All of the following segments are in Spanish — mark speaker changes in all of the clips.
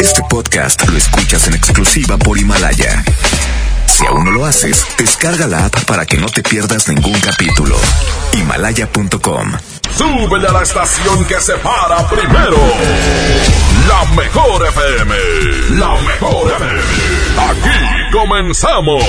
Speaker 1: Este podcast lo escuchas en exclusiva por Himalaya. Si aún no lo haces, descarga la app para que no te pierdas ningún capítulo. Himalaya.com.
Speaker 2: Súbele a la estación que se para primero. La mejor FM. La mejor FM. Aquí comenzamos.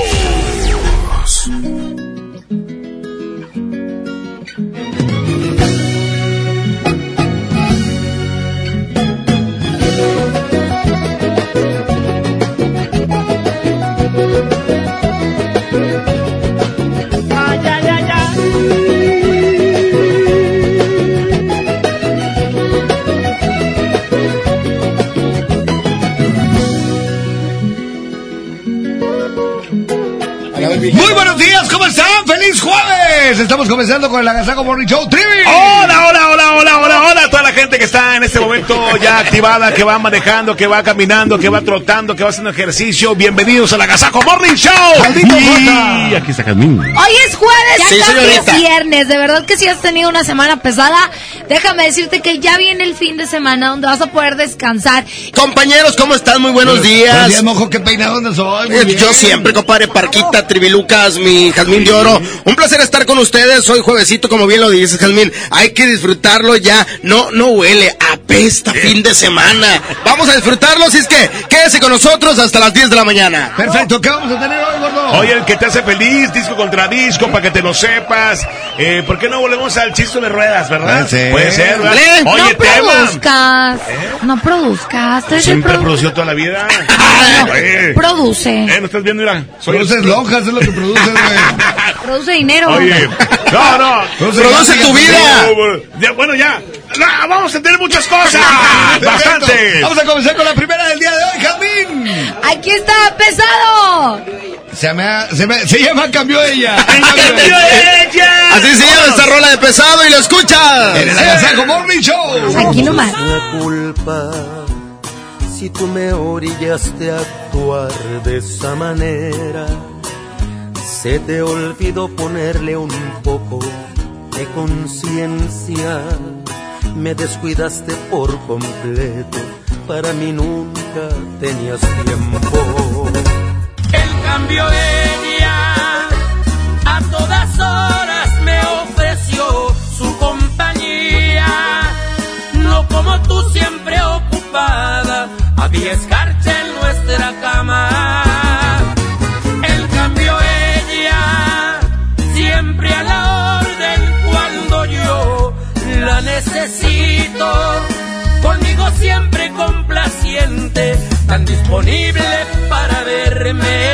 Speaker 3: Muy buenos días, ¿cómo están? ¡Feliz jueves! Estamos comenzando con el Agasago Morning Show Trivi.
Speaker 4: Hola, hola, hola, hola, hola, hola a toda la gente que está en este momento ya activada, que va manejando, que va caminando, que va trotando, que va haciendo ejercicio. Bienvenidos al Agasajo Morning Show. y aquí está Jazmín.
Speaker 5: Hoy es jueves, ya
Speaker 4: Sí,
Speaker 5: casi
Speaker 4: señorita.
Speaker 5: es viernes. De verdad que si has tenido una semana pesada, déjame decirte que ya viene el fin de semana donde vas a poder descansar.
Speaker 6: Compañeros, ¿cómo están? Muy buenos
Speaker 3: Buenos
Speaker 6: días.
Speaker 3: mojo, qué peinado donde soy.
Speaker 6: Eh. Yo siempre, compadre, Parquita, Tribilucas, mi Jazmín de Oro. Un placer estar con ustedes. Hoy juevesito, como bien lo dices, Jazmín. Hay que disfrutarlo ya. No, no huele, apesta fin de semana. Vamos a disfrutarlo, así es que quédese con nosotros hasta las 10 de la mañana.
Speaker 3: Perfecto, ¿qué vamos a tener hoy, gordo?
Speaker 4: Oye, el que te hace feliz, disco contra disco, para que te lo sepas. Eh, ¿Por qué no volvemos al chiste de ruedas, verdad?
Speaker 3: Puede ser.
Speaker 4: Puede ser, ¿verdad?
Speaker 6: Dale.
Speaker 4: Oye,
Speaker 5: no
Speaker 4: tema.
Speaker 5: produzcas. No produzcas.
Speaker 4: Siempre
Speaker 5: produ-
Speaker 4: produció toda la vida.
Speaker 5: No,
Speaker 4: Eh,
Speaker 5: Produce.
Speaker 4: eh, ¿no estás viendo? Mira. Soy el-
Speaker 3: Produces lonjas, es lo que produces, güey.
Speaker 5: Produce dinero.
Speaker 4: Oye, no, no.
Speaker 6: Produce tu vida.
Speaker 4: Ya, bueno, ya. No, vamos a tener muchas cosas. Bastante.
Speaker 3: Vamos a comenzar con la primera del día de hoy, Jazmín.
Speaker 5: Aquí está, pesado.
Speaker 3: Se, me ha- se, me- se llama Cambió Ella.
Speaker 6: Así se llama esta rola de pesado y lo escuchas.
Speaker 3: En el Morning Show.
Speaker 5: Aquí nomás.
Speaker 7: la culpa si tú me orillaste a actuar de esa manera. Se te olvidó ponerle un poco de conciencia. Me descuidaste por completo. Para mí nunca tenías tiempo.
Speaker 8: En cambio ella a todas horas me ofreció su compañía. No como tú siempre ocupada, había escarcha en nuestra cama. Necesito. Conmigo siempre complaciente, tan disponible para verme.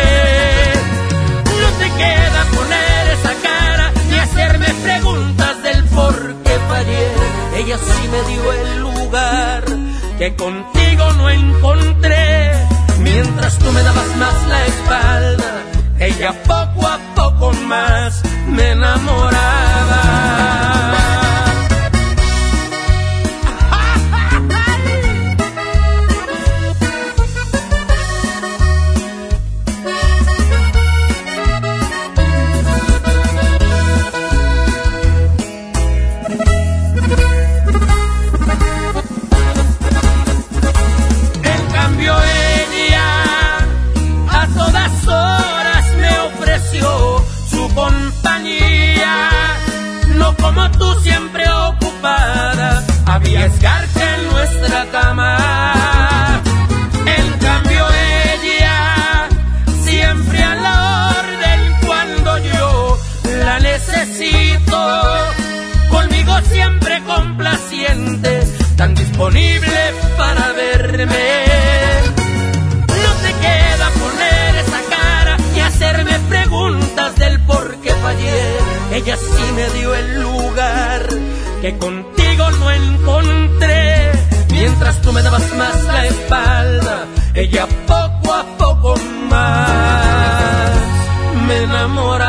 Speaker 8: No te queda poner esa cara ni hacerme preguntas del por qué fallé. Ella sí me dio el lugar que contigo no encontré. Mientras tú me dabas más la espalda, ella poco a poco más me enamoraba. Había escarcha en nuestra cama. En cambio ella siempre a la orden cuando yo la necesito. Conmigo siempre complaciente, tan disponible para verme. No te queda poner esa cara y hacerme preguntas del por qué fallé. Ella sí me dio el lugar que contigo no encontré. Mientras tú me dabas más la espalda, ella poco a poco más me enamoraba.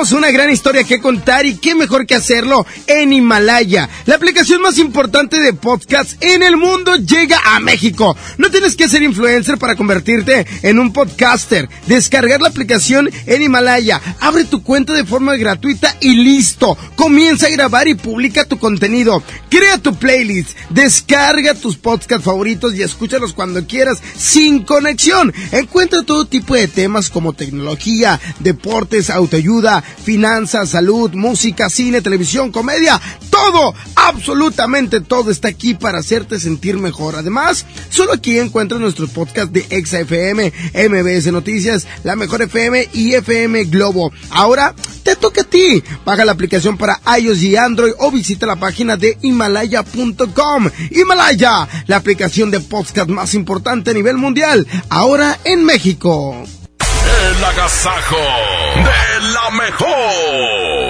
Speaker 9: Una
Speaker 6: gran historia que contar y qué mejor que hacerlo en Himalaya. La aplicación más importante de podcast en el mundo llega a México. No tienes que ser influencer para convertirte en un podcaster. Descargar la aplicación en Himalaya. Abre tu cuenta de forma gratuita y listo. Comienza a grabar y publica tu contenido. Crea tu playlist. Descarga tus podcasts favoritos y escúchalos cuando quieras sin conexión. Encuentra todo tipo de temas como tecnología, deportes, autoayuda, finanzas, salud, música, cine, televisión, comedia. Todo, absolutamente todo está aquí para hacerte sentir mejor. Además, solo aquí encuentras nuestros podcasts de ExaFM, MBS Noticias, La Mejor FM y FM Globo. Ahora te toca a ti. Baja la aplicación para iOS y Android o visita la página de himalaya.com. Himalaya, la aplicación de podcast más importante a nivel mundial, ahora en México.
Speaker 2: El agasajo de la mejor.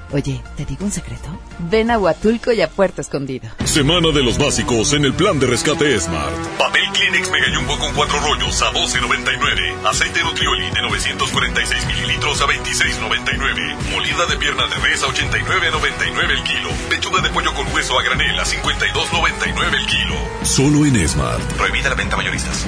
Speaker 10: Oye, ¿te digo un secreto? Ven a Huatulco y a Puerto Escondido.
Speaker 11: Semana de los básicos en el plan de rescate Smart. Papel Kleenex Mega Jumbo con cuatro rollos a 12.99. Aceite Nutrioli de 946 mililitros a 26.99. Molida de pierna de res a 89.99 el kilo. Pechuga de pollo con hueso a granel a 52.99 el kilo.
Speaker 1: Solo en Smart.
Speaker 11: Prohibida la venta mayoristas.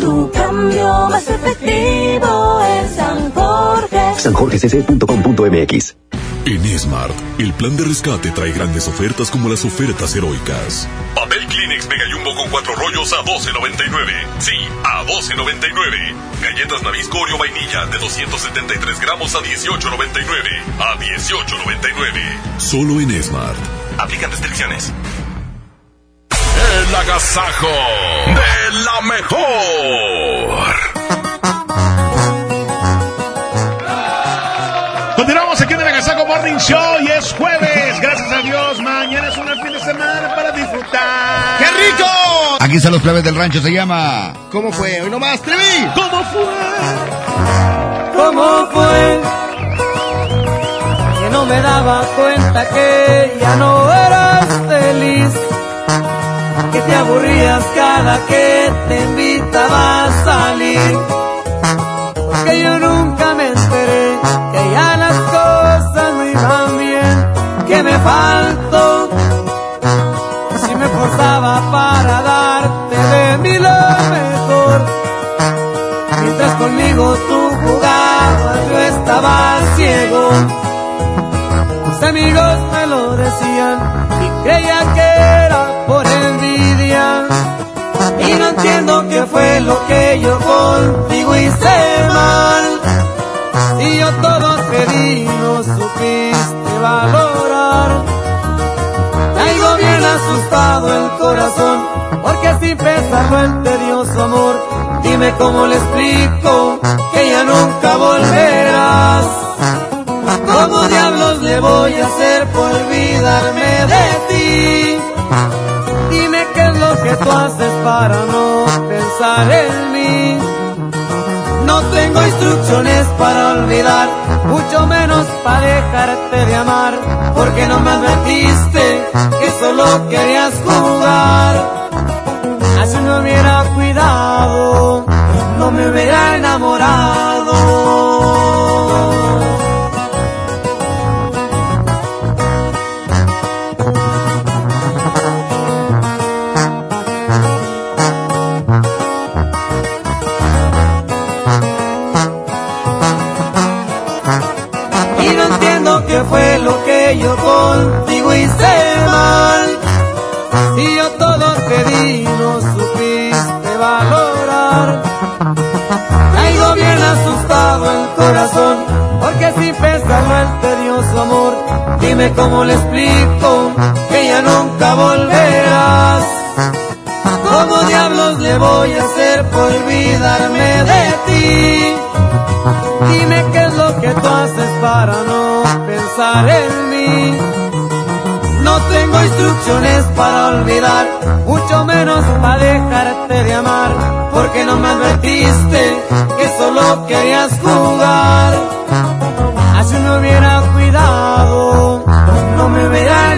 Speaker 12: Tu cambio más efectivo es San Jorge.
Speaker 1: sanjorgecc.com.mx En Smart, el plan de rescate trae grandes ofertas como las ofertas heroicas.
Speaker 11: Papel Kleenex Mega Jumbo con cuatro rollos a 12.99. Sí, a 12.99. Galletas Nabisco Oreo Vainilla de 273 gramos a 18.99. A 18.99.
Speaker 1: Solo en Smart.
Speaker 11: Aplican restricciones.
Speaker 2: El agasajo de la mejor.
Speaker 4: Continuamos aquí en el Agasajo Morning Show y es jueves. Gracias a Dios. Mañana es un fin de semana para disfrutar.
Speaker 6: ¡Qué rico!
Speaker 3: Aquí están los plebes del rancho, se llama.
Speaker 6: ¿Cómo fue? Hoy nomás, Trevi.
Speaker 4: ¿Cómo fue?
Speaker 9: ¿Cómo fue? Que no me daba cuenta que ya no eras feliz. Te aburrías cada que te invitaba a salir. Porque yo nunca me enteré que ya las cosas no iban bien. Que me faltó. Si me forzaba para darte de mí lo mejor. Mientras conmigo tú jugabas, yo estaba ciego. Mis amigos me lo decían y creían que era por envidia. Y no entiendo qué fue lo que yo contigo hice mal. Y yo todo te no supiste valorar. Traigo bien asustado el corazón, porque sin pesarlo el tedioso amor, dime cómo le explico que ya nunca volverás. ¿Cómo diablos le voy a hacer por olvidarme de ti? Dime qué es lo que tú haces para no pensar en mí. No tengo instrucciones para olvidar, mucho menos para dejarte de amar, porque no me advertiste que solo querías jugar. Así no hubiera cuidado, no me hubiera enamorado. Contigo hice mal. Si yo todo te di, no supiste valorar. Traigo bien asustado el corazón, porque sin pesarlo el tedioso amor, dime cómo le explico que ya nunca volverás. ¿Cómo diablos le voy a hacer por olvidarme de ti? Dime qué es lo que tú haces para no pensar en mí.
Speaker 13: No tengo instrucciones para olvidar, mucho menos para dejarte de amar, porque no me advertiste que solo querías jugar. Así no hubiera cuidado, no me hubiera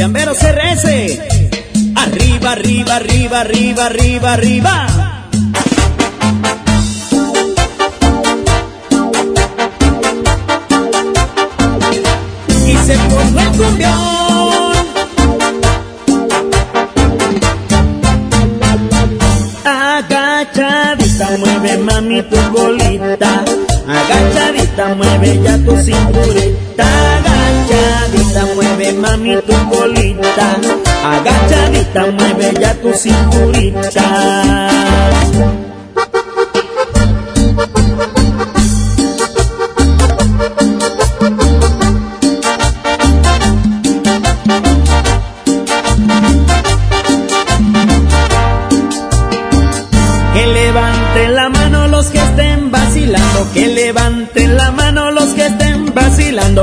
Speaker 14: Cumbiamberos RS. Arriba, arriba, arriba, arriba, arriba, arriba. Y se formó el cumbión. Agachadita, mueve mami tu colita. Agachadita, mueve ya tu cinturita. Agachadita, mueve mami tu colita. Agachadita, mueve ya tu cinturita.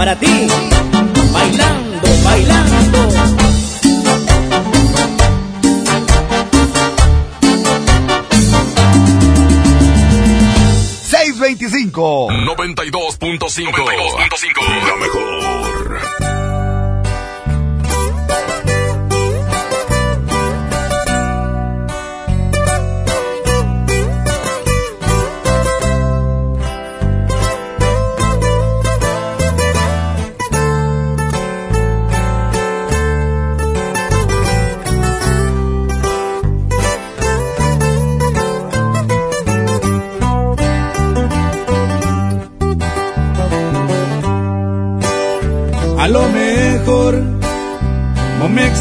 Speaker 14: para ti, bailando, bailando.
Speaker 3: 625.
Speaker 2: 92.5. 92.5. La mejor.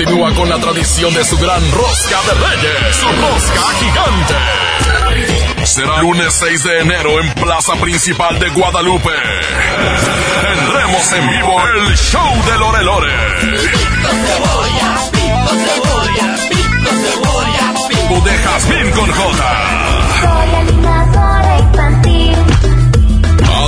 Speaker 2: Continúa con la tradición de su gran rosca de reyes, su rosca gigante. Será lunes 6 de enero en Plaza Principal de Guadalupe. Tendremos en vivo el show de Lore Lore. Pico de Jazmín con J.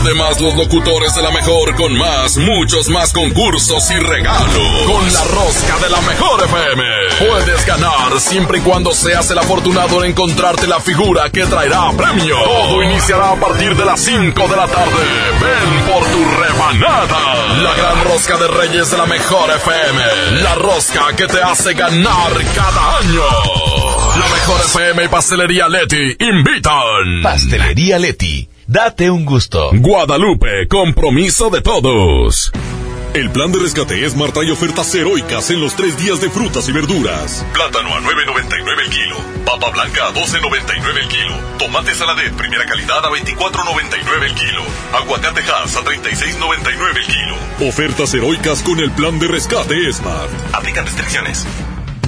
Speaker 2: Además, los locutores de la mejor con más, muchos más concursos y regalos. Con la rosca de la mejor FM. Puedes ganar siempre y cuando seas el afortunado en encontrarte la figura que traerá premio. Todo iniciará a partir de las 5 de la tarde. Ven por tu rebanada. La gran rosca de Reyes de la mejor FM. La rosca que te hace ganar cada año. La mejor FM y Pastelería Leti invitan.
Speaker 11: Pastelería Leti. Date un gusto.
Speaker 2: Guadalupe, compromiso de todos.
Speaker 11: El plan de rescate es Marta y ofertas heroicas en los tres días de frutas y verduras. Plátano a 9.99 el kilo. Papa blanca a 12.99 el kilo. Tomate saladet primera calidad a 24.99 el kilo. Aguacate Hass a 36.99 el kilo. Ofertas heroicas con el plan de rescate Smart. Aplican restricciones.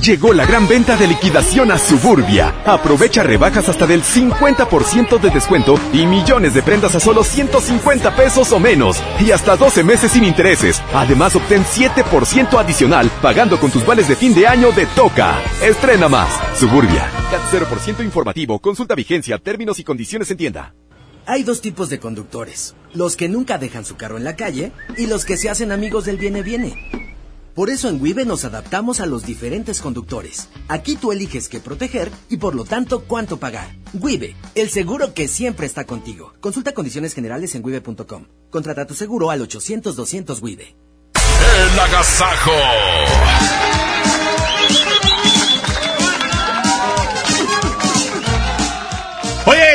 Speaker 15: Llegó la gran venta de liquidación a Suburbia. Aprovecha rebajas hasta del 50% de descuento y millones de prendas a solo 150 pesos o menos. Y hasta 12 meses sin intereses. Además, obtén 7% adicional pagando con tus vales de fin de año de Toca. Estrena más. Suburbia. CAT 0% informativo. Consulta vigencia, términos y condiciones en tienda.
Speaker 16: Hay dos tipos de conductores. Los que nunca dejan su carro en la calle y los que se hacen amigos del viene-viene. Por eso en Wibe nos adaptamos a los diferentes conductores. Aquí tú eliges qué proteger y por lo tanto cuánto pagar. Wibe, el seguro que siempre está contigo. Consulta condiciones generales en wibe.com. Contrata tu seguro al 800-200 Wibe.
Speaker 2: El agasajo.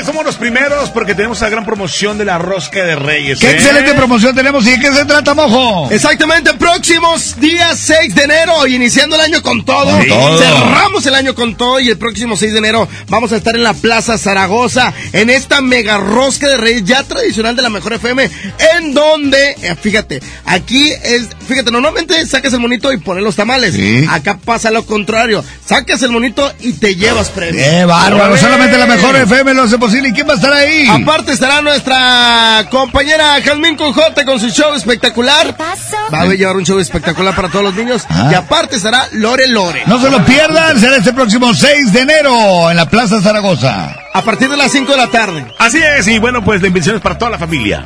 Speaker 4: Somos los primeros porque tenemos la gran promoción de la rosca de Reyes.
Speaker 3: ¡Qué
Speaker 4: ¿eh?
Speaker 3: excelente promoción tenemos! ¿Y de qué se trata, mojo?
Speaker 6: Exactamente, próximos días 6 de enero, iniciando el año con todo.
Speaker 3: Sí. Todo.
Speaker 6: Cerramos el año con todo y el próximo 6 de enero vamos a estar en la Plaza Zaragoza, en esta mega rosca de reyes ya tradicional de la Mejor FM, en donde, eh, fíjate, aquí es, fíjate, normalmente sacas el monito y pones los tamales. Acá pasa lo contrario, sacas el monito y te llevas premio.
Speaker 3: ¡Qué bárbaro! Solamente la mejor FM lo hace posible. ¿Y quién va a estar ahí?
Speaker 6: Aparte estará nuestra compañera Jazmín Conjote con su show espectacular. Va a llevar un show espectacular para todos los niños. Y aparte estará Lore Lore.
Speaker 3: No se lo pierdan, será este próximo 6 de enero en la Plaza Zaragoza.
Speaker 6: A partir de las 5 de la tarde.
Speaker 4: Así es, y bueno, pues la invitación es para toda la familia.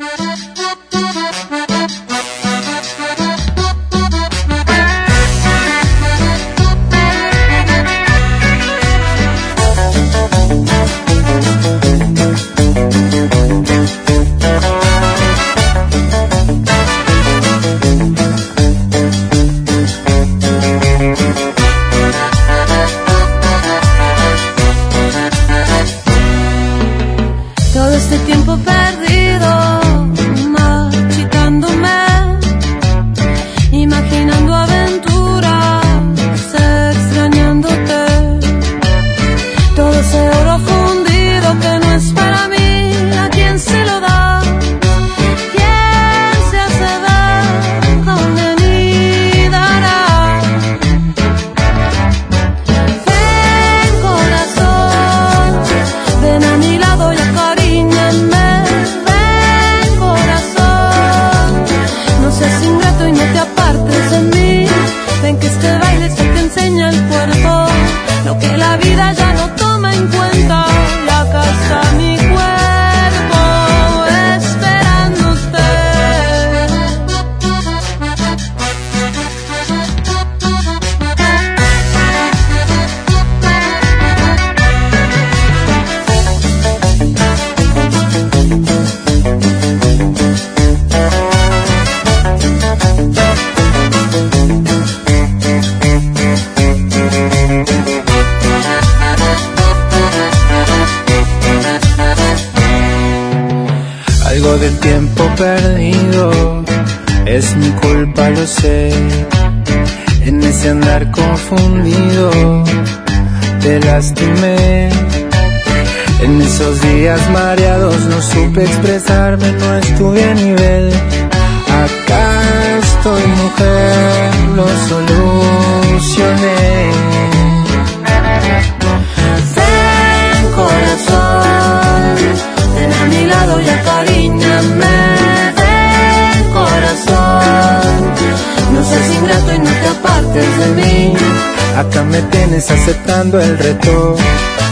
Speaker 17: Aceptando el reto.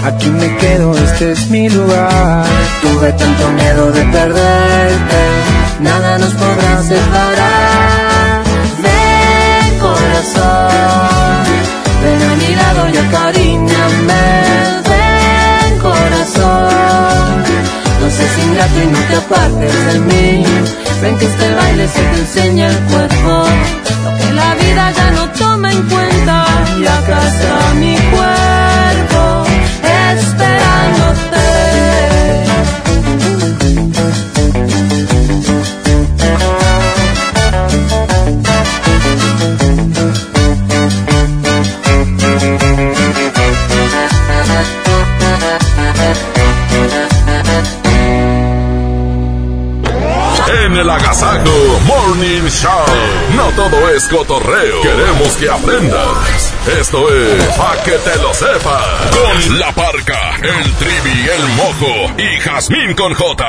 Speaker 17: Aquí me quedo, este es mi lugar.
Speaker 12: Tuve tanto miedo de perderte, nada nos podrá separar. Ven corazón, ven a mi lado y acariñame. Ven corazón, no seas ingrato y no te apartes de mí. Ven que este baile se te enseña el cuerpo, lo que la vida ya no toma en cuenta. Y acá
Speaker 2: En el Agasajo Morning Show. No todo es cotorreo. Queremos que aprendas. Esto es Pa' que te lo sepas. Con la parca, el trivi, el mojo y Jazmín con J.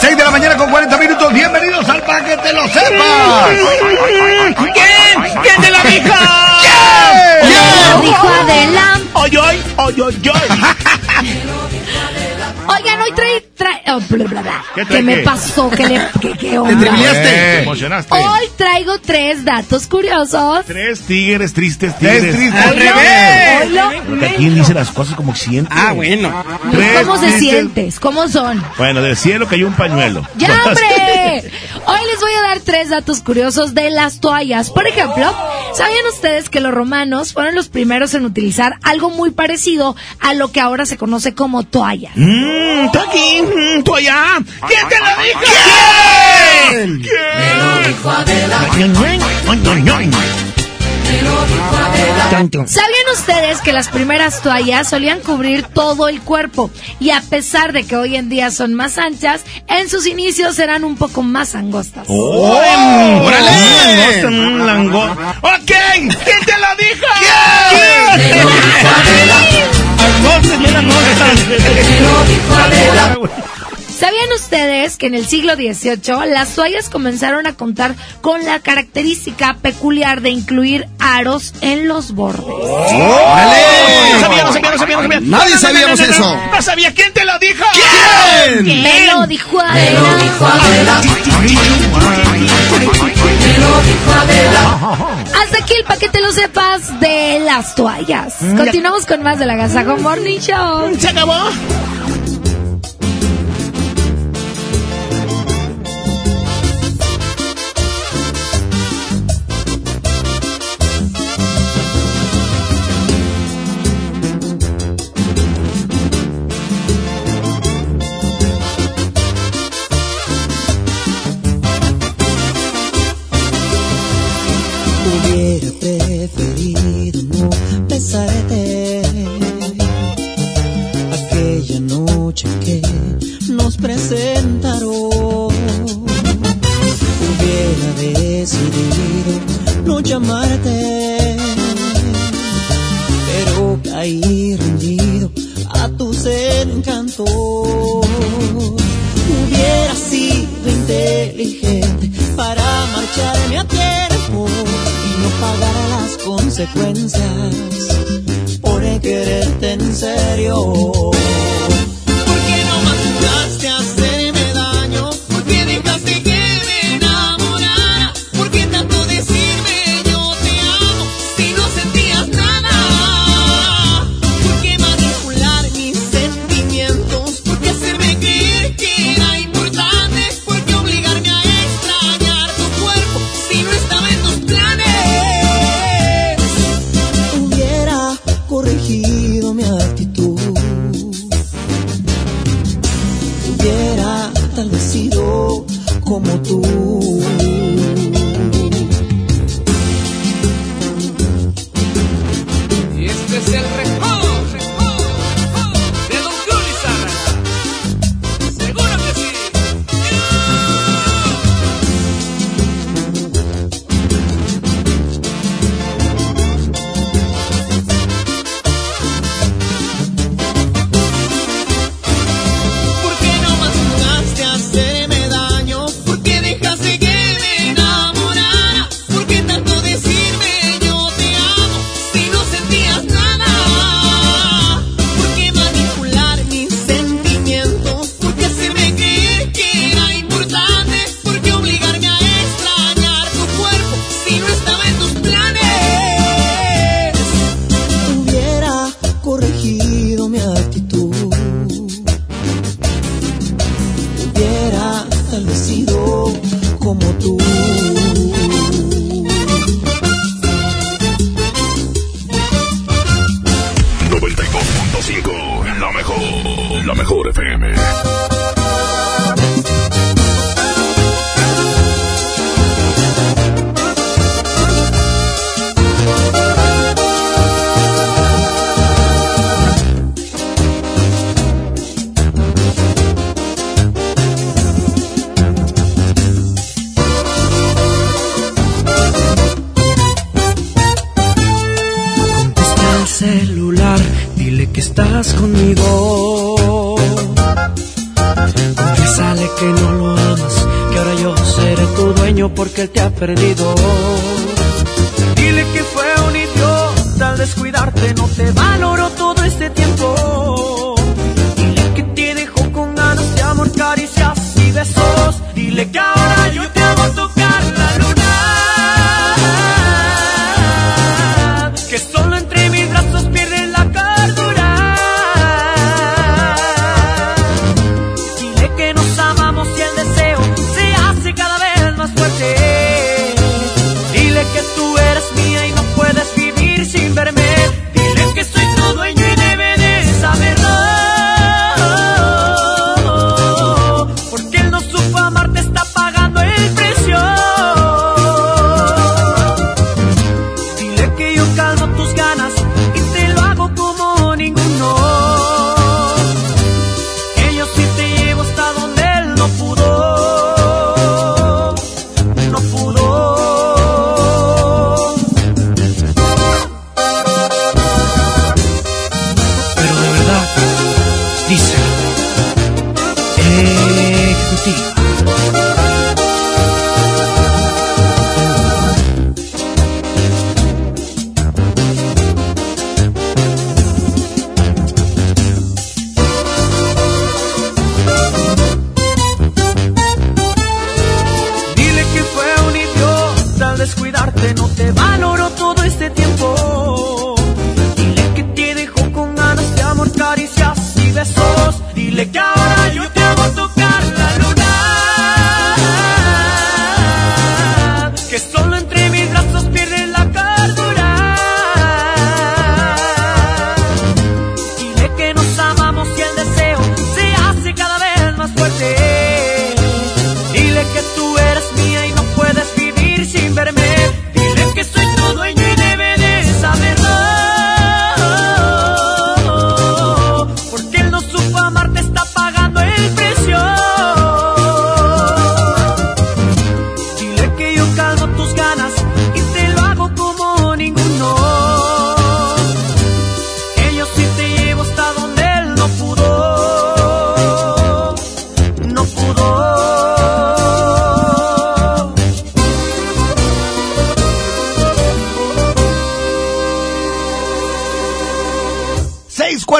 Speaker 3: 6 de la mañana con 40 minutos. Bienvenidos al Pa' que te lo sepas.
Speaker 4: ¿Quién? ¿Quién te lo dijo?
Speaker 3: ¿Quién?
Speaker 18: Lo dijo Adela.
Speaker 4: Oy, oy, oy.
Speaker 18: Oigan, hoy trae... trae oh, bla, bla, bla.
Speaker 4: ¿Qué trae
Speaker 18: ¿Qué me
Speaker 4: qué?
Speaker 18: pasó? ¿Qué, le, qué, qué
Speaker 4: Te
Speaker 18: onda?
Speaker 4: triviaste. Te emocionaste.
Speaker 18: Hoy traigo tres datos curiosos.
Speaker 4: Tres tigres, tristes
Speaker 3: Tres
Speaker 4: tigres.
Speaker 3: tristes
Speaker 18: Al revés.
Speaker 4: Porque aquí él dice las cosas como siente.
Speaker 6: Ah, bueno.
Speaker 4: Tres
Speaker 18: ¿Cómo se
Speaker 4: tristes-
Speaker 18: sientes? ¿Cómo son?
Speaker 4: Bueno, del cielo cayó un pañuelo.
Speaker 18: ¡Ya, hombre! Hoy les voy a dar tres datos curiosos de las toallas. Por ejemplo, ¿sabían ustedes que los romanos fueron los primeros en utilizar algo muy parecido a lo que ahora se conoce como toalla?
Speaker 4: Mmm, aquí, mm, allá. ¿Quién te lo dijo? ¿Quién?
Speaker 12: Me lo dijo Adela.
Speaker 18: ¿Sabían ustedes que las primeras toallas solían cubrir todo el cuerpo? Y a pesar de que hoy en día son más anchas, en sus inicios eran un poco más angostas.
Speaker 4: ¡Oh! ¡Órale! Un lango- ¡Ok! ¿Quién te lo dijo? ¿Quién? Angostas, bien angostas.
Speaker 18: ¿Sabían ustedes que en el siglo XVIII las toallas comenzaron a contar con la característica peculiar de incluir aros en los bordes?
Speaker 4: ¡Órale! No sabía, no sabía, no sabía, no sabía.
Speaker 6: Nadie
Speaker 4: No, no, no,
Speaker 6: sabíamos
Speaker 4: no, no,
Speaker 6: eso.
Speaker 4: No, no sabía. ¿Quién te lo dijo?
Speaker 6: ¿Quién?
Speaker 18: Me lo dijo
Speaker 12: Me lo dijo Adela. Me lo dijo Adela.
Speaker 18: Hasta aquí el paquete lo sepas de las toallas. Continuamos con más de la Gazajo Morning Show.
Speaker 4: ¿Se acabó?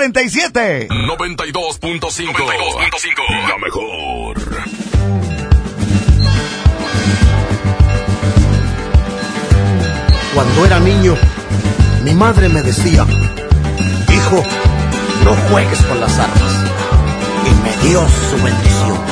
Speaker 19: 47.
Speaker 2: 92.5. 92.5. La mejor.
Speaker 20: Cuando era niño, mi madre me decía, hijo, no juegues con las armas. Y me dio su bendición.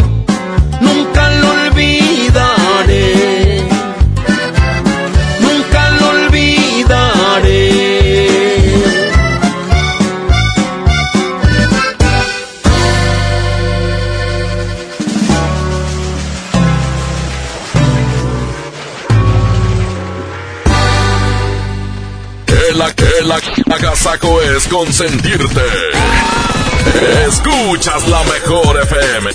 Speaker 2: agasaco es consentirte. Escuchas la mejor FM.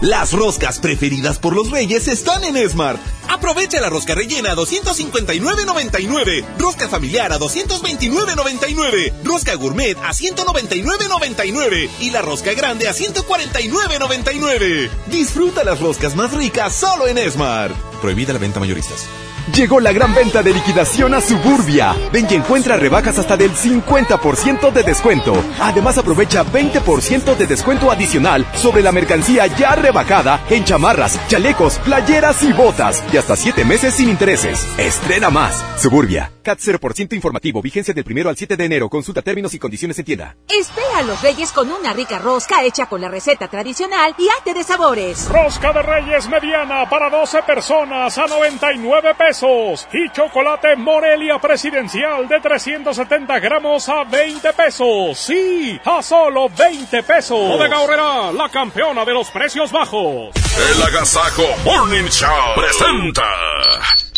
Speaker 21: Las roscas preferidas por los reyes están en Esmart. Aprovecha la rosca rellena a 259.99, rosca familiar a 229.99, rosca gourmet a 199.99 y la rosca grande a 149.99. Disfruta las roscas más ricas solo en Esmart. Prohibida la venta mayoristas.
Speaker 15: Llegó la gran venta de liquidación a Suburbia. Ven y encuentra rebajas hasta del 50% de descuento. Además aprovecha 20% de descuento adicional sobre la mercancía ya rebajada en chamarras, chalecos, playeras y botas. Y hasta 7 meses sin intereses. Estrena más. Suburbia. CAT 0% informativo. Vigencia del primero al 7 de enero. Consulta términos y condiciones en tienda.
Speaker 22: Espera a los reyes con una rica rosca hecha con la receta tradicional y arte de sabores.
Speaker 23: Rosca de Reyes mediana para 12 personas a 99 pesos. Y chocolate Morelia presidencial de 370 gramos a 20 pesos. Sí, a solo 20 pesos. Bodega Horrera, la campeona de los precios bajos.
Speaker 2: El Agasajo Morning Show presenta.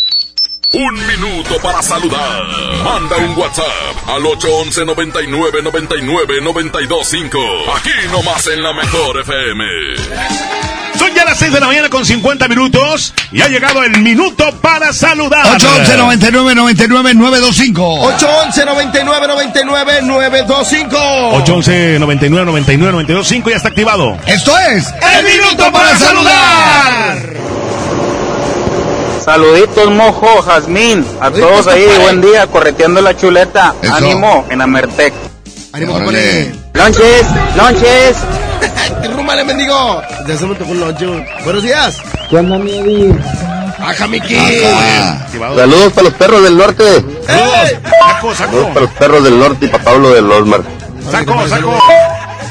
Speaker 2: Un minuto para saludar. Manda un WhatsApp al 811 99 99 925. Aquí nomás en la mejor FM.
Speaker 4: Son ya las 6 de la mañana con 50 minutos y ha llegado el minuto para saludar.
Speaker 3: 811 99 99 925.
Speaker 6: 811 99 99 925.
Speaker 4: 811 99 99 925 ya está activado.
Speaker 3: Esto es
Speaker 4: El minuto para saludar.
Speaker 24: Saluditos, mojo, Jazmín. A todos ahí, buen día, correteando la chuleta.
Speaker 3: Eso.
Speaker 24: Ánimo en Amertec.
Speaker 6: Ánimo, compadre.
Speaker 24: Lonches, lonches.
Speaker 6: Rúmale, mendigo. Ya se me tocó un. Buenos días.
Speaker 24: ¿Qué onda, mi Eddie?
Speaker 6: Aja, Miki.
Speaker 24: Saludos para los perros del norte.
Speaker 4: Saco,
Speaker 24: Saludos
Speaker 4: saco.
Speaker 24: para los perros del norte y para Pablo del Osmar.
Speaker 4: Saco, saco.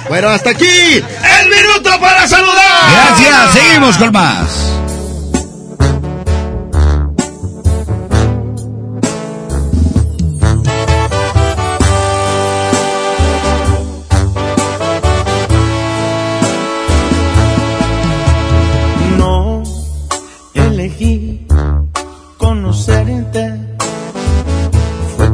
Speaker 6: Bueno, hasta aquí.
Speaker 4: El minuto para saludar.
Speaker 3: Gracias, seguimos con más.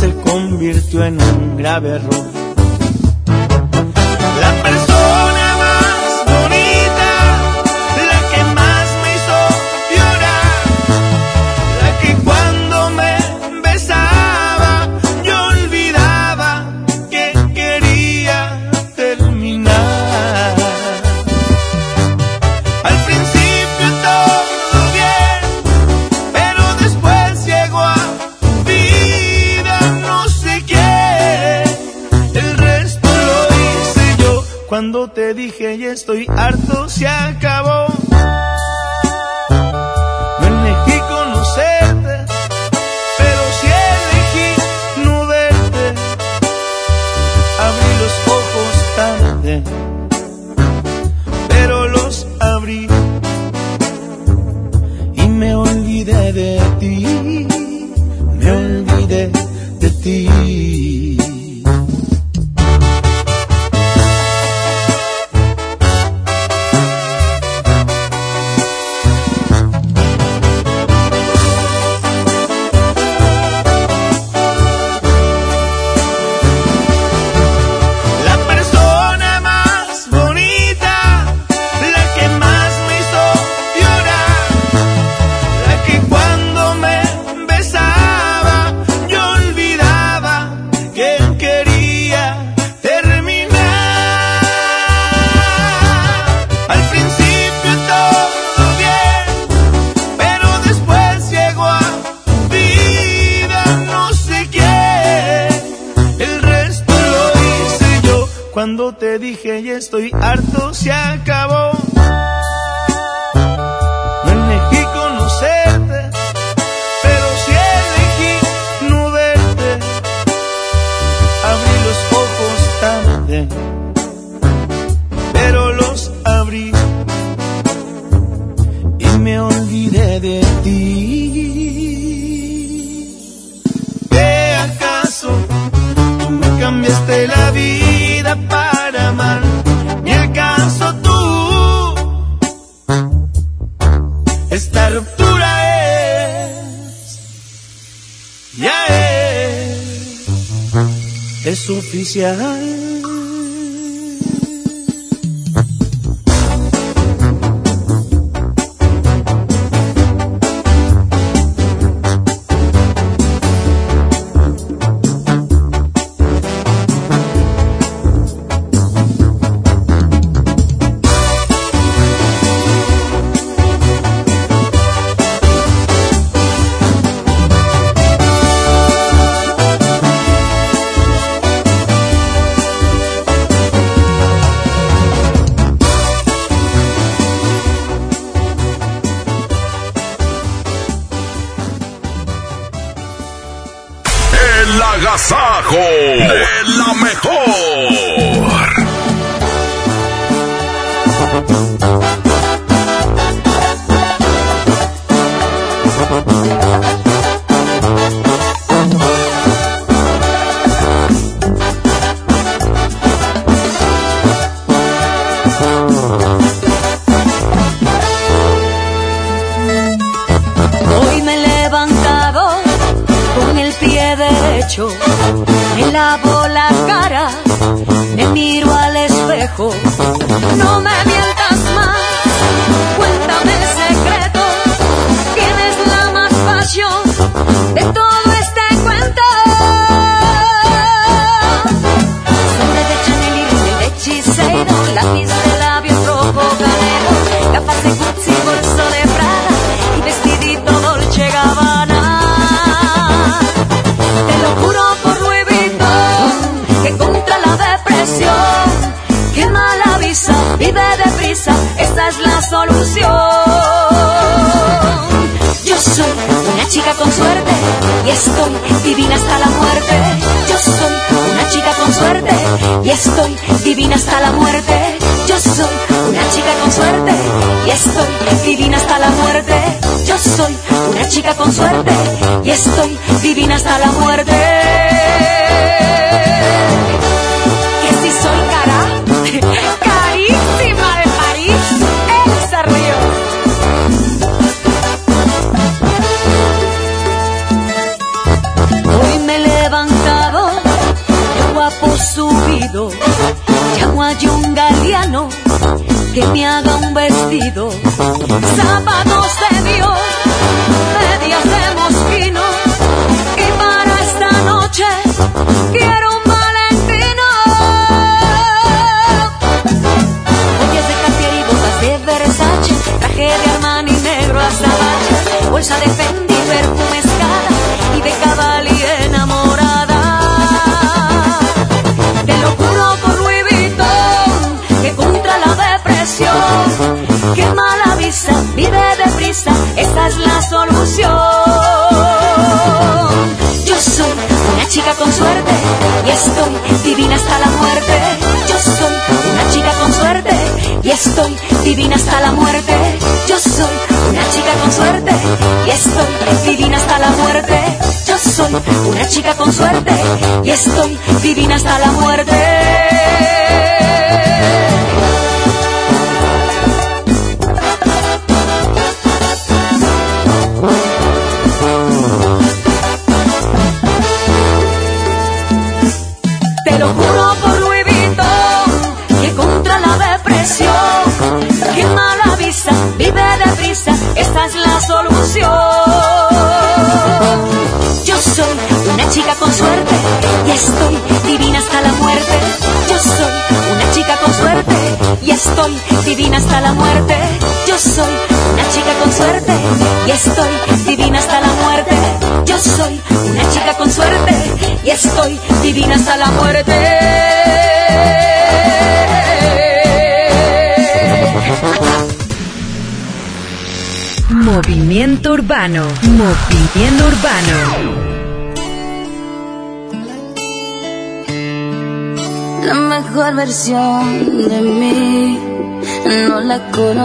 Speaker 25: se convirtió en un grave error. dije ya estoy harto, se acabó.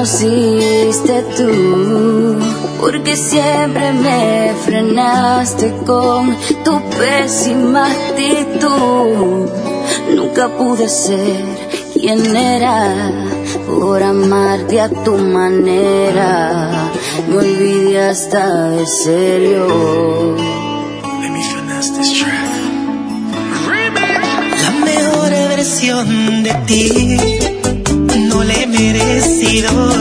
Speaker 25: pusiste tú,
Speaker 26: porque siempre me frenaste con tu pésima actitud. Nunca pude ser quien era por amarte a tu manera. Me olvidé hasta de serio.
Speaker 27: La mejor versión de ti no le he merecido.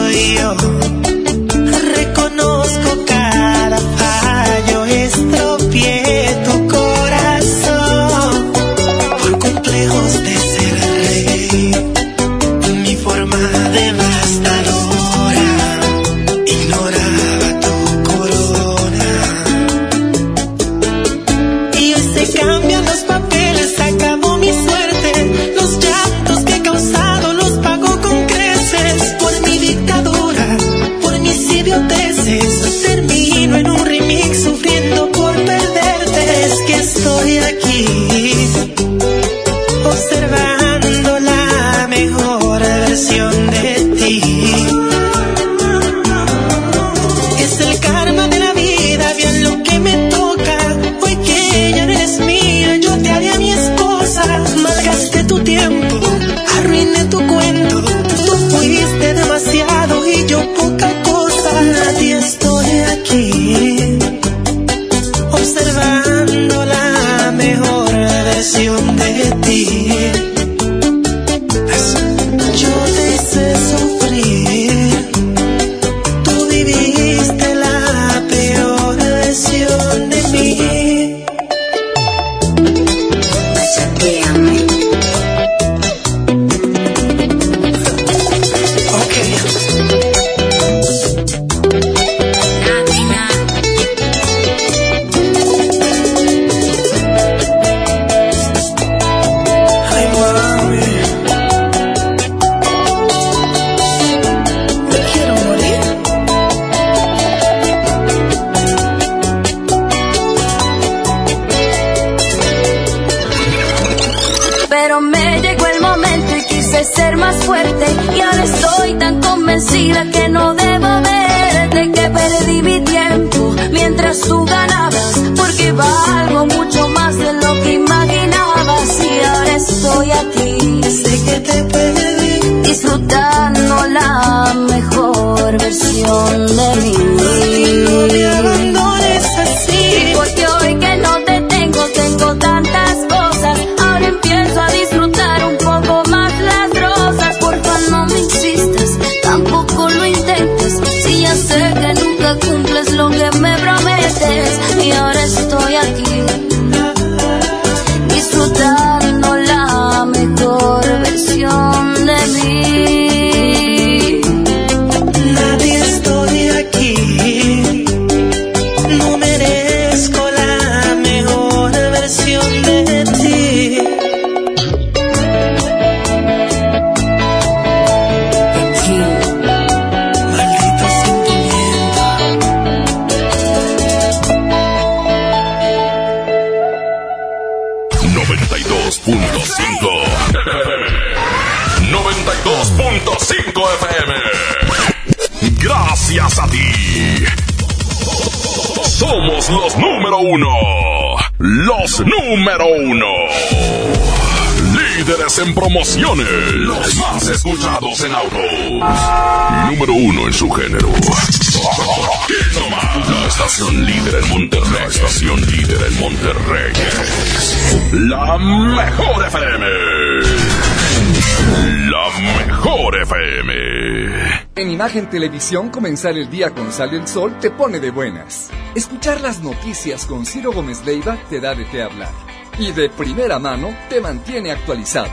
Speaker 28: Imagen Televisión, comenzar el día con Sale el Sol te pone de buenas. Escuchar las noticias con Ciro Gómez Leiva te da de qué hablar. Y de primera mano te mantiene actualizado.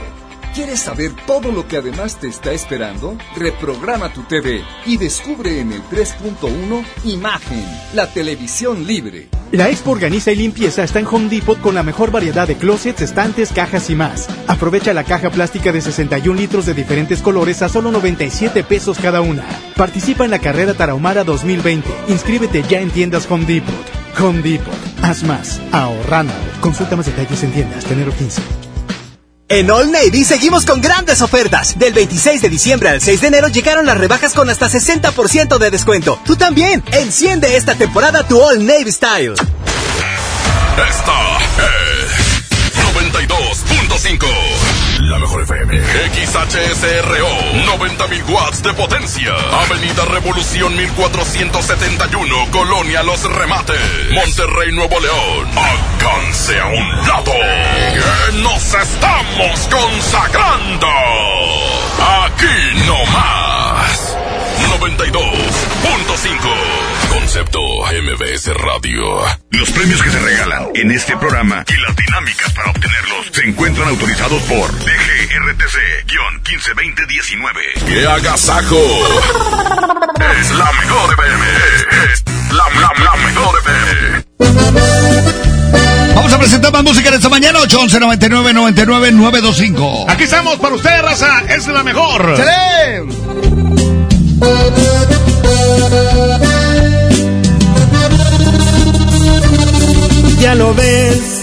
Speaker 28: ¿Quieres saber todo lo que además te está esperando? Reprograma tu TV y descubre en el 3.1 Imagen, la televisión libre.
Speaker 29: La Expo Organiza y Limpieza está en Home Depot con la mejor variedad de closets, estantes, cajas y más. Aprovecha la caja plástica de 61 litros de diferentes colores a solo 97 pesos cada una. Participa en la carrera Tarahumara 2020. Inscríbete ya en tiendas Home Depot. Home Depot. Haz más. Ahorrando. Consulta más detalles en tiendas. Tenero 15.
Speaker 30: En All Navy seguimos con grandes ofertas. Del 26 de diciembre al 6 de enero llegaron las rebajas con hasta 60% de descuento. Tú también. Enciende esta temporada tu All Navy Style.
Speaker 2: Esta XHSRO 90.000 watts de potencia. Avenida Revolución 1471 Colonia Los Remates. Monterrey, Nuevo León. Háganse a un lado. Nos estamos consagrando. Aquí no más. 92.5 Concepto MBS Radio.
Speaker 3: Los premios que se regalan en este programa y las dinámicas para obtenerlos se encuentran autorizados por DGRTC-152019.
Speaker 2: ¡Qué agasajo! Es la mejor FM. Es la, la, la mejor FM.
Speaker 3: Vamos a presentar más música en esta mañana, 811 99 99 925.
Speaker 4: Aquí estamos para usted, raza. Es la mejor.
Speaker 19: Ya lo ves,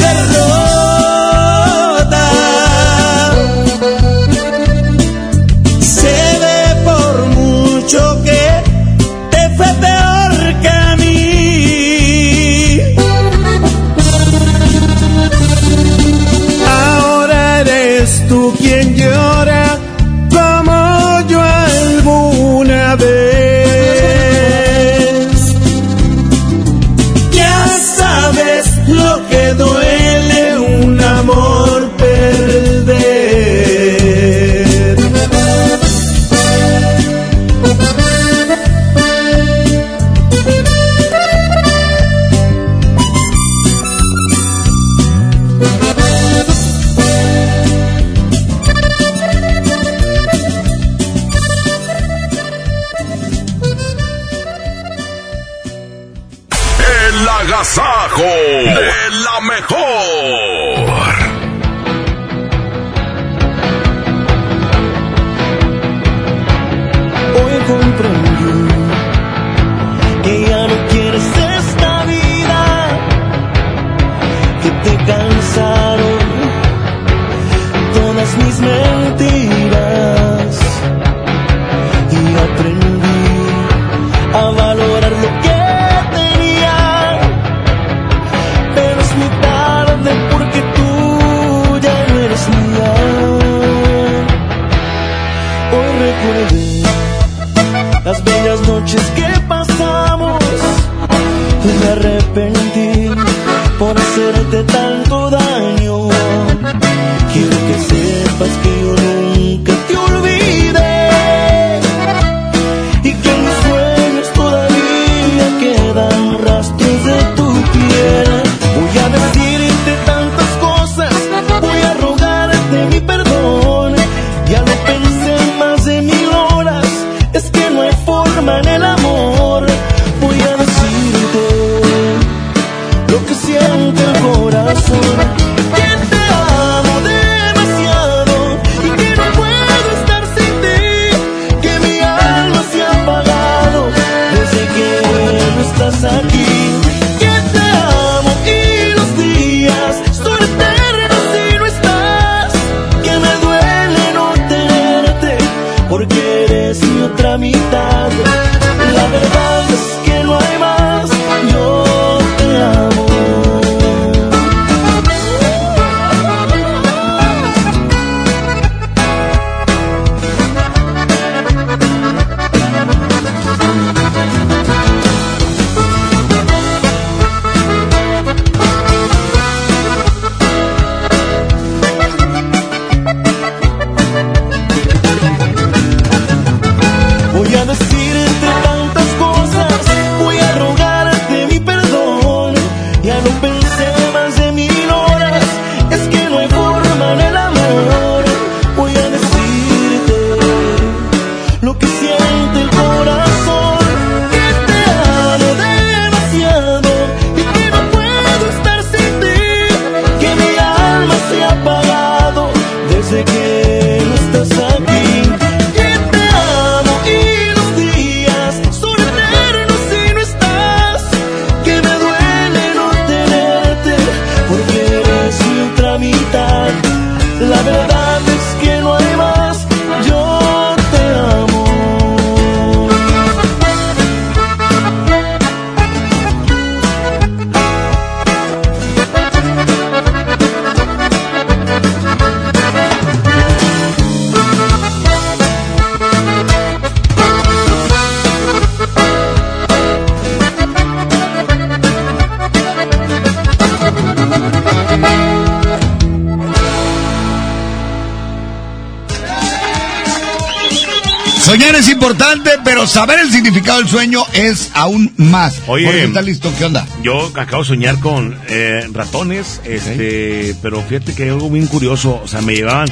Speaker 31: más.
Speaker 4: Oye,
Speaker 3: Por eso está listo, ¿qué onda?
Speaker 4: Yo acabo de soñar con eh, ratones, este, pero fíjate que hay algo bien curioso, o sea, me llevaban,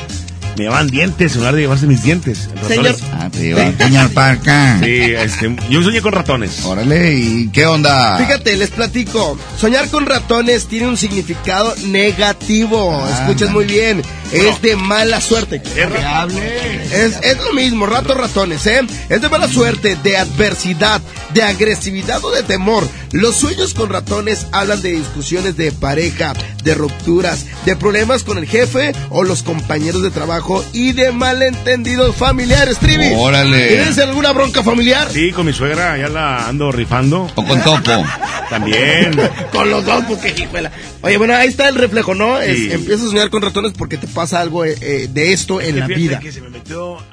Speaker 4: me llevaban dientes, en lugar de llevarse mis dientes. Ratones.
Speaker 3: Ah, te iba a enseñar para acá.
Speaker 4: Sí, este, yo soñé con ratones.
Speaker 3: Órale, ¿y qué onda?
Speaker 6: Fíjate, les platico. Soñar con ratones tiene un significado negativo.
Speaker 3: Ah,
Speaker 6: Escuchen muy bien. Es de mala suerte.
Speaker 3: Es,
Speaker 6: es, es lo mismo, ratos ratones, ¿eh? Es de mala suerte, de adversidad, de agresividad o de temor. Los sueños con ratones hablan de discusiones de pareja, de rupturas, de problemas con el jefe o los compañeros de trabajo y de malentendidos familiares, Trivi.
Speaker 3: Órale.
Speaker 6: ¿Tienes alguna bronca familiar?
Speaker 4: Sí, con mi suegra ya la ando rifando.
Speaker 3: O con Topo.
Speaker 4: También.
Speaker 6: con los dos, porque hijuela. Oye, bueno, ahí está el reflejo, ¿no? Es-
Speaker 4: Sí.
Speaker 6: empiezas a soñar con ratones porque te pasa algo eh, eh, de esto en la vida.
Speaker 4: que se me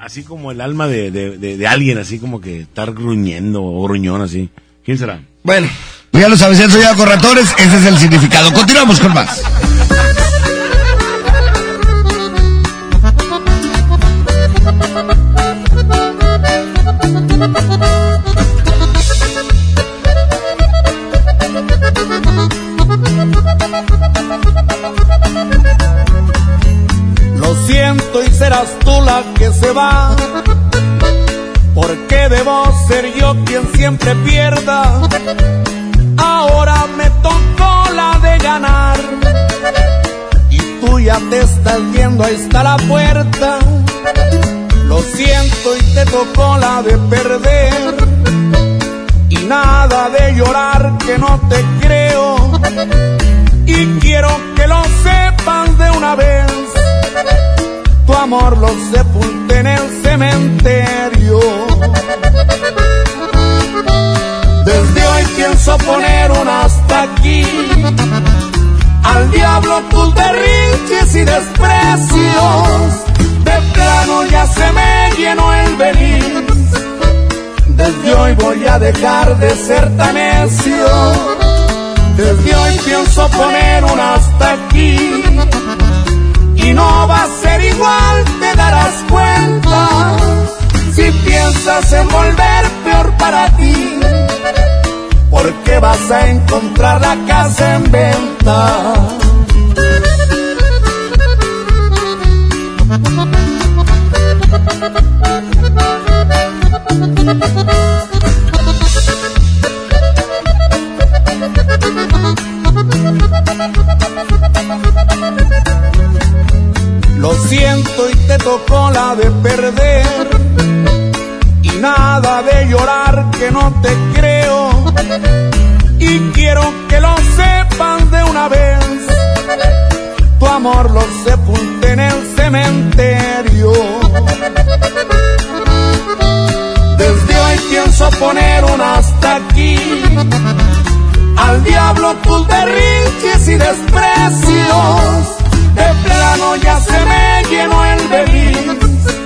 Speaker 4: así como el alma de, de, de, alguien, así como que estar gruñendo o gruñón así. ¿Quién será?
Speaker 6: Bueno.
Speaker 3: Pues ya lo sabes, soñado con ese es el significado. Continuamos con más.
Speaker 32: Se va. Porque debo ser yo quien siempre pierda. Ahora me tocó la de ganar. Y tú ya te estás viendo, ahí está la puerta. Lo siento y te tocó la de perder. Y nada de llorar que no te creo. Y quiero que lo sepas de una vez. Amor lo sepulté en el cementerio. Desde hoy pienso poner un hasta aquí. Al diablo tus berrinches y desprecios. De plano ya se me llenó el beliz. Desde hoy voy a dejar de ser tan necio. Desde hoy pienso poner un hasta aquí. Y no va a ser igual, te darás cuenta. Si piensas en volver peor para ti. Porque vas a encontrar la casa en venta. Que no te creo. Y quiero que lo sepan de una vez. Tu amor lo sepulté en el cementerio. Desde hoy pienso poner un hasta aquí. Al diablo tus berrinches y desprecios. De plano ya se me llenó el beliz.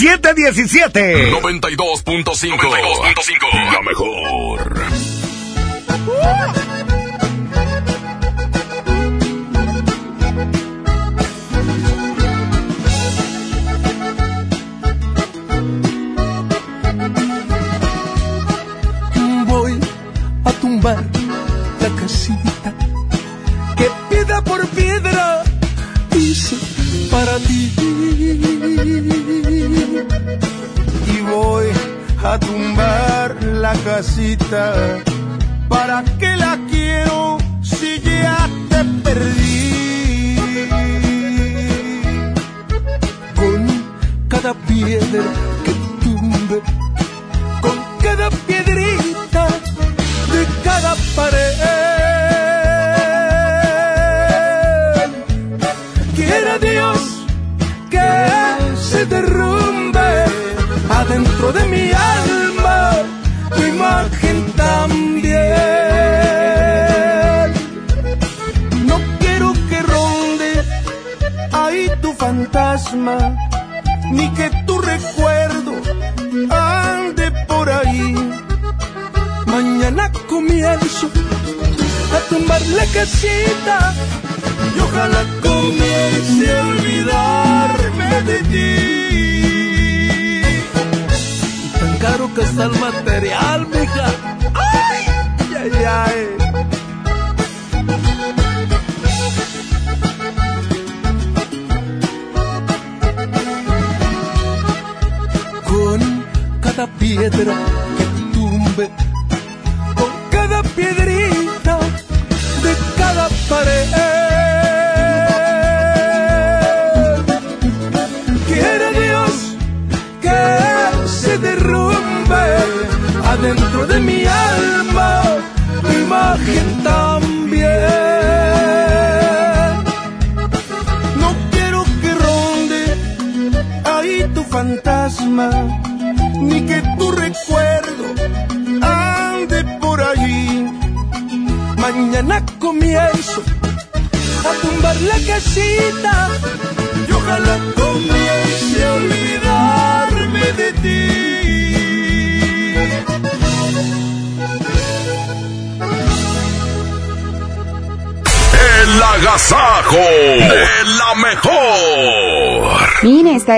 Speaker 3: Siete diecisiete.
Speaker 2: 92.5. La mejor.
Speaker 33: Voy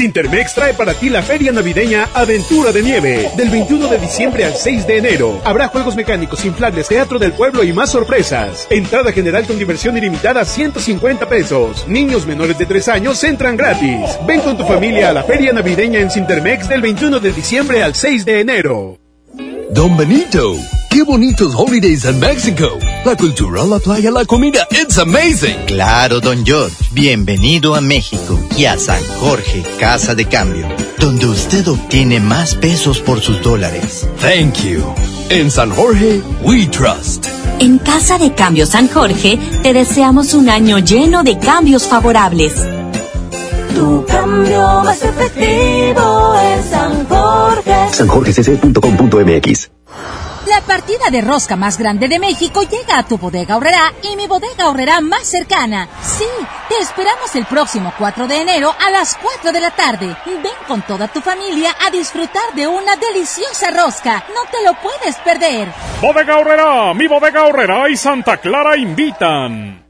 Speaker 34: Sintermex trae para ti la feria navideña Aventura de Nieve. Del 21 de diciembre al 6 de enero. Habrá juegos mecánicos, inflables, teatro del pueblo y más sorpresas. Entrada general con diversión ilimitada 150 pesos. Niños menores de 3 años entran gratis. Ven con tu familia a la feria navideña en Sintermex del 21 de diciembre al 6 de enero.
Speaker 28: Don Benito, qué bonitos holidays en México. La cultura, la playa, la comida, it's amazing.
Speaker 35: Claro, don George. Bienvenido a México y a San Jorge, Casa de Cambio, donde usted obtiene más pesos por sus dólares.
Speaker 28: Thank you. En San Jorge, we trust.
Speaker 36: En Casa de Cambio San Jorge te deseamos un año lleno de cambios favorables.
Speaker 37: Tu cambio más efectivo es San Jorge.
Speaker 38: sanjorgecc.com.mx
Speaker 22: partida de rosca más grande de México llega a tu bodega horrera y mi bodega horrera más cercana. Sí, te esperamos el próximo 4 de enero a las 4 de la tarde. Ven con toda tu familia a disfrutar de una deliciosa rosca. No te lo puedes perder.
Speaker 39: Bodega Horrera, mi bodega Horrera y Santa Clara invitan.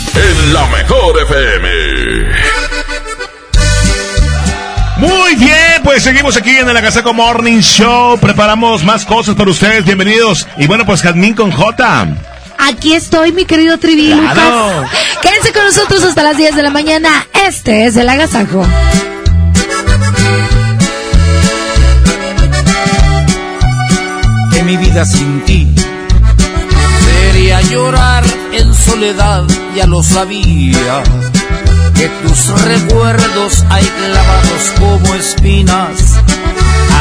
Speaker 2: en la mejor FM.
Speaker 4: Muy bien, pues seguimos aquí en el Agasaco Morning Show. Preparamos más cosas para ustedes. Bienvenidos. Y bueno, pues Jazmín con J.
Speaker 18: Aquí estoy, mi querido Trivi
Speaker 4: Claro.
Speaker 18: Lucas. Quédense con nosotros hasta las 10 de la mañana. Este es el agasajo.
Speaker 40: que mi vida sin ti llorar en soledad, ya lo sabía. Que tus recuerdos hay clavados como espinas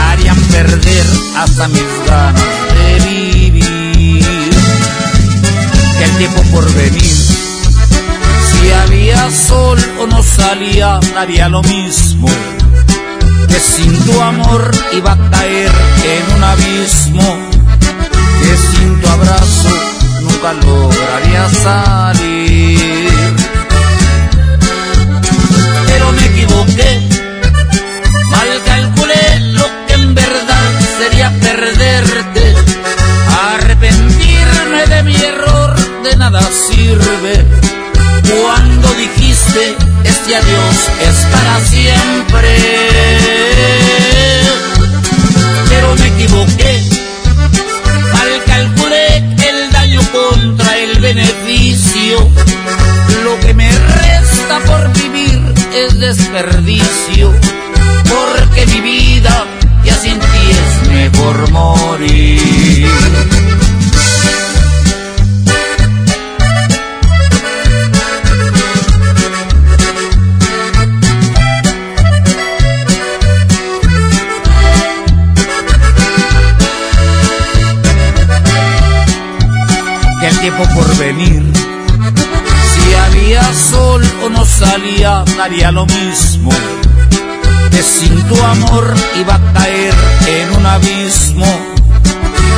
Speaker 40: harían perder hasta mis ganas de vivir. Que el tiempo por venir, si había sol o no salía, daría lo mismo que sin tu amor iba a caer en un abismo, que sin tu abrazo lograría salir. Pero me equivoqué, mal calculé lo que en verdad sería perderte, arrepentirme de mi error de nada sirve. Cuando dijiste este adiós es para siempre. Lo que me resta por vivir es desperdicio, porque mi vida ya sin ti es mejor morir. tiempo por venir no salía, daría lo mismo. Que sin tu amor iba a caer en un abismo.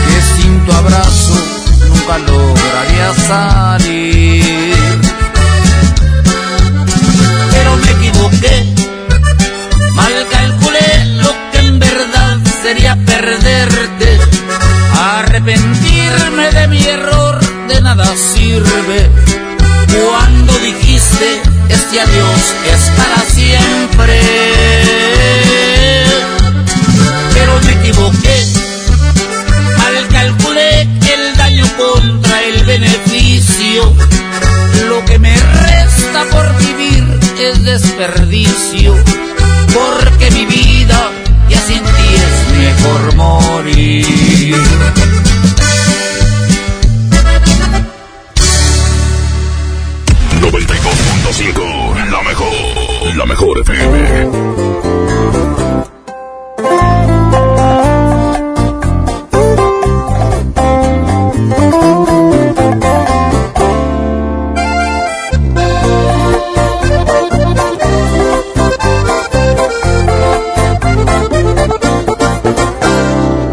Speaker 40: Que sin tu abrazo nunca lograría salir. Pero me equivoqué, mal calculé lo que en verdad sería perderte. Arrepentirme de mi error de nada sirve cuando dijiste este adiós es para siempre. Pero me equivoqué, mal calculé el daño contra el beneficio. Lo que me resta por vivir es desperdicio, porque mi vida ya sin ti es mejor morir.
Speaker 2: 92.5, la mejor, la mejor FM.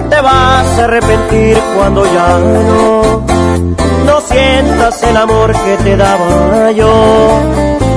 Speaker 34: te vas a arrepentir cuando ya no, no sientas el amor que te daba yo.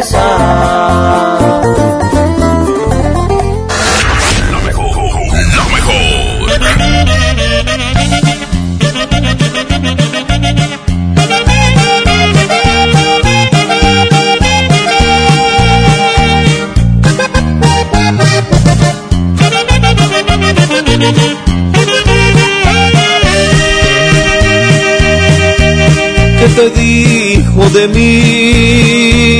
Speaker 2: La mejor, la mejor.
Speaker 41: ¿Qué te dijo de mí?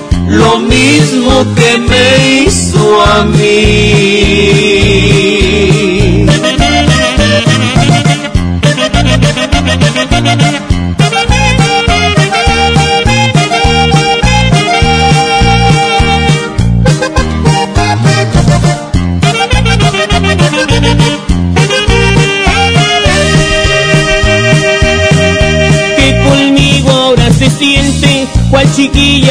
Speaker 42: lo mismo que me hizo a mí.
Speaker 41: que conmigo ahora se siente, cual chiquilla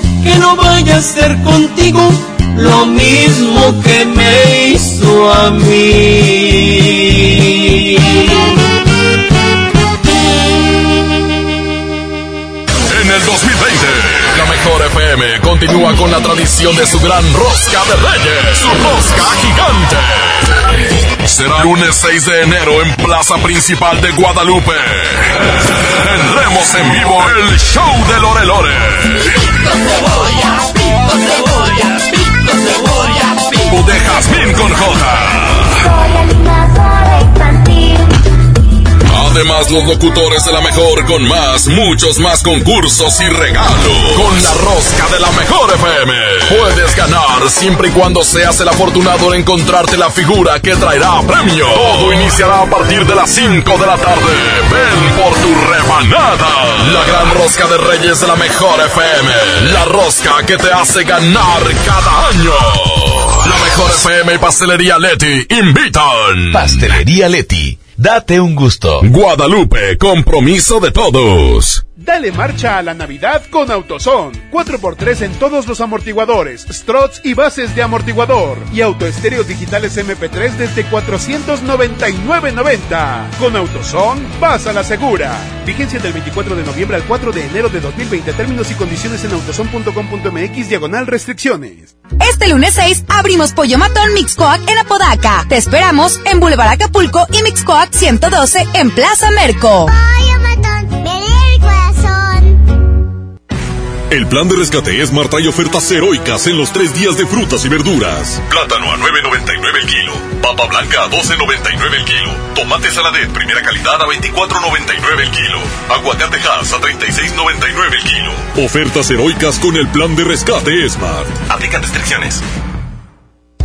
Speaker 42: que no vaya a ser contigo lo mismo que me hizo a mí.
Speaker 2: En el 2020, la mejor FM continúa con la tradición de su gran rosca de reyes, su rosca gigante. Será lunes 6 de enero en Plaza Principal de Guadalupe. Tendremos en vivo el show de Lore Lore. O de Jazmín con J. Además, los locutores de la mejor con más, muchos más concursos y regalos. Con la rosca de la mejor FM. Puedes ganar siempre y cuando seas el afortunado en encontrarte la figura que traerá premio. Todo iniciará a partir de las 5 de la tarde. Ven por tu rebanada. La gran rosca de Reyes de la mejor FM. La rosca que te hace ganar cada año. La mejor FM y Pastelería Leti invitan.
Speaker 43: Pastelería Leti. Date un gusto.
Speaker 2: Guadalupe, compromiso de todos.
Speaker 44: Dale marcha a la Navidad con Autoson. 4x3 en todos los amortiguadores, struts y bases de amortiguador. Y autoestéreos digitales MP3 desde 499.90. Con Autoson, vas a la segura. Vigencia del 24 de noviembre al 4 de enero de 2020. Términos y condiciones en autoson.com.mx diagonal restricciones.
Speaker 45: Este lunes 6 abrimos Pollo Matón Mixcoac en Apodaca. Te esperamos en Boulevard Acapulco y Mixcoac 112 en Plaza Merco.
Speaker 2: El plan de rescate Smart trae ofertas heroicas en los tres días de frutas y verduras. Plátano a 9.99 el kilo. Papa blanca a 12.99 el kilo. Tomate saladet primera calidad a 24.99 el kilo. Aguacate Hass a 36.99 el kilo. Ofertas heroicas con el plan de rescate Smart. Aplican restricciones.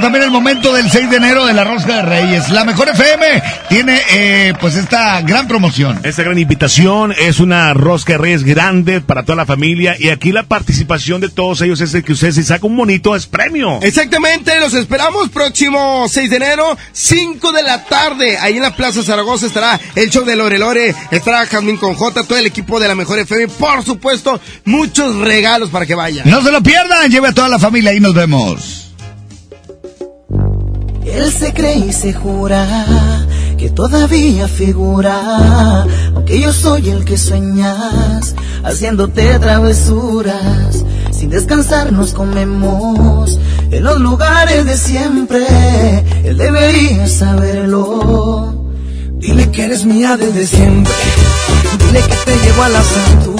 Speaker 3: también el momento del 6 de enero de la Rosca de Reyes. La Mejor FM tiene eh, pues esta gran promoción.
Speaker 4: Esta gran invitación es una rosca de reyes grande para toda la familia y aquí la participación de todos ellos es de que usted si saca un monito es premio.
Speaker 6: Exactamente, los esperamos próximo 6 de enero, 5 de la tarde. Ahí en la Plaza Zaragoza estará el show de Lore Lore, estará Jazmín con J, todo el equipo de la Mejor FM. Por supuesto, muchos regalos para que vayan.
Speaker 3: No se lo pierdan, lleve a toda la familia y nos vemos.
Speaker 46: Él se cree y se jura que todavía figura, aunque yo soy el que sueñas, haciéndote travesuras. Sin descansar nos comemos en los lugares de siempre. Él debería saberlo. Dile que eres mía desde siempre. Dile que te llevo a las alturas.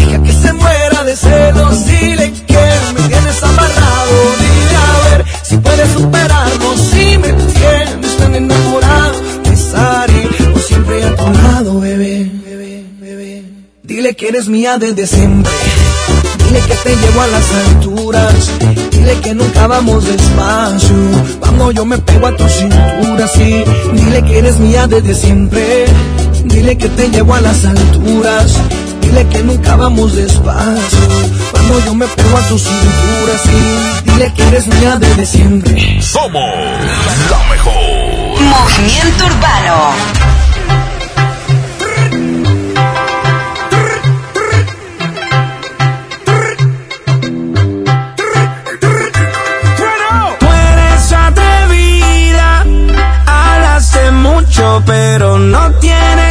Speaker 33: Muera de celos. Dile que me tienes amarrado. Dile a ver si puedes superarlo. Si me tienes tan enamorado. Estaré por siempre a tu lado, bebé. Dile que eres mía desde siempre. Dile que te llevo a las alturas. Dile que nunca vamos despacio. Cuando yo me pego a tu cintura, sí. Dile que eres mía desde siempre. Dile que te llevo a las alturas. Dile que nunca vamos despacio. Cuando yo me pego a tu cintura, sí. Dile que eres mía desde siempre.
Speaker 2: Somos la mejor.
Speaker 45: Movimiento Urbano.
Speaker 42: Tú eres atrevida, hablas de mucho pero no tienes salida.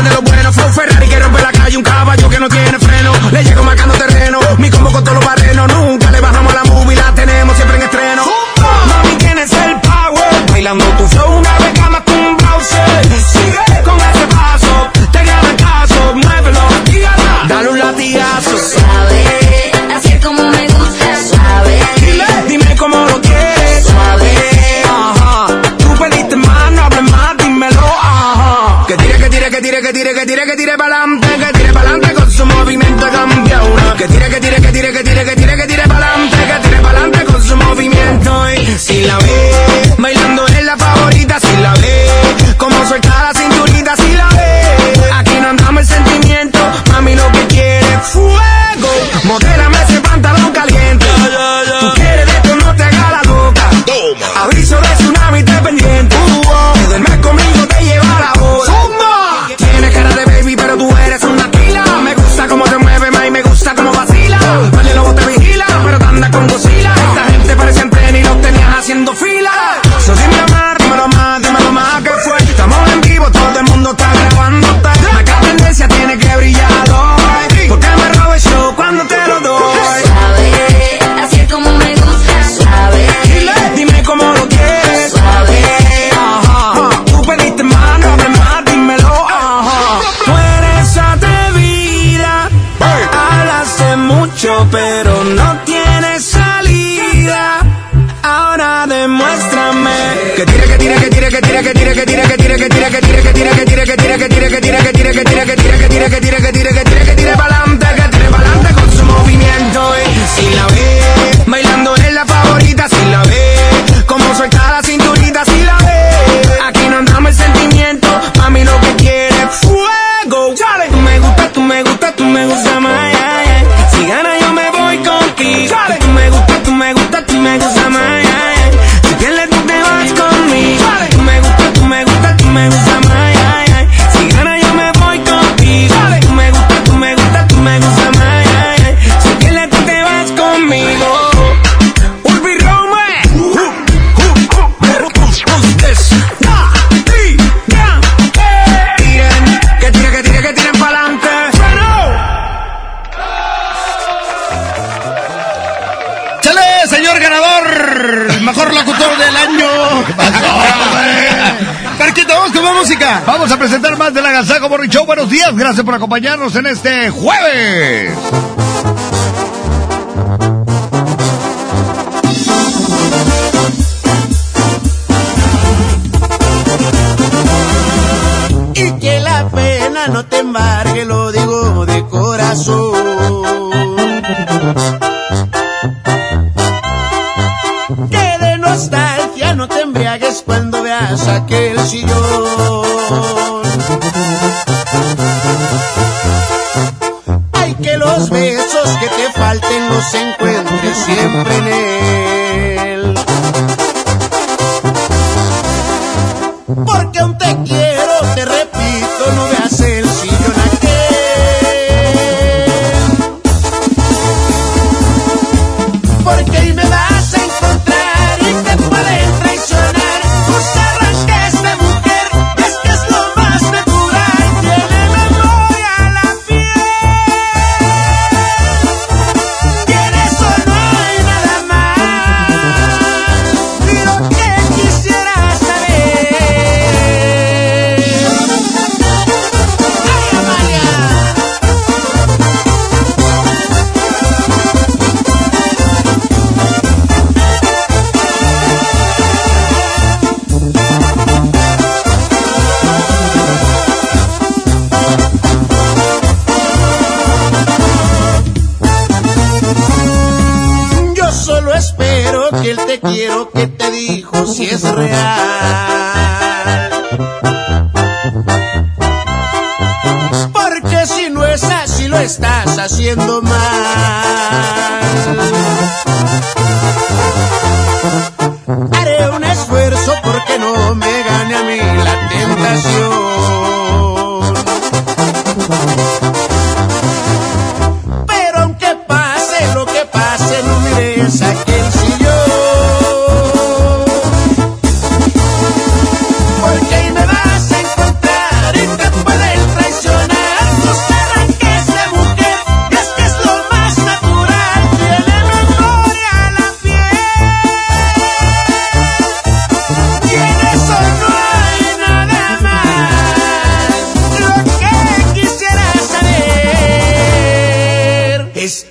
Speaker 42: Tiene los
Speaker 47: A presentar más del Agasajo Show. Buenos días, gracias por acompañarnos en este jueves.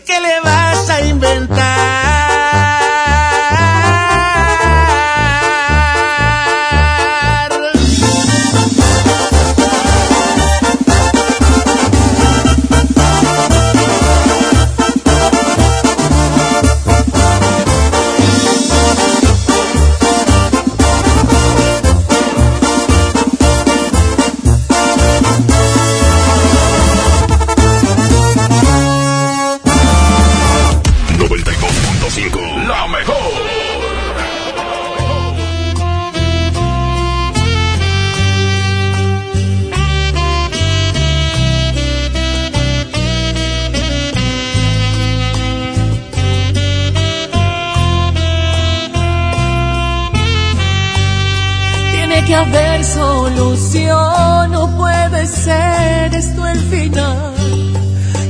Speaker 27: Que le vas a inventar.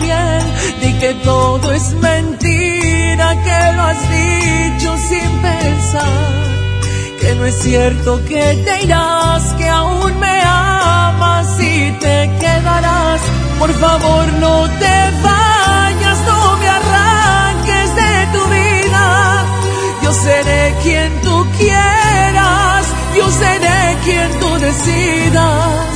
Speaker 48: piel. Di que todo es mentira, que lo has dicho sin pensar. Que no es cierto que te irás, que aún me amas y te quedarás. Por favor no te vayas, no me arranques de tu vida. Yo seré quien tú quieras, yo seré quien tú decidas.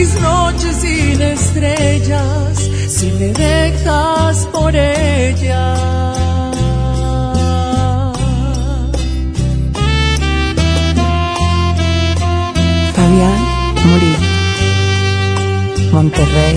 Speaker 48: mis noches sin estrellas si me dejas por ella.
Speaker 49: Fabián Murillo. Monterrey,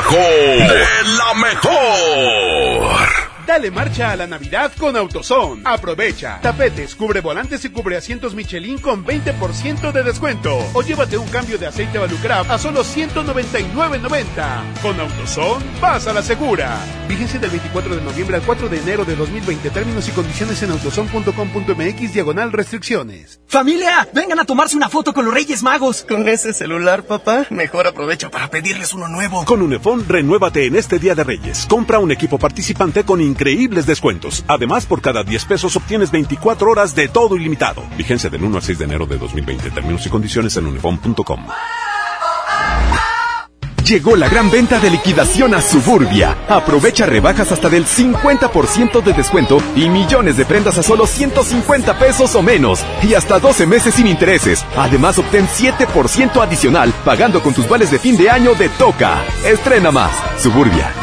Speaker 2: Agasajo de la mejor.
Speaker 44: Dale marcha a la Navidad con AutoZone. Aprovecha. Tapetes, cubre volantes y cubre asientos Michelin con 20% de descuento. O llévate un cambio de aceite Valucraft a solo 199.90. Con AutoZone, vas a la segura. Vigencia del 24 de noviembre al 4 de enero de 2020. Términos y condiciones en autozone.com.mx diagonal restricciones.
Speaker 50: Familia, vengan a tomarse una foto con los Reyes Magos.
Speaker 51: ¿Con ese celular, papá? Mejor aprovecho para pedirles uno nuevo.
Speaker 44: Con Unifón, renuévate en este Día de Reyes. Compra un equipo participante con increíbles descuentos. Además, por cada 10 pesos obtienes 24 horas de todo ilimitado. Vigencia del 1 al 6 de enero de 2020. Términos y condiciones en unifón.com.
Speaker 15: Llegó la gran venta de liquidación a Suburbia. Aprovecha rebajas hasta del 50% de descuento y millones de prendas a solo 150 pesos o menos. Y hasta 12 meses sin intereses. Además, obtén 7% adicional pagando con tus vales de fin de año de Toca. Estrena más. Suburbia.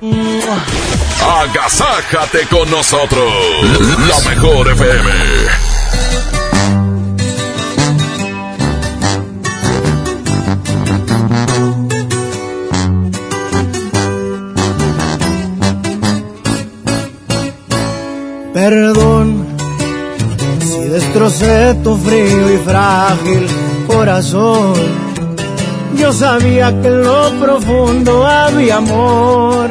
Speaker 2: Agasájate con nosotros. La mejor FM.
Speaker 52: Perdón si destrocé tu frío y frágil corazón. Yo sabía que en lo profundo había amor,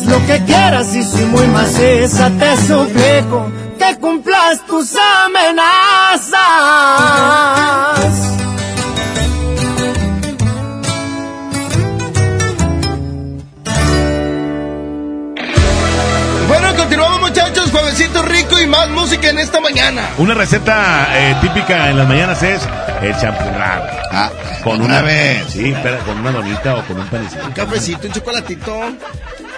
Speaker 52: Haz lo que quieras y si muy maciza te suplico que cumplas tus amenazas.
Speaker 6: Bueno, continuamos muchachos, juevesito rico y más música en esta mañana.
Speaker 4: Una receta eh, típica en las mañanas es el champurrado.
Speaker 3: Ah,
Speaker 4: con
Speaker 3: una
Speaker 4: una
Speaker 3: vez.
Speaker 4: Sí, pero con una donita o con un panecito.
Speaker 6: Un cafecito, un chocolatito,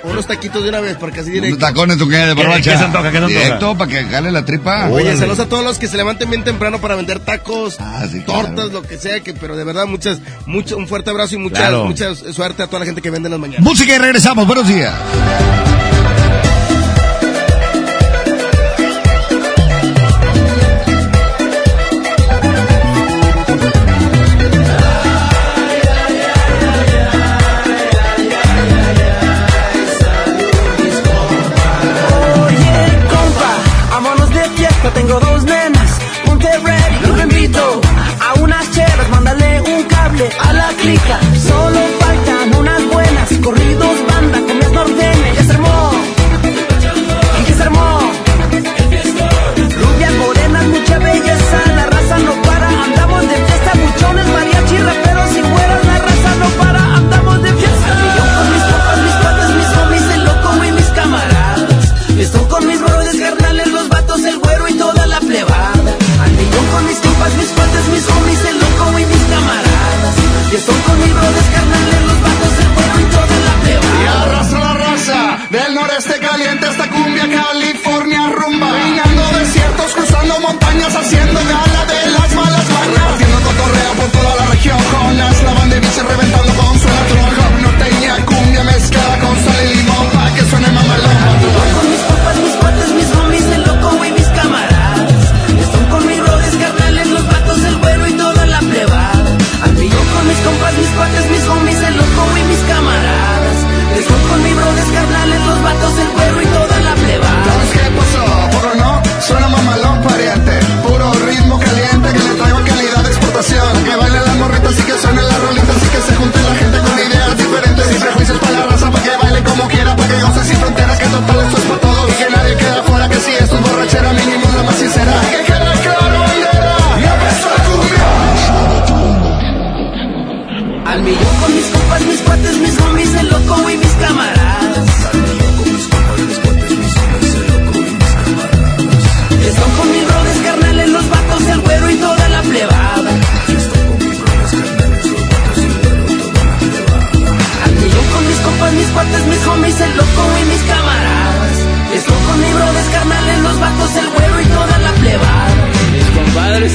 Speaker 6: unos taquitos de una vez, porque así
Speaker 3: Unos
Speaker 6: directo.
Speaker 3: tacones, tú de
Speaker 4: ¿Qué-
Speaker 3: barbacha.
Speaker 4: qué se antoja, qué se antoja?
Speaker 3: Directo, para que jale la tripa.
Speaker 6: Oye, saludos a todos los que se levanten bien temprano para vender tacos,
Speaker 3: Ah, sí,
Speaker 6: tortas,
Speaker 3: claro.
Speaker 6: lo que sea, que pero de verdad muchas, mucho, un fuerte abrazo y mucha,
Speaker 3: Claro.
Speaker 6: mucha suerte a toda la gente que vende en las mañanas.
Speaker 3: Música y regresamos. Buenos días.
Speaker 53: Tengo dos nenas, ponte ready, yo te invito a unas chelas, mándale un cable a la clica,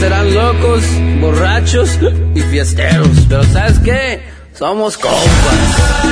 Speaker 2: serán locos, borrachos y fiesteros. Pero ¿sabes qué? Somos compas.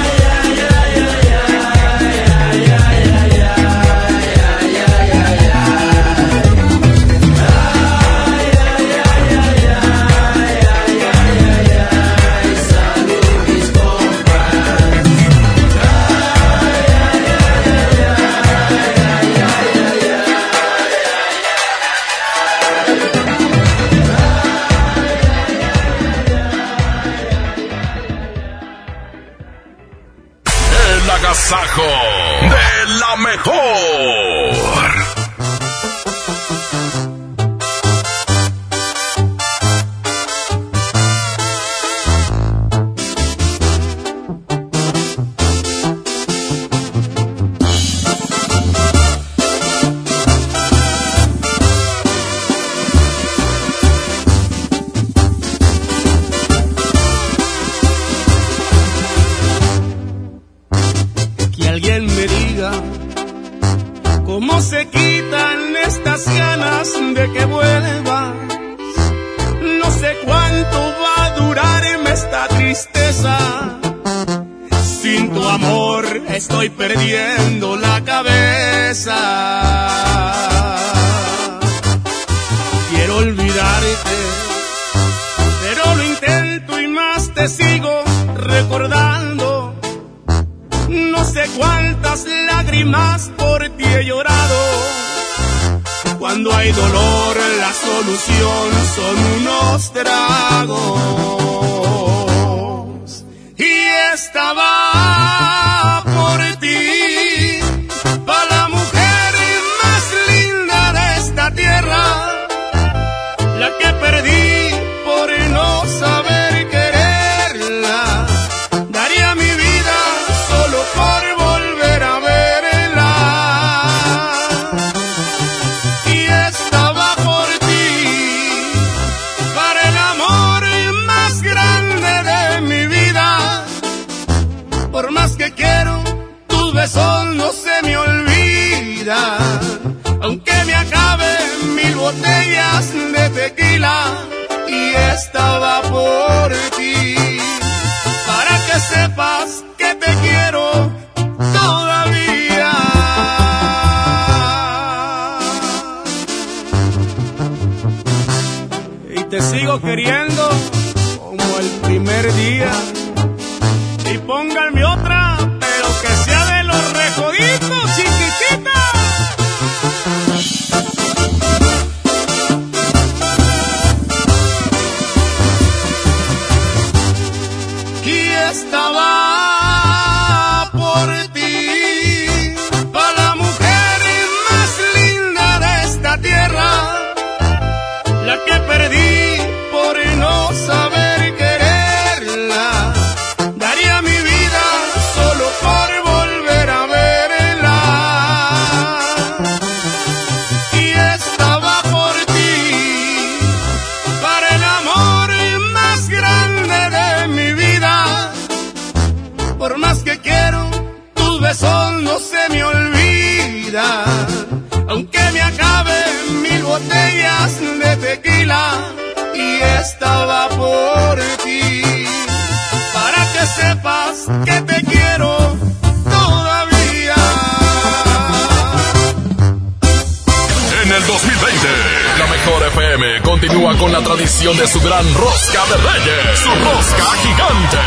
Speaker 54: De
Speaker 2: su gran rosca de reyes, su rosca gigante.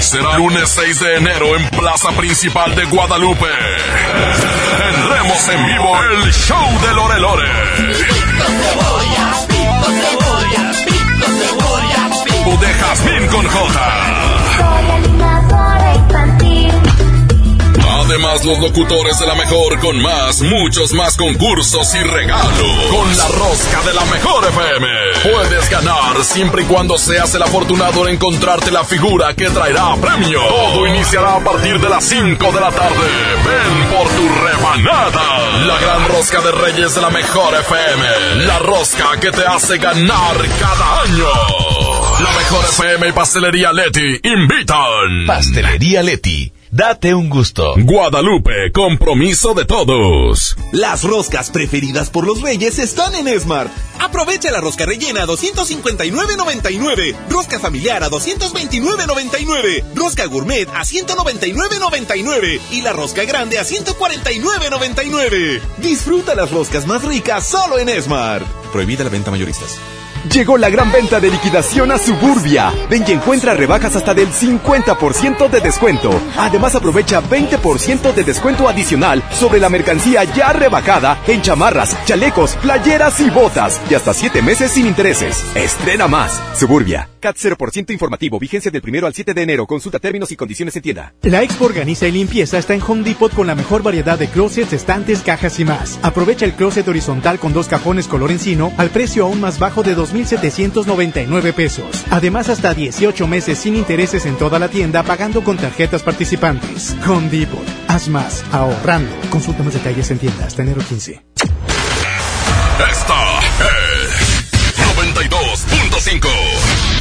Speaker 2: Será lunes 6 de enero en Plaza Principal de Guadalupe. Tendremos en vivo el show de Lore Lore. O de Jazmín con J. Además, los locutores de la mejor con más, muchos más concursos y regalos. Con la rosca de la mejor FM. Puedes ganar siempre y cuando seas el afortunado en encontrarte la figura que traerá premio. Todo iniciará a partir de las 5 de la tarde. Ven por tu rebanada. La gran rosca de Reyes de la mejor FM. La rosca que te hace ganar cada año. La mejor FM y Pastelería Leti invitan.
Speaker 55: Pastelería Leti. Date un gusto.
Speaker 2: Guadalupe, compromiso de todos.
Speaker 56: Las roscas preferidas por los reyes están en Smart. Aprovecha la rosca rellena a 259.99, rosca familiar a 229.99, rosca gourmet a 199.99 y la rosca grande a 149.99. Disfruta las roscas más ricas solo en Smart. Prohibida la venta mayoristas.
Speaker 15: Llegó la gran venta de liquidación a Suburbia. Ven y encuentra rebajas hasta del 50% de descuento. Además aprovecha 20% de descuento adicional sobre la mercancía ya rebajada en chamarras, chalecos, playeras y botas. Y hasta 7 meses sin intereses. Estrena más. Suburbia. CAT 0% informativo. Vigencia del primero al 7 de enero. Consulta términos y condiciones en tienda.
Speaker 57: La Expo Organiza y Limpieza está en Home Depot con la mejor variedad de closets, estantes, cajas y más. Aprovecha el closet horizontal con dos cajones color encino al precio aún más bajo de 2.799 pesos. Además, hasta 18 meses sin intereses en toda la tienda pagando con tarjetas participantes. Home Depot. Haz más ahorrando. Consulta más detalles en tienda hasta enero 15.
Speaker 2: Esta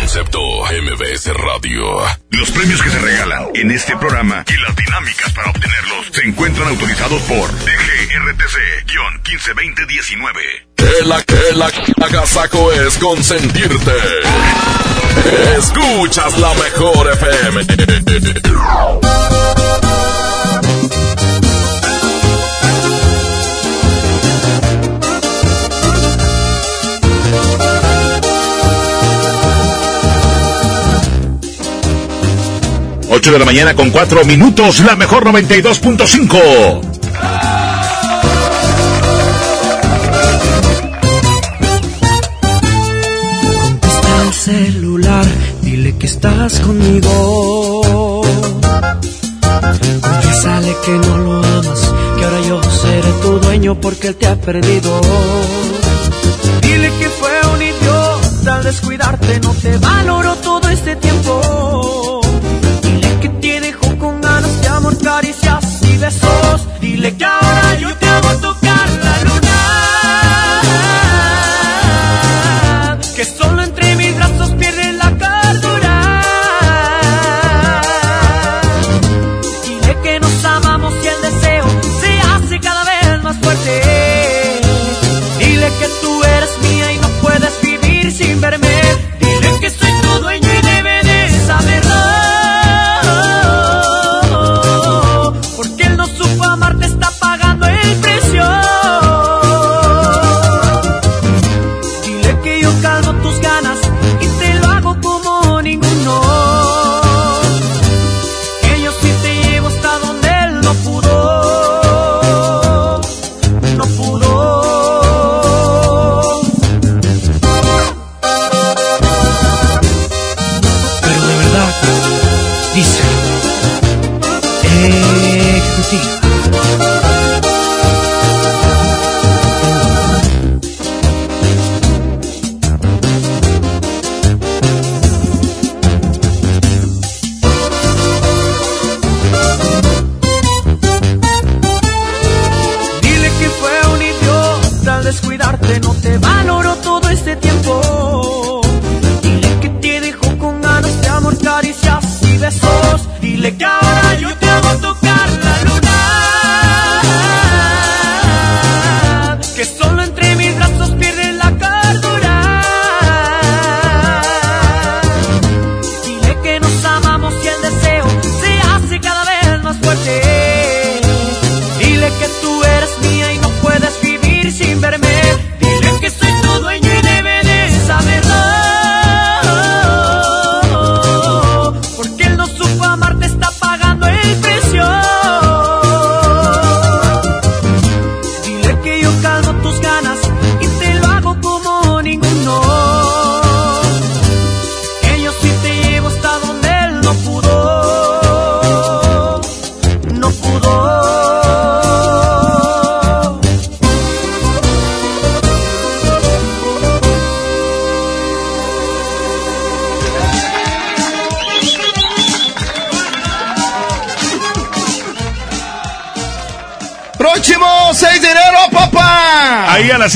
Speaker 2: Concepto MBS Radio.
Speaker 4: Los premios que se regalan en este programa y las dinámicas para obtenerlos se encuentran autorizados por DGRTC-152019.
Speaker 2: El, el, el agasaco es consentirte. Escuchas la mejor FM.
Speaker 4: 8 de la mañana con 4 minutos, la mejor 92.5.
Speaker 58: Contesta el celular, dile que estás conmigo. Confiésale que no lo amas, que ahora yo seré tu dueño porque él te ha perdido. Dile que fue un idiota al descuidarte, no te valoró todo este tiempo. Caricias y besos. Dile que ahora yo te hago tocar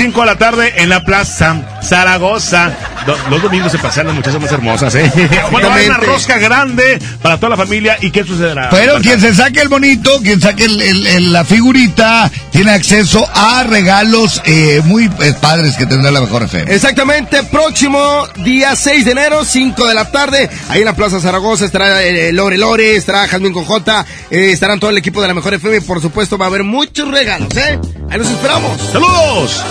Speaker 59: 5 de la tarde en la Plaza Zaragoza. Do- los domingos se pasean las muchachas más hermosas, ¿eh? Bueno, haber una rosca grande para toda la familia. ¿Y qué sucederá?
Speaker 3: Pero
Speaker 59: Marta?
Speaker 3: quien se saque el bonito, quien saque el- el- el- la figurita, tiene acceso a regalos eh, muy eh, padres que tendrá la mejor FM.
Speaker 6: Exactamente, próximo día 6 de enero, 5 de la tarde, ahí en la Plaza Zaragoza estará eh, Lore Lore, estará Jazmín con J, eh, estarán todo el equipo de la Mejor FM y por supuesto va a haber muchos regalos, ¿eh? Ahí los esperamos.
Speaker 59: ¡Saludos!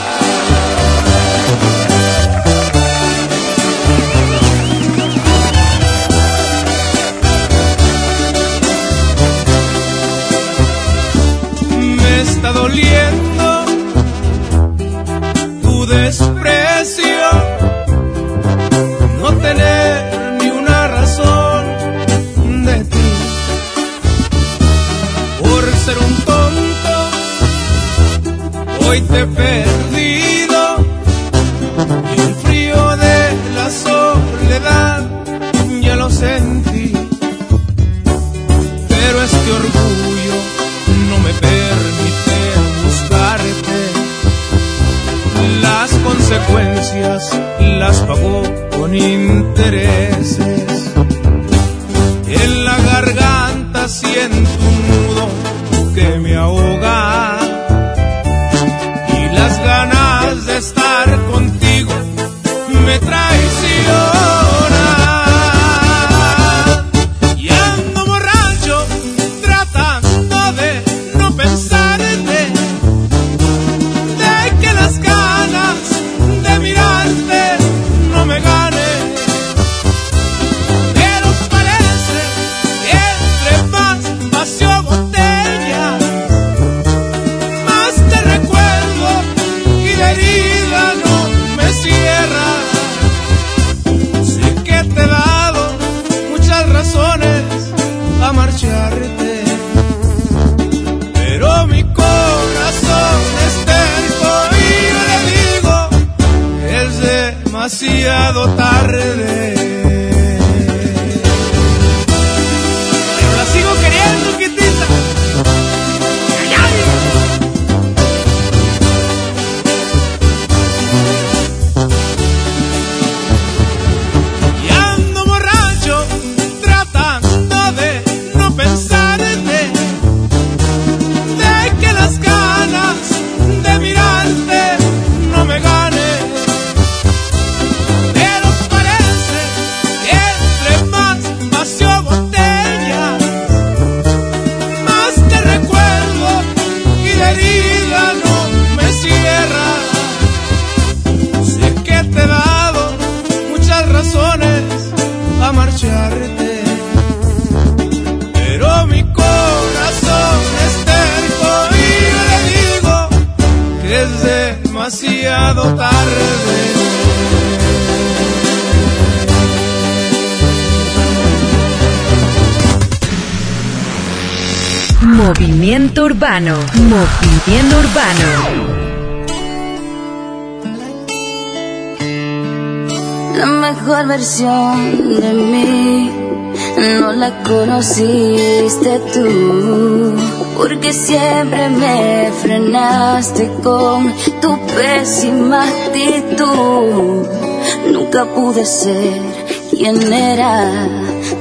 Speaker 60: pude ser quien era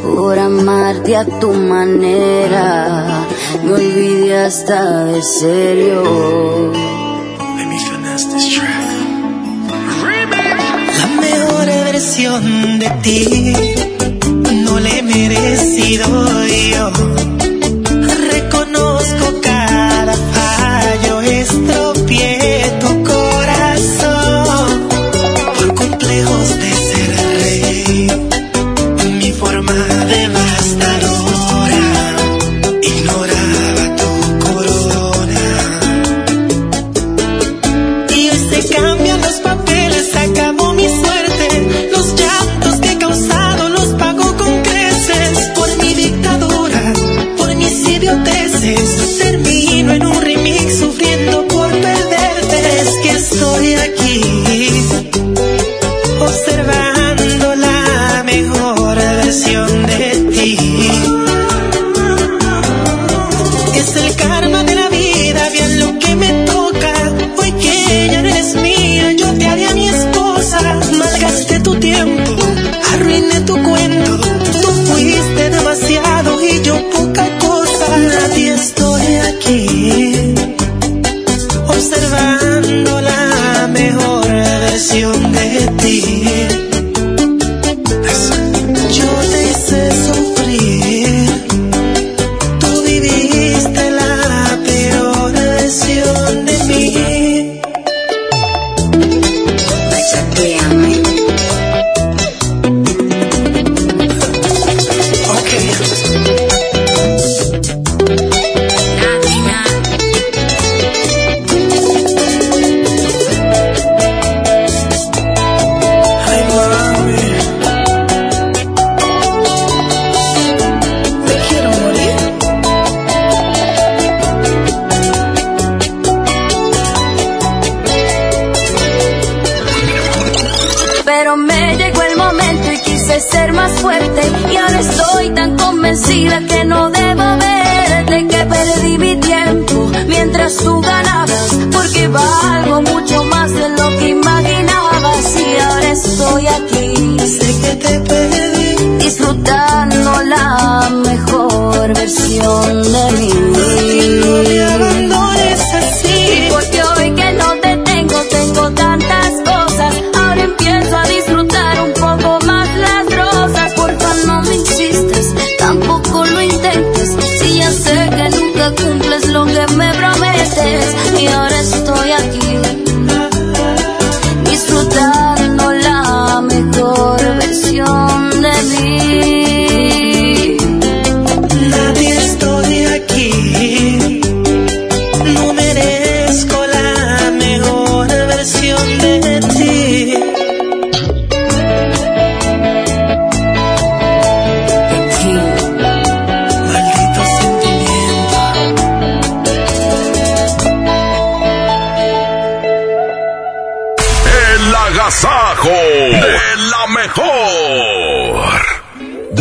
Speaker 60: por amarte a tu manera. Me olvidé hasta de serio.
Speaker 27: La mejor versión de ti no le he merecido yo. poca cosa la ti estoy aquí, observando la mejor versión de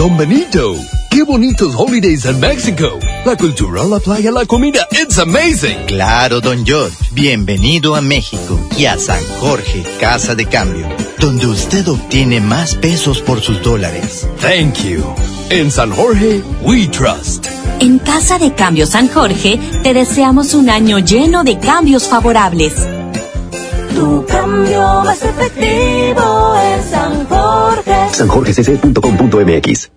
Speaker 28: Don Benito, qué bonitos holidays en México. La cultura, la playa, la comida, it's amazing.
Speaker 61: Claro, don George. Bienvenido a México y a San Jorge, Casa de Cambio, donde usted obtiene más pesos por sus dólares.
Speaker 28: Thank you. En San Jorge, we trust.
Speaker 37: En Casa de Cambio San Jorge te deseamos un año lleno de cambios favorables.
Speaker 62: Tu cambio más efectivo es San Jorge.
Speaker 63: sanjorgecc.com.mx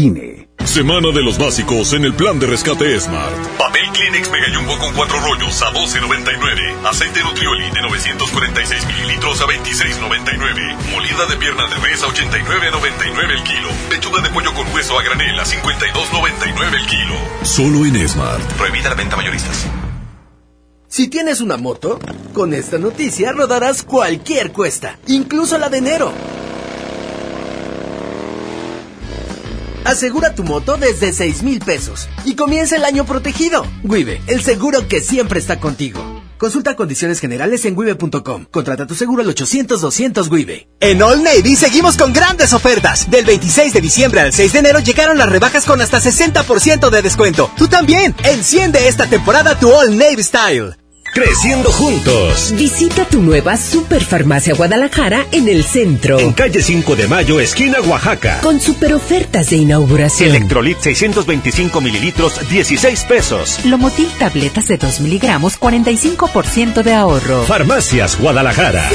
Speaker 64: INE.
Speaker 2: Semana de los básicos en el plan de rescate Smart. Papel Kleenex Mega Jumbo con cuatro rollos a 12.99. Aceite Nutrioli de 946 mililitros a 26.99. Molida de pierna de res a 89.99 el kilo. Pechuga de pollo con hueso a granel a 52.99 el kilo. Solo en Smart. Prohibida la venta mayoristas.
Speaker 65: Si tienes una moto, con esta noticia rodarás cualquier cuesta, incluso la de enero. Asegura tu moto desde 6 mil pesos y comienza el año protegido. Wibe, el seguro que siempre está contigo. Consulta condiciones generales en wibe.com. Contrata tu seguro al 800-200 Wibe.
Speaker 66: En All Navy seguimos con grandes ofertas. Del 26 de diciembre al 6 de enero llegaron las rebajas con hasta 60% de descuento. Tú también. Enciende esta temporada tu All Navy Style.
Speaker 67: Creciendo juntos.
Speaker 68: Visita tu nueva Superfarmacia Guadalajara en el centro.
Speaker 67: En calle 5 de Mayo, esquina Oaxaca.
Speaker 68: Con super ofertas de inauguración.
Speaker 67: Electrolit 625 mililitros, 16 pesos.
Speaker 68: Lomotil tabletas de 2 miligramos, 45% de ahorro.
Speaker 67: Farmacias Guadalajara.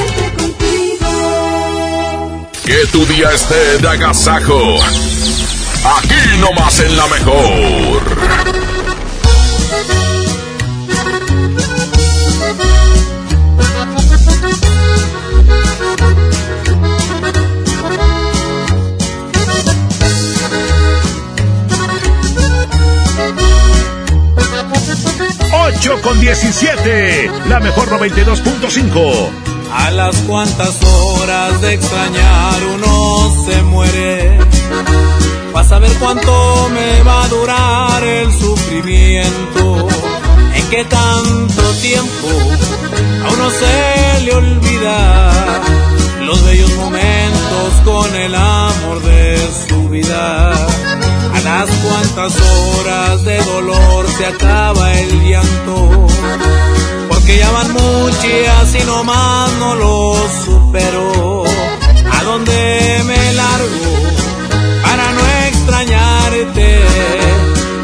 Speaker 2: Que tu día esté de agasajo. Aquí nomás en la mejor.
Speaker 4: Ocho con 17, la mejor 92.5.
Speaker 69: A las cuantas horas de extrañar uno se muere. Vas a ver cuánto me va a durar el sufrimiento. En qué tanto tiempo a uno se le olvida los bellos momentos con el amor de su vida. A las cuantas horas de dolor se acaba el llanto. Porque ya van muchas y nomás no lo supero. ¿A dónde me largo para no extrañarte?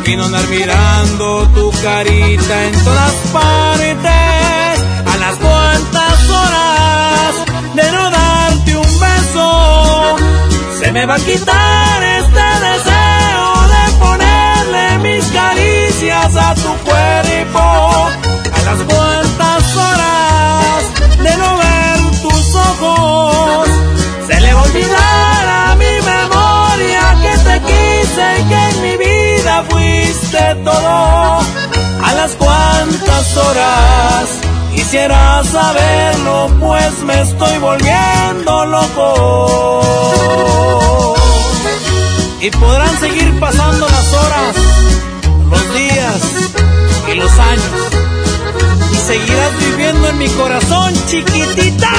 Speaker 69: Y no andar mirando tu carita en todas partes. A las cuantas horas de no darte un beso, se me va a quitar este caricias a tu cuerpo. A las cuantas horas de no ver tus ojos, se le va a olvidar a mi memoria que te quise y que en mi vida fuiste todo. A las cuantas horas quisiera saberlo, pues me estoy volviendo loco. Y podrán seguir pasando las horas, días y los años. Y seguirás viviendo en mi corazón, chiquitita.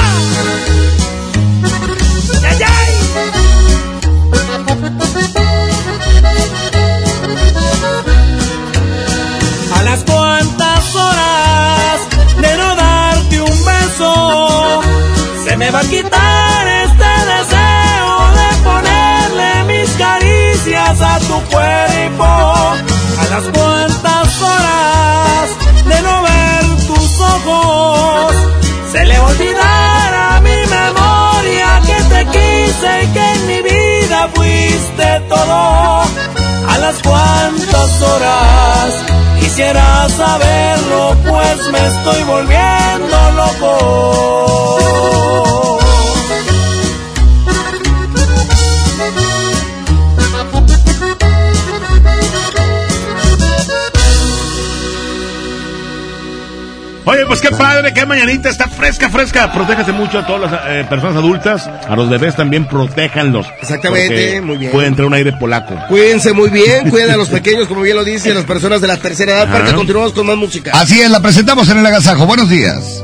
Speaker 69: A las cuantas horas de no darte un beso, se me va a quitar este deseo de ponerle mis caricias a tu cuerpo. Las cuantas horas de no ver tus ojos, se le va a olvidar a mi memoria que te quise y que en mi vida fuiste todo. A las cuantas horas quisiera saberlo, pues me estoy volviendo loco.
Speaker 4: Oye, pues qué padre, qué mañanita, está fresca, fresca. Protéjase mucho a todas las eh, personas adultas, a los bebés también, protéjanlos.
Speaker 6: Exactamente, muy bien.
Speaker 4: Puede entrar un aire polaco.
Speaker 6: Cuídense muy bien, cuiden a los pequeños, como bien lo dice, a las personas de la tercera edad, para que
Speaker 3: Ajá.
Speaker 6: continuemos con más música.
Speaker 3: Así es, la presentamos en el agasajo. Buenos días.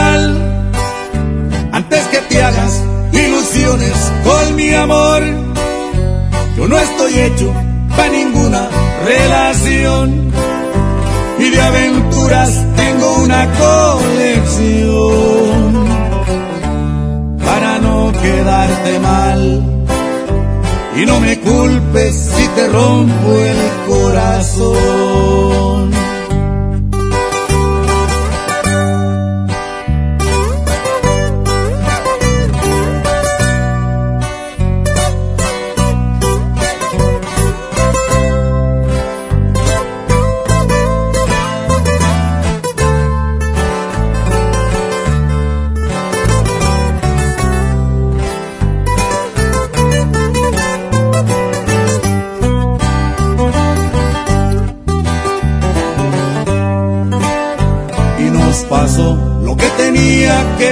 Speaker 32: amor, yo no estoy hecho para ninguna relación. Y de aventuras tengo una colección para no quedarte mal. Y no me culpes si te rompo el corazón.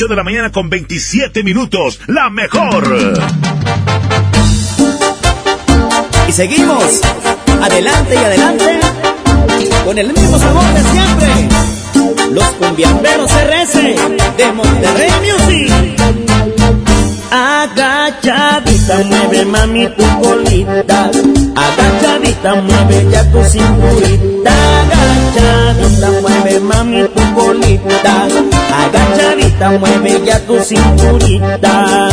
Speaker 4: 8 de la mañana con 27 minutos. La mejor.
Speaker 14: Y seguimos, adelante y adelante, con el mismo sabor de siempre. Los cumbiamberos RS de Monterrey Music. Agachadita, mueve mami tu colita. Agachadita, mueve ya tu cinturita. Agachadita, mueve mami Agachadita, mueve ya tu cinturita.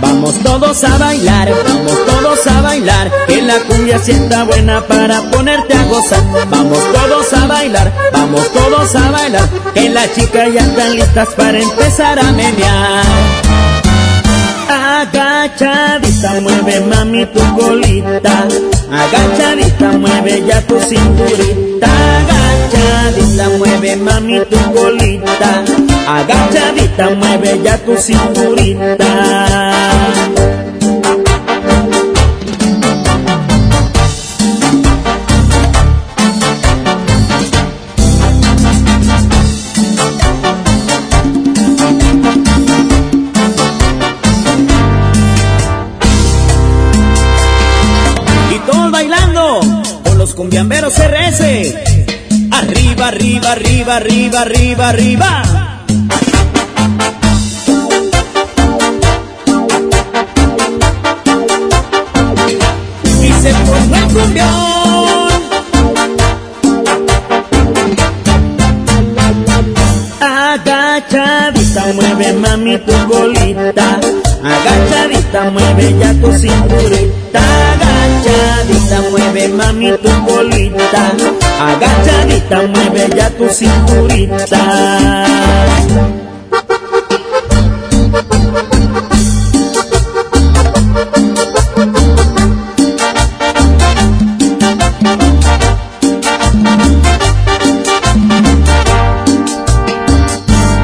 Speaker 14: Vamos todos a bailar, vamos todos a bailar, que la cumbia sienta buena para ponerte Vamos todos a bailar, vamos todos a bailar, que las chicas ya están listas para empezar a menear. Agachadita, mueve mami tu colita. Agachadita, mueve ya tu cinturita. Agachadita, mueve mami tu colita. Agachadita, mueve ya tu cinturita. Arriba, arriba, arriba, arriba, arriba, arriba. Y se pone el cumbión. Agachadita, mueve mami tu colita. Agachadita, mueve ya tu cinturita. Agachadita, mueve mami tu colita Agachadita, mueve ya tu cinturita.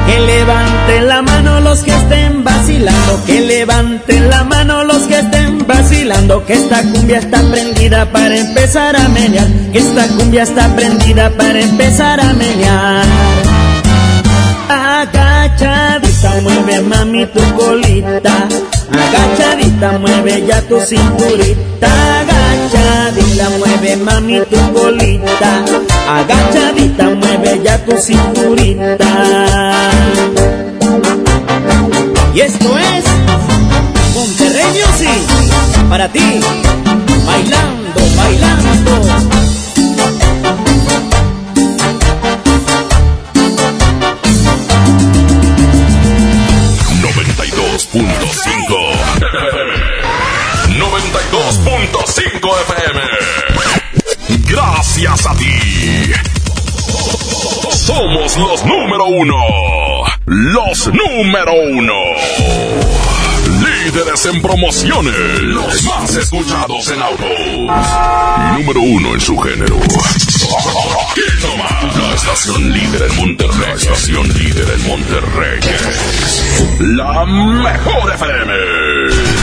Speaker 14: Que levanten la mano los que estén vacilando, que levanten la mano los que estén vacilando, que esta cumbia está prendida para empezar a menear, esta cumbia está prendida para empezar a menear. Agachadita, mueve mami tu colita, agachadita, mueve ya tu cinturita, agachadita, mueve mami tu colita, agachadita, mueve ya tu cinturita. Y esto es Monterrey Music para ti, bailando. a ti.
Speaker 2: Somos los número uno. Los número uno. Líderes en promociones. Los más escuchados en autos. Número uno en su género. La estación líder en Monterrey. La estación líder en Monterrey. La mejor FM.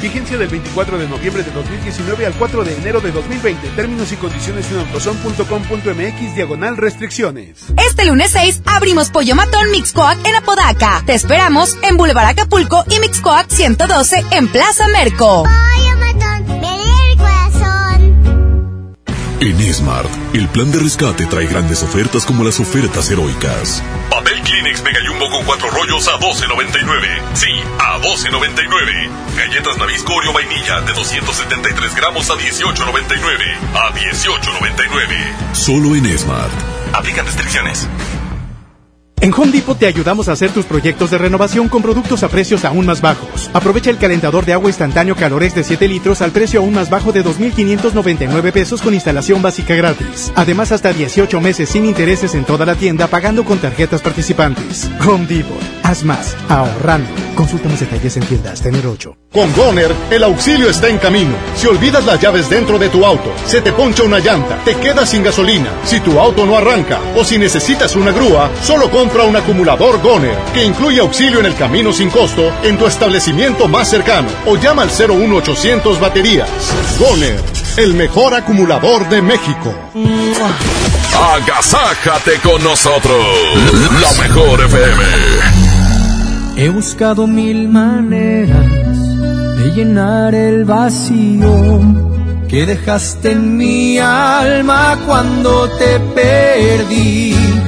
Speaker 70: Vigencia del 24 de noviembre de 2019 al 4 de enero de 2020. Términos y condiciones en autozone.com.mx diagonal restricciones.
Speaker 71: Este lunes 6 abrimos Pollo Matón Mixcoac en Apodaca. Te esperamos en Boulevard Acapulco y Mixcoac 112 en Plaza Merco.
Speaker 72: En Smart, el plan de rescate trae grandes ofertas como las ofertas heroicas.
Speaker 2: Papel Kleenex Mega Jumbo con cuatro rollos a 12.99. Sí, a 12.99. Galletas Nabisco Oreo Vainilla de 273 gramos a 18.99. A 18.99.
Speaker 72: Solo en Smart.
Speaker 2: Aplican restricciones.
Speaker 73: En Home Depot te ayudamos a hacer tus proyectos de renovación con productos a precios aún más bajos. Aprovecha el calentador de agua instantáneo Calores de 7 litros al precio aún más bajo de 2.599 pesos con instalación básica gratis. Además, hasta 18 meses sin intereses en toda la tienda pagando con tarjetas participantes. Home Depot. Haz más. Ahorrando. Consulta más detalles en tiendas. Tener 8.
Speaker 74: Con Goner, el auxilio está en camino. Si olvidas las llaves dentro de tu auto, se te poncha una llanta, te quedas sin gasolina, si tu auto no arranca o si necesitas una grúa, solo compra un acumulador Goner, que incluye auxilio en el camino sin costo en tu establecimiento más cercano o llama al 01800 baterías. Goner, el mejor acumulador de México.
Speaker 2: Agasájate con nosotros. La mejor FM.
Speaker 75: He buscado mil maneras de llenar el vacío que dejaste en mi alma cuando te perdí.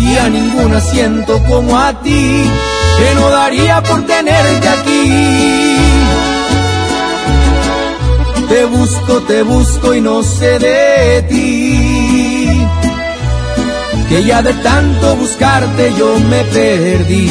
Speaker 75: Y a ninguna siento como a ti, que no daría por tenerte aquí. Te busco, te busco y no sé de ti. Que ya de tanto buscarte yo me perdí.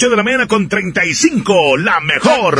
Speaker 4: De la mañana con 35, la mejor.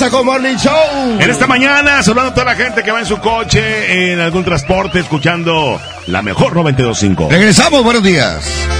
Speaker 6: Saco Morning Show.
Speaker 4: En esta mañana, saludando a toda la gente que va en su coche, en algún transporte, escuchando la mejor 925.
Speaker 70: Regresamos, buenos días.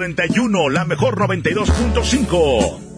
Speaker 25: 41, la mejor 92.5.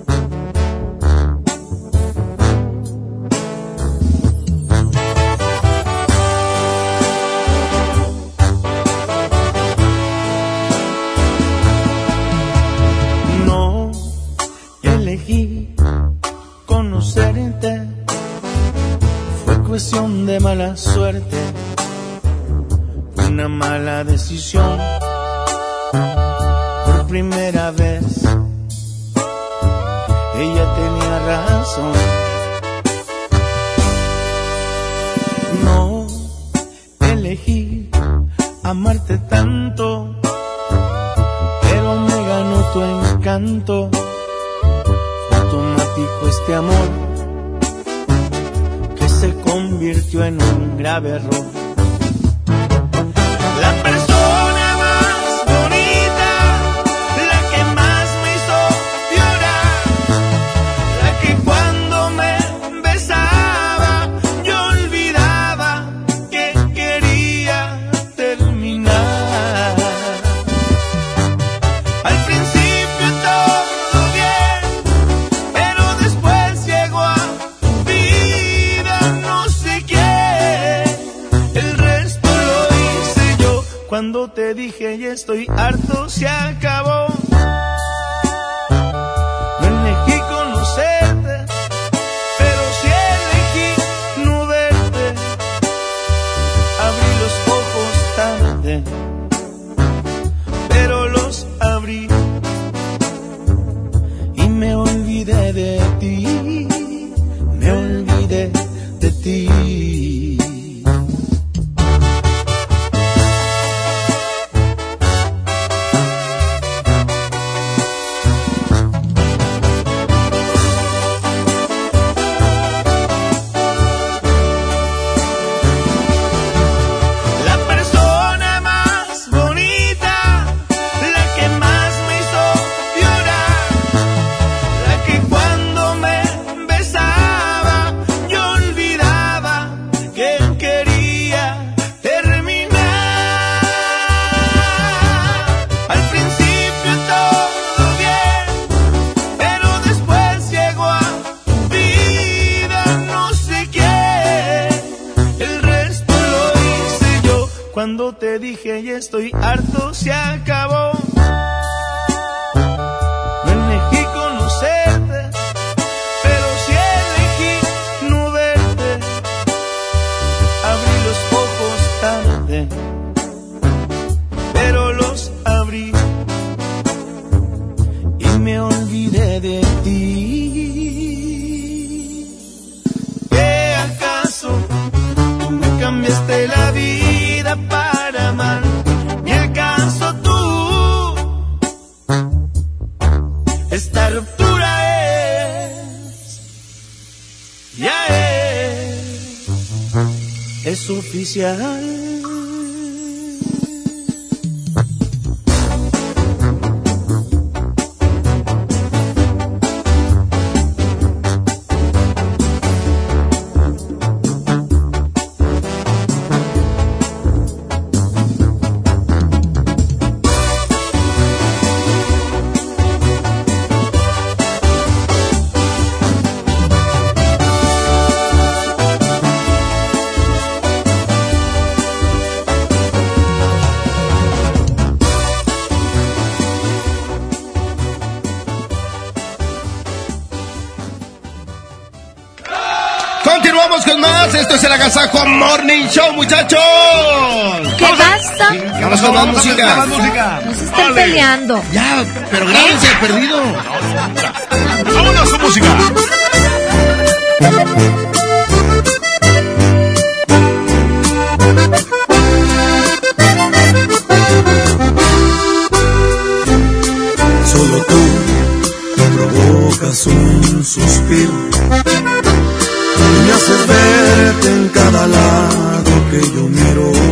Speaker 6: vamos con más. Esto es el Agasajo Morning Show, muchachos.
Speaker 18: ¿Qué
Speaker 6: vamos? A... Sí, con
Speaker 18: música. Más música. Peleando.
Speaker 6: Ya, pero grábense, ¿Eh? perdido.
Speaker 25: Vámonos con música.
Speaker 76: Solo tú me provocas un suspiro cada lado que yo miro.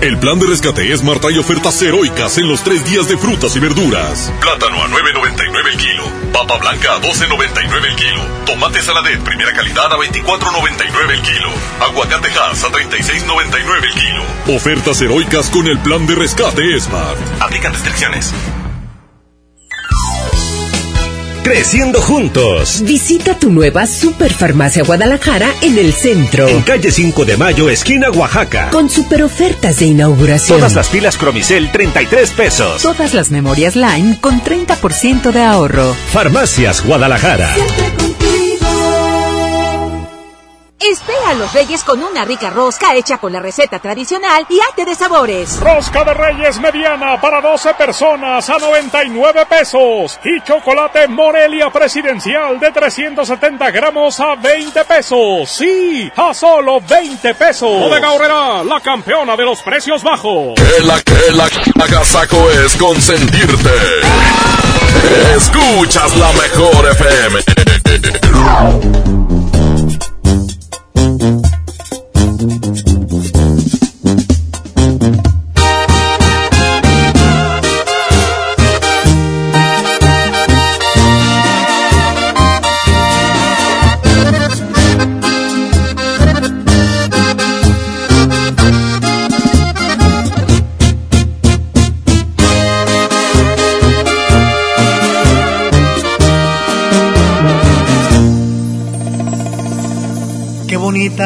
Speaker 72: El plan de rescate es Marta y ofertas heroicas en los tres días de frutas y verduras. Plátano a 9.99 el kilo. Papa blanca a 12.99 el kilo. Tomate saladet primera calidad a 24.99 el kilo. Aguacate Hass a 36.99 el kilo. Ofertas heroicas con el plan de rescate Smart.
Speaker 77: Aplican restricciones. Creciendo juntos.
Speaker 78: Visita tu nueva Superfarmacia Guadalajara en el centro.
Speaker 77: En calle 5 de Mayo, esquina Oaxaca.
Speaker 78: Con super ofertas de inauguración.
Speaker 77: Todas las pilas Cromicel, 33 pesos.
Speaker 79: Todas las memorias Line con 30% de ahorro.
Speaker 77: Farmacias Guadalajara.
Speaker 80: Los reyes con una rica rosca hecha con la receta tradicional y arte de sabores.
Speaker 23: Rosca de Reyes mediana para 12 personas a 99 pesos. Y chocolate Morelia presidencial de 370 gramos a 20 pesos. Sí, a solo 20 pesos. Bodega Horrera, la campeona de los precios bajos.
Speaker 2: Que la que la agasajo es consentirte. Escuchas la mejor FM.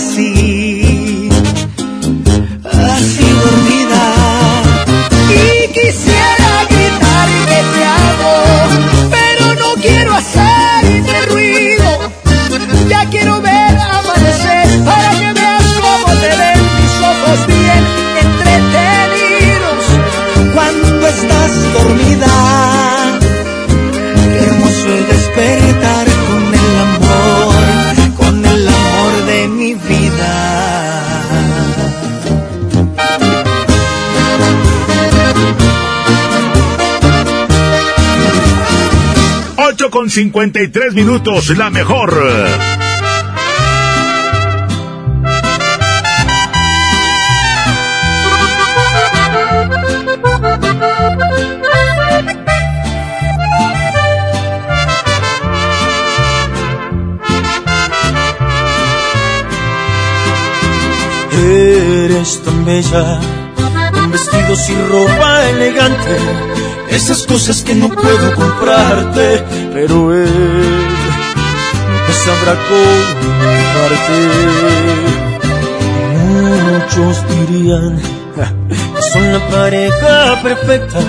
Speaker 46: see con
Speaker 4: 53 minutos, la mejor.
Speaker 81: Eres tan bella, con vestidos y ropa elegante, esas cosas que no puedo comprarte, pero él nunca sabrá comprarte. Muchos dirían que son la pareja perfecta,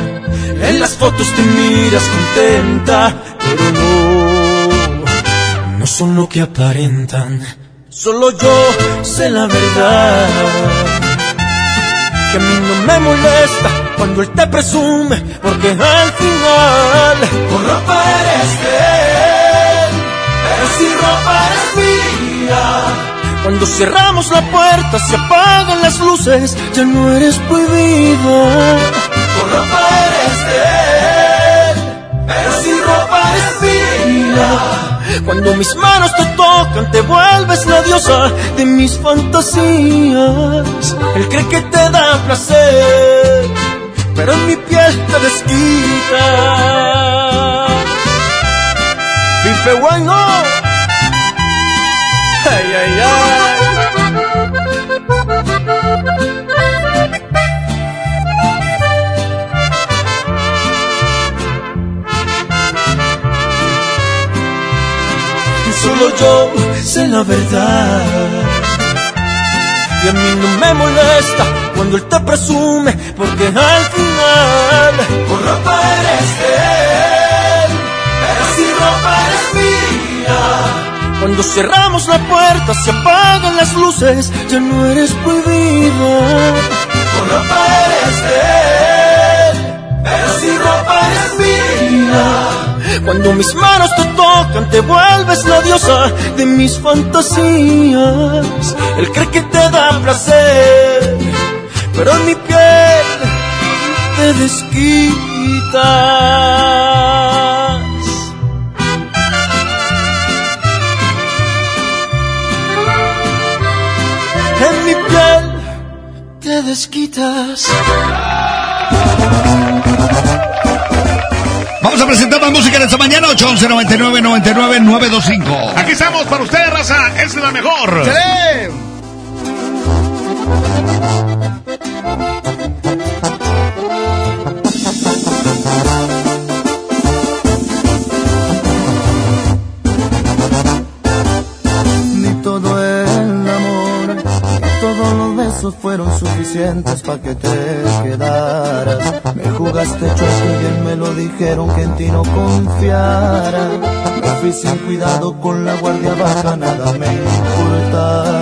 Speaker 81: en las fotos te miras contenta, pero no, no son lo que aparentan. Solo yo sé la verdad. Que a mí no me molesta cuando él te presume, porque al final con ropa eres él, pero sin ropa eres mía. Cuando cerramos la puerta, se apagan las luces, ya no eres prohibida. Con ropa eres él, pero sin ropa eres mía. Cuando mis manos te tocan, te vuelves la diosa de mis fantasías. Él cree que te da placer, pero en mi piel te desquita. Pipe bueno. Ay, ay, Solo yo sé la verdad. Y a mí no me molesta cuando él te presume, porque al con ropa eres de él, pero sin ropa eres mía. Cuando cerramos la puerta, se apagan las luces, ya no eres prohibida. Con ropa eres de él, pero sin ropa eres mía. Cuando mis manos te tocan, te vuelves la diosa de mis fantasías. Él cree que te da placer, pero en mi piel te desquitas. En mi piel te desquitas.
Speaker 3: Vamos a presentar más música en esta mañana, 811 99 99 925.
Speaker 4: Aquí estamos para ustedes, raza. Es la mejor.
Speaker 31: Suficientes para que te quedaras. Me jugaste chueco y bien me lo dijeron que en ti no confiara. Me fui sin cuidado con la guardia baja, nada me importaba.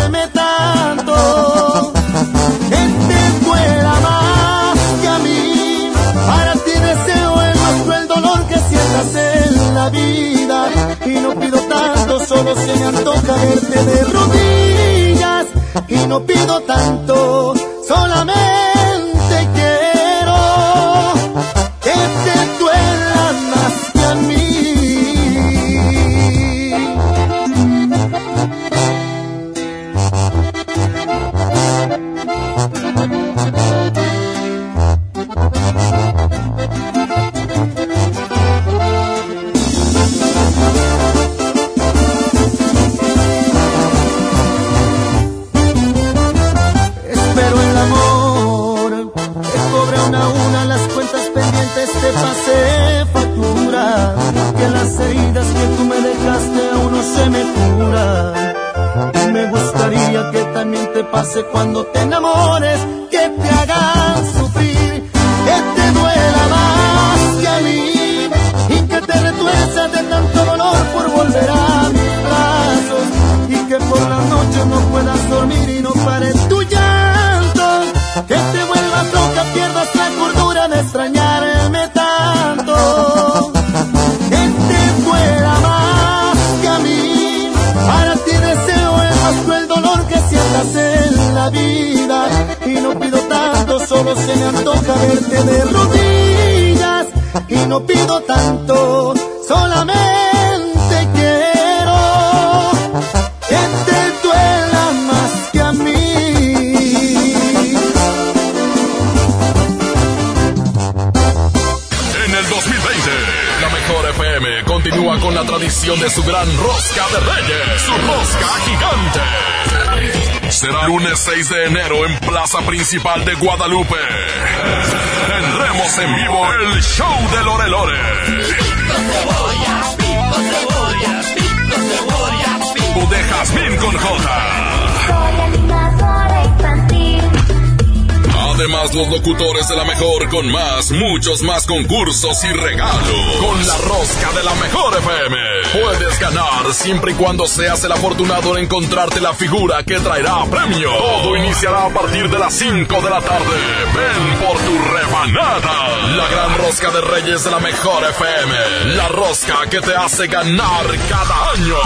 Speaker 31: Se me antoja verte de rodillas y no pido tanto,
Speaker 2: Plaza Principal de Guadalupe. Tendremos en vivo el show de Lore Lore. O de Jazmín con J. Además, los locutores de la mejor con más, muchos más concursos y regalos. Con la rosca de la mejor FM. Puedes ganar siempre y cuando seas el afortunado en encontrarte la figura que traerá premio. Todo iniciará a partir de las 5 de la tarde. Ven por tu rebanada. La gran rosca de Reyes de la mejor FM. La rosca que te hace ganar cada año.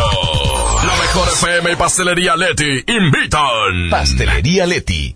Speaker 2: La mejor FM y Pastelería Leti invitan.
Speaker 56: Pastelería Leti.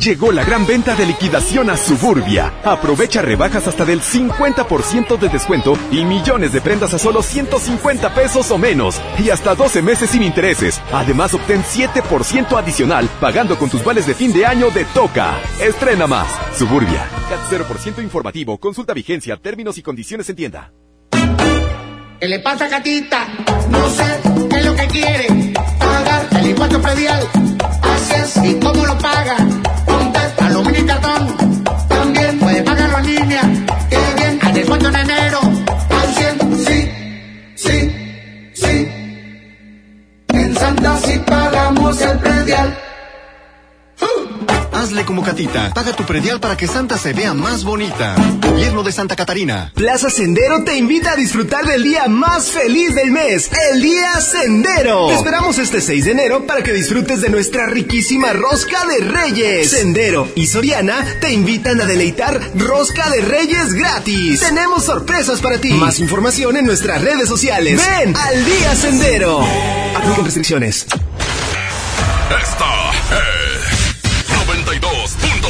Speaker 15: Llegó la gran venta de liquidación a Suburbia. Aprovecha rebajas hasta del 50% de descuento y millones de prendas a solo 150 pesos o menos. Y hasta 12 meses sin intereses. Además, obtén 7% adicional pagando con tus vales de fin de año de Toca. Estrena más. Suburbia. CAT 0% informativo. Consulta vigencia, términos y condiciones en tienda.
Speaker 82: ¿Qué le pasa, gatita? No sé qué es lo que quiere. Pagar el impuesto predial. Así es, ¿y cómo lo paga? Cartón. También puede pagarlo en línea. Qué bien, al descuento en enero. Al 100, sí, sí, sí. En Santa sí pagamos el predial.
Speaker 83: Hazle como Catita. Paga tu predial para que Santa se vea más bonita. Gobierno de Santa Catarina.
Speaker 84: Plaza Sendero te invita a disfrutar del día más feliz del mes, el Día Sendero. Te esperamos este 6 de enero para que disfrutes de nuestra riquísima rosca de reyes. Sendero y Soriana te invitan a deleitar rosca de reyes gratis. Tenemos sorpresas para ti. Más información en nuestras redes sociales. Ven al Día Sendero. Apliquen restricciones.
Speaker 2: Esta es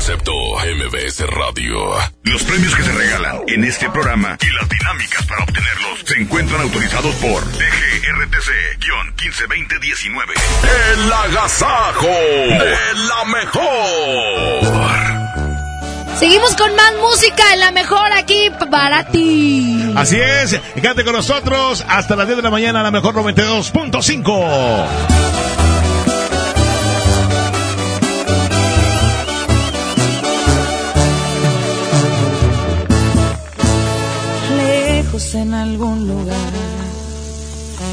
Speaker 2: Concepto MBS Radio.
Speaker 72: Los premios que se regalan en este programa y las dinámicas para obtenerlos se encuentran autorizados por DGRTC-152019.
Speaker 2: El agasajo de la mejor.
Speaker 18: Seguimos con más música en la mejor aquí para ti.
Speaker 4: Así es, quédate con nosotros hasta las 10 de la mañana, a la mejor 92.5.
Speaker 85: perdidos en algún lugar,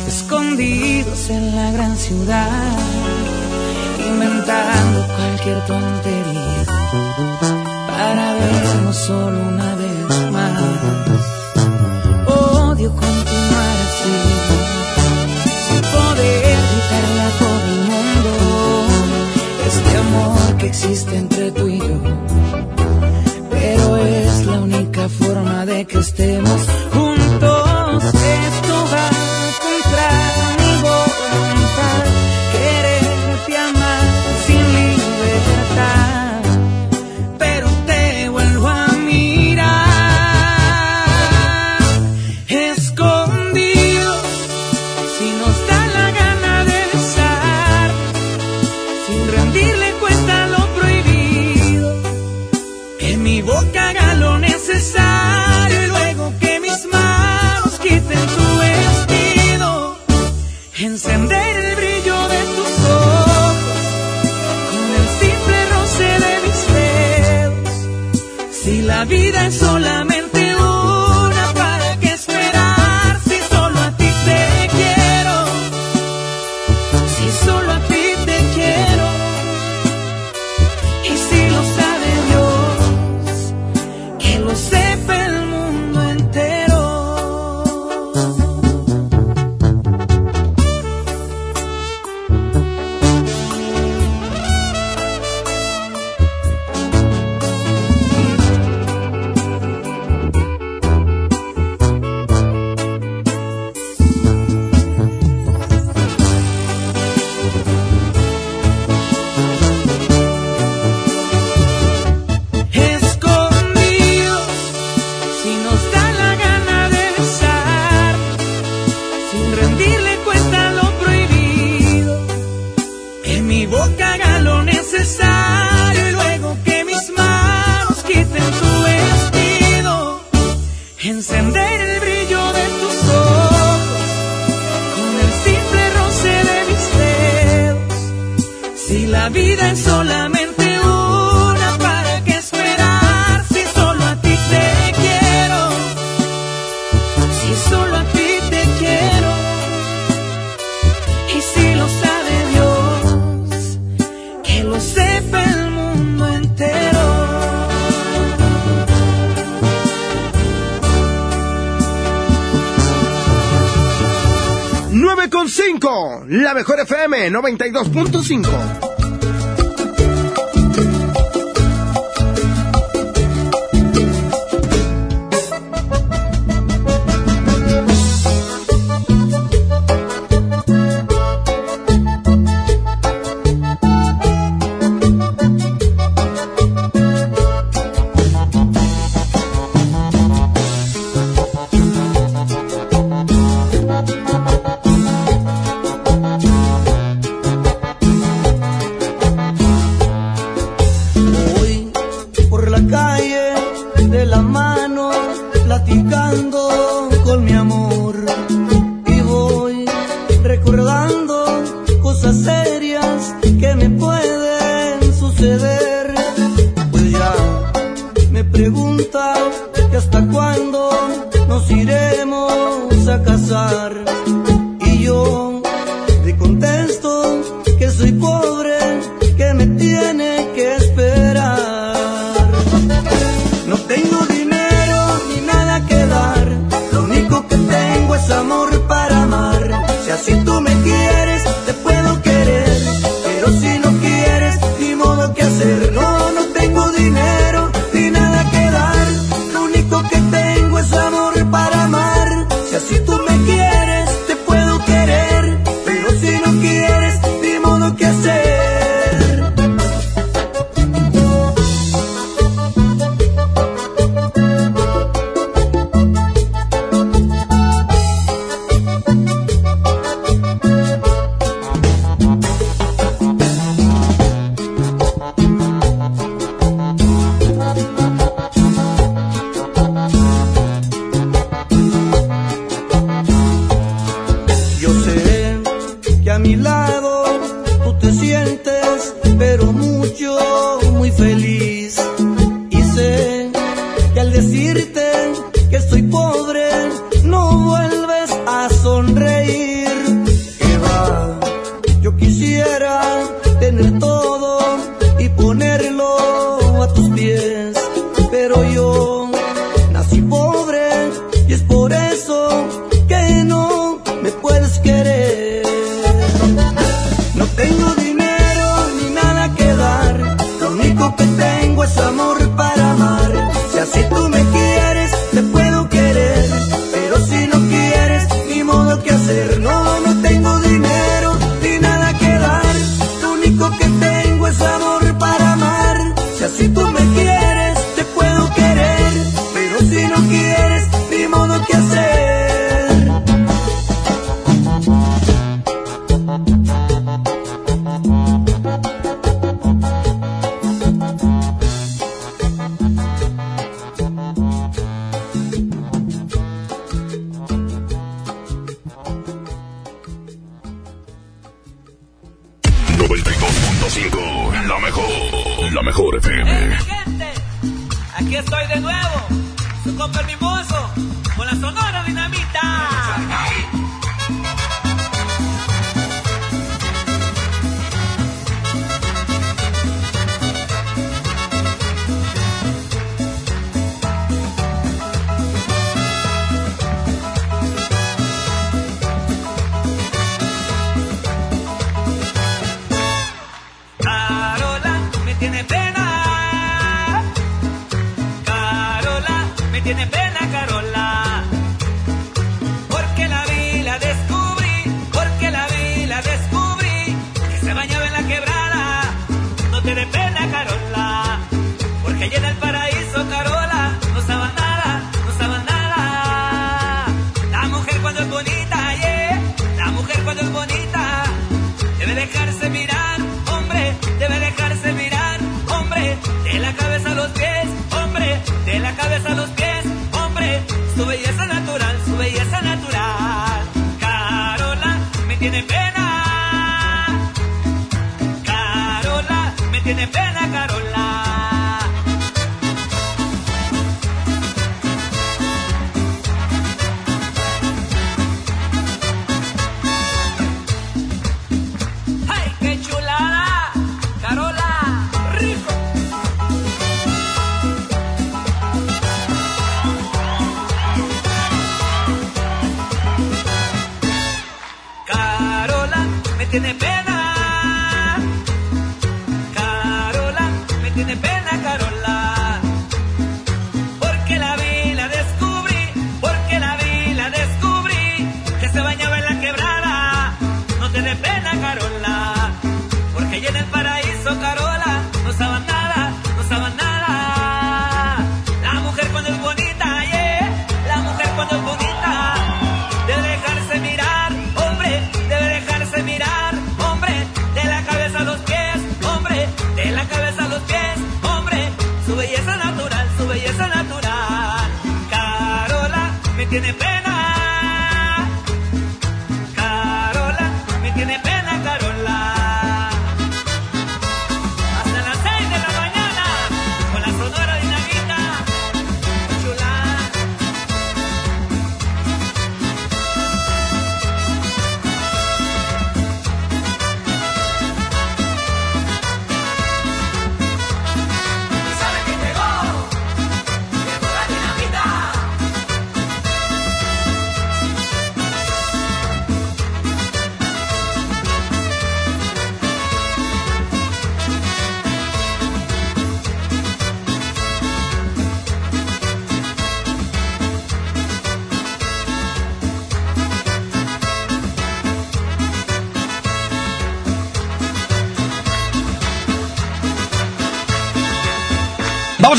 Speaker 85: escondidos en la gran ciudad, inventando cualquier tontería. Para vernos solo una vez más. Odio continuar así, sin poder gritarle a todo el mundo. Este amor que existe entre tú y yo. Pero es la única forma de que estemos La
Speaker 86: mejor FM 92.5.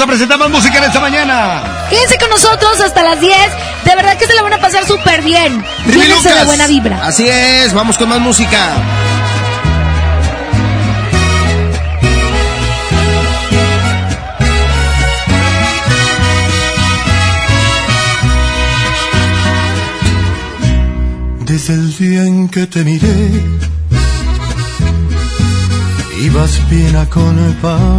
Speaker 3: presentar más música en esta mañana.
Speaker 18: Quédense con nosotros hasta las 10. De verdad que se la van a pasar súper bien. Llévense
Speaker 6: la
Speaker 18: buena vibra.
Speaker 6: Así es, vamos con más música.
Speaker 87: Desde el día en que te miré, ibas bien acompañada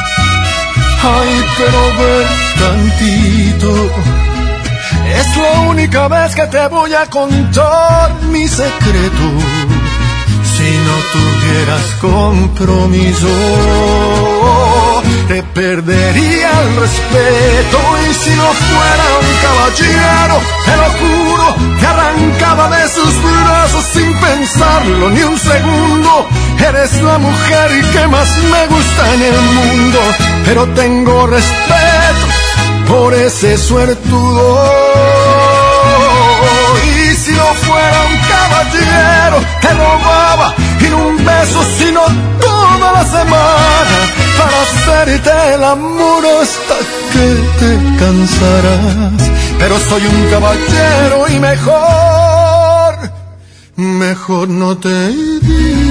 Speaker 87: Ay, pero ven tantito. Es la única vez que te voy a contar mi secreto. Si no tuvieras compromiso, te perdería el respeto. Y si no fuera un caballero, te lo juro, te arrancaba de sus brazos sin pensarlo ni un segundo. Eres la mujer que más me gusta en el mundo, pero tengo respeto por ese suertudo. Y si no fuera un caballero, te robaba y un beso, sino toda la semana para hacerte el amor hasta que te cansarás. Pero soy un caballero y mejor, mejor no te digo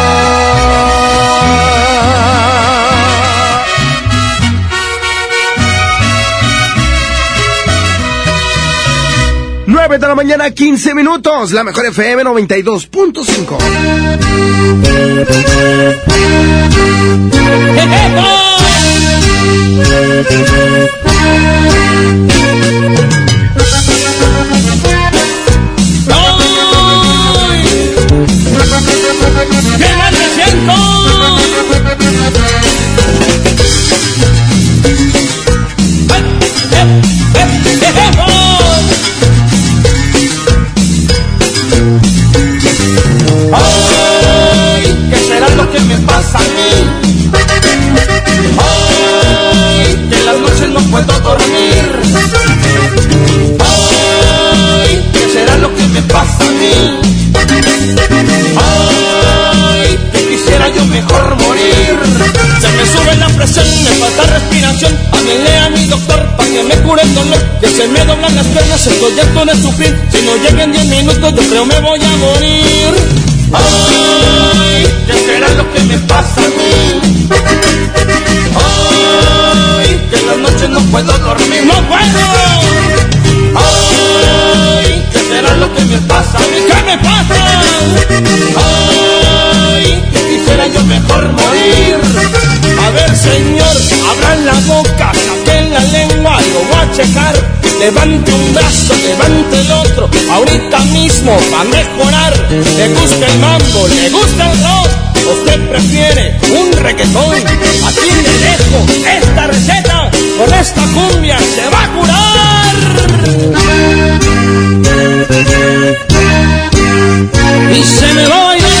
Speaker 6: Nueve de la mañana, 15 minutos. La mejor FM 92.5.
Speaker 88: ¡Qué mejor morir. Se me sube la presión, me falta respiración. Háblenle a mi doctor para que me cure el dolor. Que se me doblan las piernas, estoy harto de sufrir. Si no lleguen 10 minutos, yo creo me voy a morir. ¡Ay! ¿Qué será lo que me pasa a mí? ¡Ay! Que en las noches no puedo dormir. ¡No puedo! ¡Ay! ¿Qué será lo que me pasa a mí? ¿Qué me pasa? ¡Ay! mejor morir. A ver, señor, abran la boca, saquen la lengua, lo voy a checar. Levante un brazo, levante el otro, ahorita mismo va a mejorar. Le gusta el mambo, le gusta el rock, usted prefiere un reggaetón. Aquí le dejo esta receta, con esta cumbia se va a curar. Y se me va a.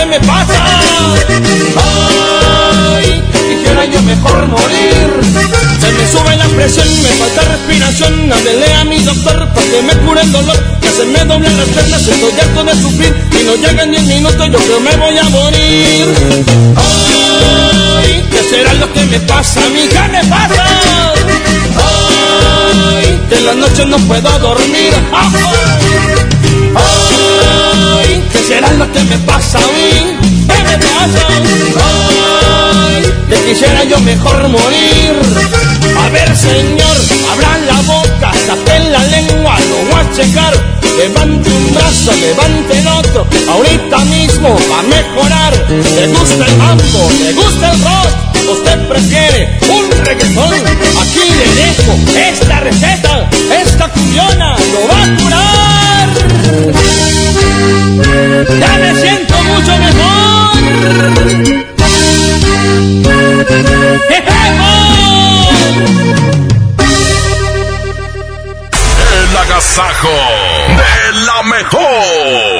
Speaker 88: ¿Qué me pasa? ¡Ay! Que quisiera yo mejor morir. Se me sube la presión, me falta respiración. Háblele a mi doctor para que me cure el dolor. Que se me doblan las piernas, estoy harto de sufrir. Y no llegan 10 minutos, yo creo me voy a morir. Ay, ¿qué será lo que me pasa a mí? ¿Qué me pasa? Ay, que en las noches no puedo dormir. Ay, ¿qué será lo que me pasa a mí? ¿Qué me pasa? Ay, que quisiera yo mejor morir. A ver, señor, abran la boca, saquen la lengua, lo voy a checar. Levante un brazo, levante el otro, ahorita mismo va a mejorar. ¿Le gusta el mambo? ¿Le gusta el rock? ¿Usted prefiere un reggaetón? Aquí le dejo esta receta, esta cumbiona lo va a curar. Ya me siento mucho mejor.
Speaker 2: El agasajo de la mejor.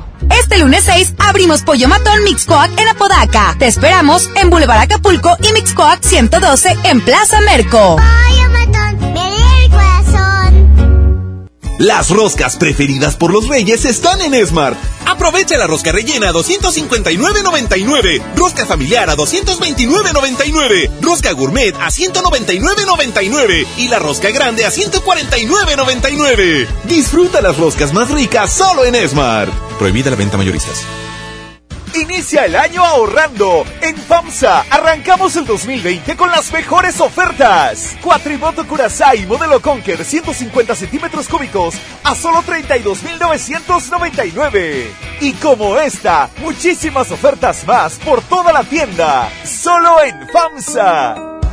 Speaker 89: Este lunes 6 abrimos Pollo Matón Mixcoac en Apodaca. Te esperamos en Boulevard Acapulco y Mixcoac 112 en Plaza Merco.
Speaker 90: Las roscas preferidas por los reyes están en Smart. Aprovecha la rosca rellena a 259.99, rosca familiar a 229.99, rosca gourmet a 199.99 y la rosca grande a 149.99. Disfruta las roscas más ricas solo en Smart. Prohibida la venta mayoristas.
Speaker 91: Inicia el año ahorrando. En FAMSA arrancamos el 2020 con las mejores ofertas. Cuatrimoto Curaçao modelo Conquer 150 centímetros cúbicos a solo 32,999. Y como esta, muchísimas ofertas más por toda la tienda. Solo en FAMSA.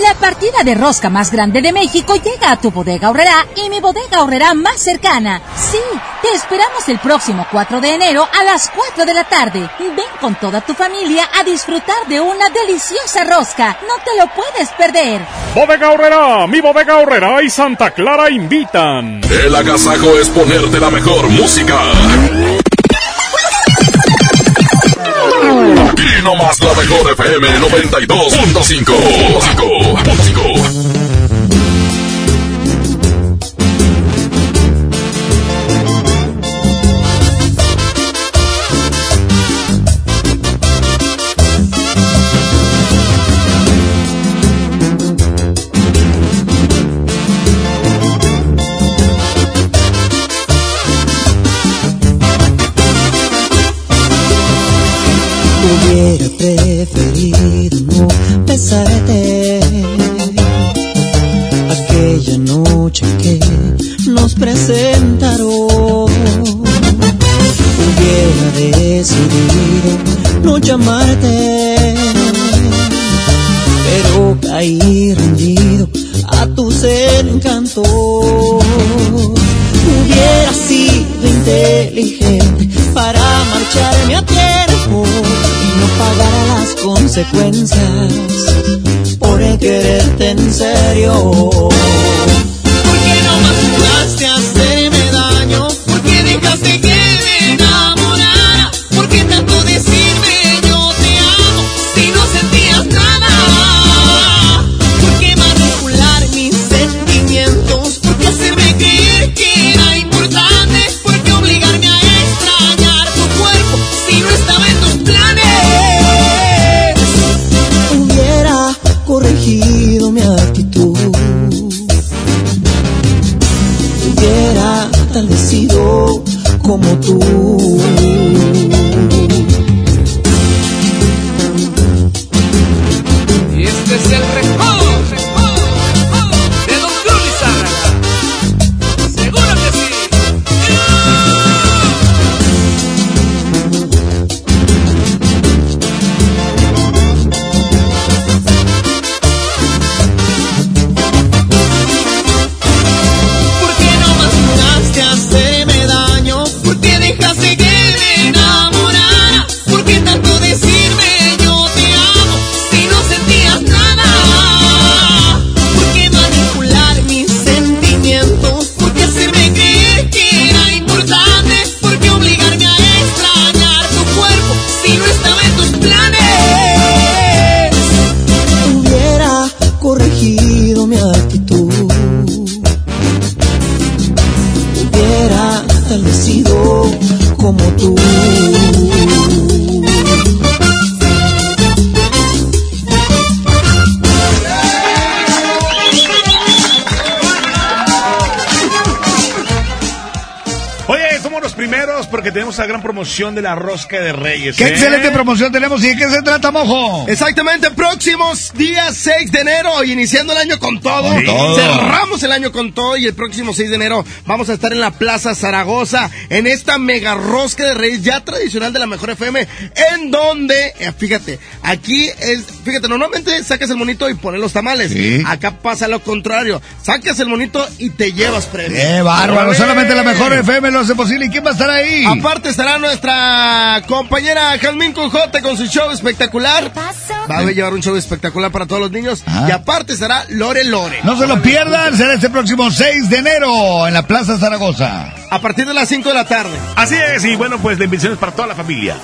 Speaker 89: La partida de rosca más grande de México llega a tu bodega horrera y mi bodega horrera más cercana. Sí, te esperamos el próximo 4 de enero a las 4 de la tarde. Ven con toda tu familia a disfrutar de una deliciosa rosca. No te lo puedes perder.
Speaker 92: Bodega Horrera, mi bodega Horrera y Santa Clara invitan.
Speaker 2: El agasajo es ponerte la mejor música. Aquí nomás la mejor FM 92.5.
Speaker 31: la rosca de Reyes.
Speaker 3: Qué
Speaker 31: ¿eh?
Speaker 3: excelente promoción tenemos y de qué se trata, mojo.
Speaker 6: Exactamente, próximos días 6 de enero, iniciando el año con todo.
Speaker 3: Con todo.
Speaker 6: Cerramos el año con todo y el próximo 6 de enero vamos a estar en la Plaza Zaragoza, en esta mega rosca de reyes ya tradicional de la Mejor FM, en donde, eh, fíjate, aquí es, fíjate, normalmente sacas el monito y pones los tamales.
Speaker 3: Sí.
Speaker 6: Acá pasa lo contrario, sacas el monito y te llevas premio.
Speaker 3: ¡Qué bárbaro! Solamente la mejor FM lo hace posible. ¿Y quién va a estar ahí?
Speaker 6: Aparte estará nuestra compañera Jazmín Conjote con su show espectacular. Va a llevar un show espectacular para todos los niños. Y aparte estará Lore Lore.
Speaker 3: No se lo pierdan, será este próximo 6 de enero en la Plaza Zaragoza.
Speaker 6: A partir de las 5 de la tarde.
Speaker 31: Así es, y bueno, pues la invitación es para toda la familia.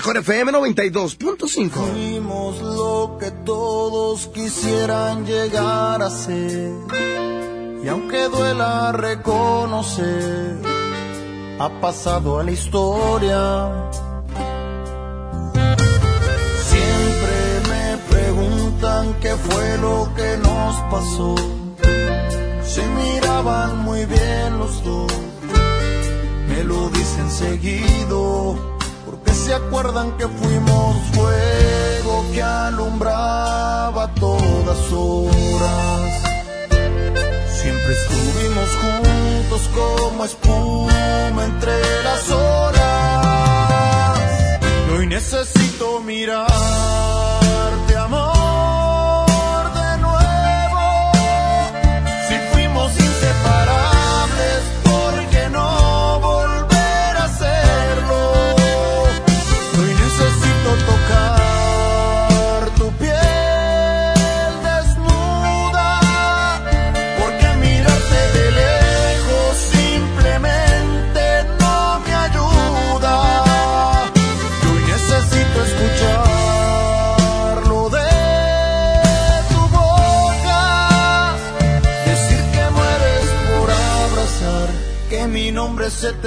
Speaker 86: Mejor FM 92.5.
Speaker 31: Fuimos lo que todos quisieran llegar a ser. Y aunque duela reconocer, ha pasado a la historia. Siempre me preguntan qué fue lo que nos pasó. Se miraban muy bien los dos me lo dicen seguido, se acuerdan que fuimos fuego que alumbraba todas horas. Siempre estuvimos juntos como espuma entre las horas. Y hoy necesito mirarte,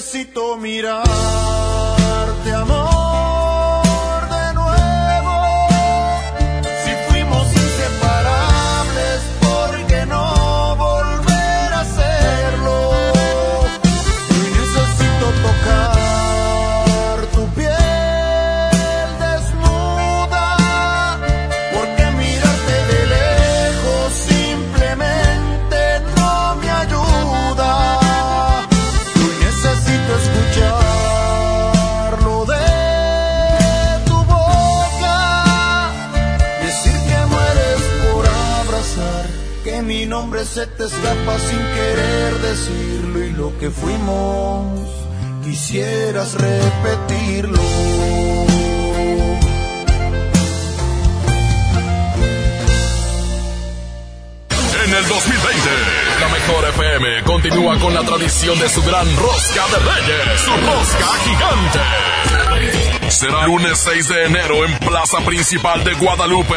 Speaker 31: necesito mirarte, te escapa sin querer decirlo y lo que fuimos quisieras repetirlo.
Speaker 2: En el 2020, la mejor FM continúa con la tradición de su gran rosca de reyes, su rosca gigante. Será lunes 6 de enero en Plaza Principal de Guadalupe.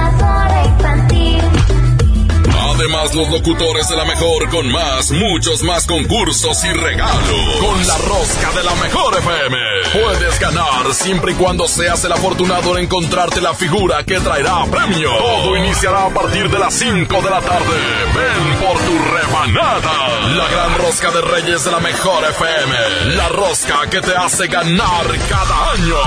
Speaker 2: Además, los locutores de la mejor con más, muchos más concursos y regalos. Con la rosca de la mejor FM. Puedes ganar siempre y cuando seas el afortunado en encontrarte la figura que traerá premio. Todo iniciará a partir de las 5 de la tarde. Ven por tu rebanada. La gran rosca de Reyes de la mejor FM. La rosca que te hace ganar cada año.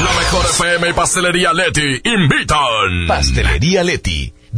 Speaker 2: La mejor FM y Pastelería Leti invitan.
Speaker 90: Pastelería Leti.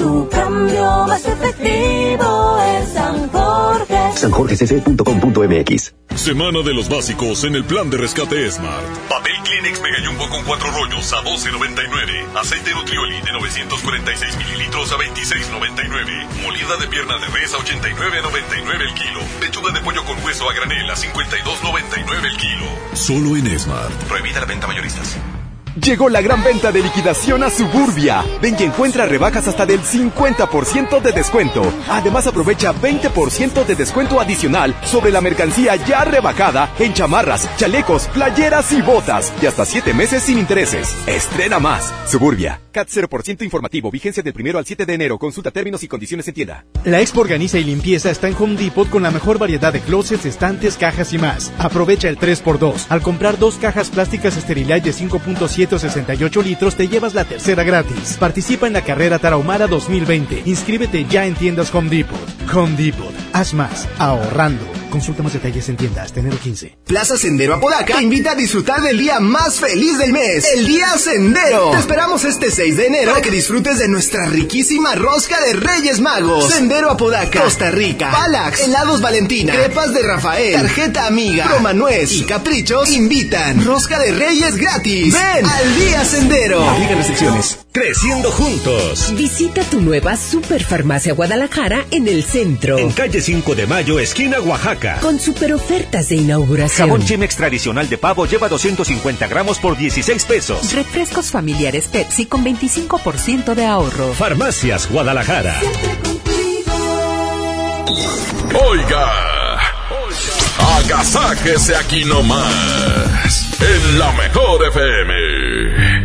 Speaker 93: Tu cambio más efectivo es San Jorge.
Speaker 94: sanjorgecc.com.mx Semana de los básicos en el plan de rescate Smart. Papel Kleenex Mega Jumbo con cuatro rollos a 12.99. Aceite Nutrioli de 946 mililitros a 26.99. Molida de pierna de res a 89.99 el kilo. Pechuga de pollo con hueso a granel a 52.99 el kilo. Solo en Smart. Prohibida la venta mayoristas.
Speaker 15: Llegó la gran venta de liquidación a Suburbia. Ven y encuentra rebajas hasta del 50% de descuento. Además aprovecha 20% de descuento adicional sobre la mercancía ya rebajada en chamarras, chalecos, playeras y botas. Y hasta 7 meses sin intereses. Estrena más. Suburbia. CAT 0% informativo. Vigencia del primero al 7 de enero. Consulta términos y condiciones en tienda.
Speaker 95: La Expo Organiza y Limpieza está en Home Depot con la mejor variedad de closets, estantes, cajas y más. Aprovecha el 3x2. Al comprar dos cajas plásticas Sterilite de 5.768 litros, te llevas la tercera gratis. Participa en la carrera Tarahumara 2020. Inscríbete ya en tiendas Home Depot. Home Depot. Haz más. Ahorrando. Consulta más detalles en tiendas. Enero 15.
Speaker 84: Plaza Sendero Apodaca te invita a disfrutar del día más feliz del mes, el Día Sendero. Te esperamos este 6 de enero para que disfrutes de nuestra riquísima rosca de Reyes Magos. Sendero Apodaca, Costa Rica, Palax, helados Valentina, crepas de Rafael, tarjeta amiga, Romanuez y Caprichos invitan. Rosca de Reyes gratis. Ven al Día Sendero. Aplican restricciones.
Speaker 96: Creciendo juntos.
Speaker 97: Visita tu nueva Superfarmacia Guadalajara en el centro.
Speaker 96: En calle 5 de Mayo, esquina Oaxaca.
Speaker 97: Con super ofertas de inauguración.
Speaker 96: Jabón Chimex tradicional de pavo lleva 250 gramos por 16 pesos.
Speaker 97: Refrescos familiares Pepsi con 25% de ahorro.
Speaker 96: Farmacias Guadalajara.
Speaker 2: Oiga. Agasáquese aquí nomás. En la mejor FM.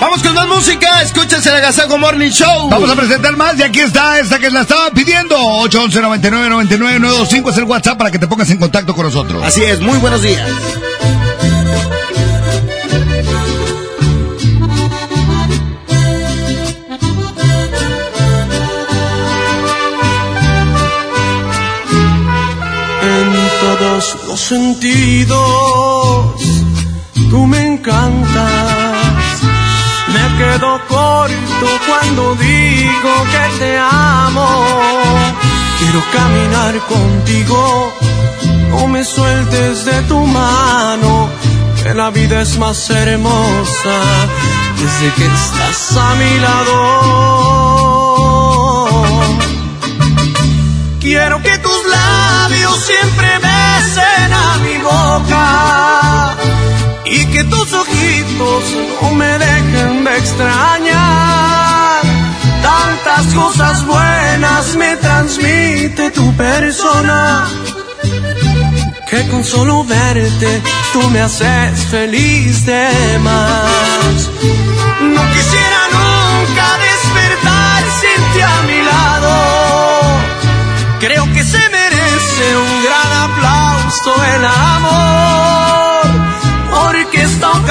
Speaker 6: Vamos con más música. Escuchas el Agasago Morning Show.
Speaker 3: Vamos a presentar más y aquí está esta que la estaba pidiendo. 811 99 99 925 es el WhatsApp para que te pongas en contacto con nosotros.
Speaker 6: Así es, muy buenos días.
Speaker 98: En todos los sentidos, tú me encantas. Quedo corto cuando digo que te amo. Quiero caminar contigo, no me sueltes de tu mano, que la vida es más hermosa desde que estás a mi lado. Quiero que tus labios siempre besen a mi boca que tus ojitos no me dejen de extrañar. Tantas cosas buenas me transmite tu persona que con solo verte tú me haces feliz de más. No quisiera nunca despertar sin ti a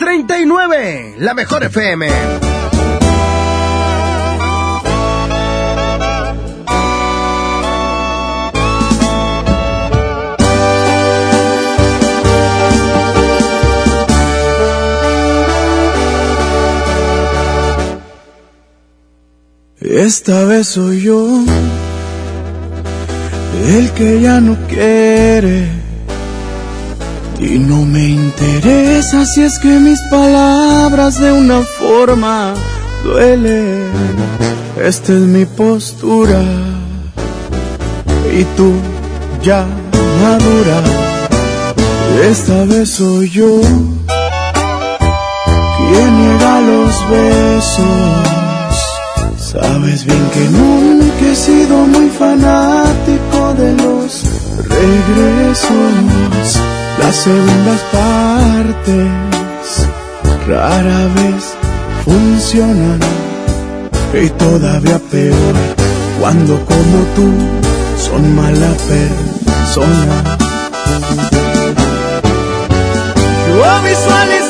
Speaker 86: 939, la mejor FM.
Speaker 98: Esta vez soy yo el que ya no quiere y no me interesa si es que mis palabras de una forma duelen. Esta es mi postura y tú ya madura. Esta vez soy yo quien niega los besos Sabes bien que nunca he sido muy fanático de los regresos. Las segundas partes rara vez funcionan. Y todavía peor cuando como tú son mala persona. Yo visualizaba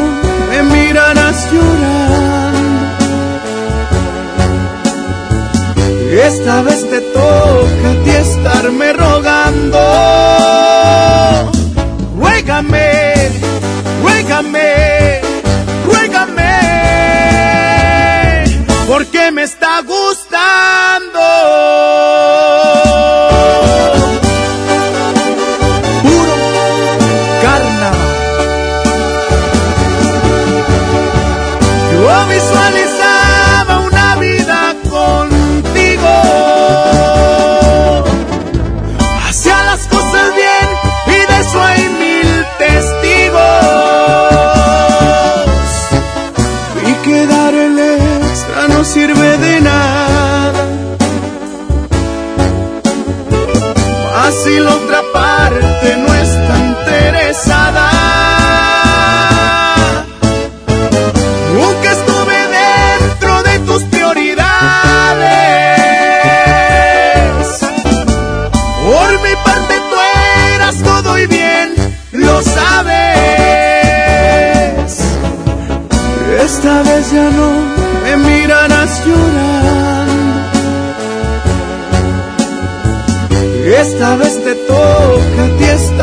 Speaker 98: Esta vez te toca a ti estarme rogando. Ruégame, ruégame, ruégame porque me está gustando.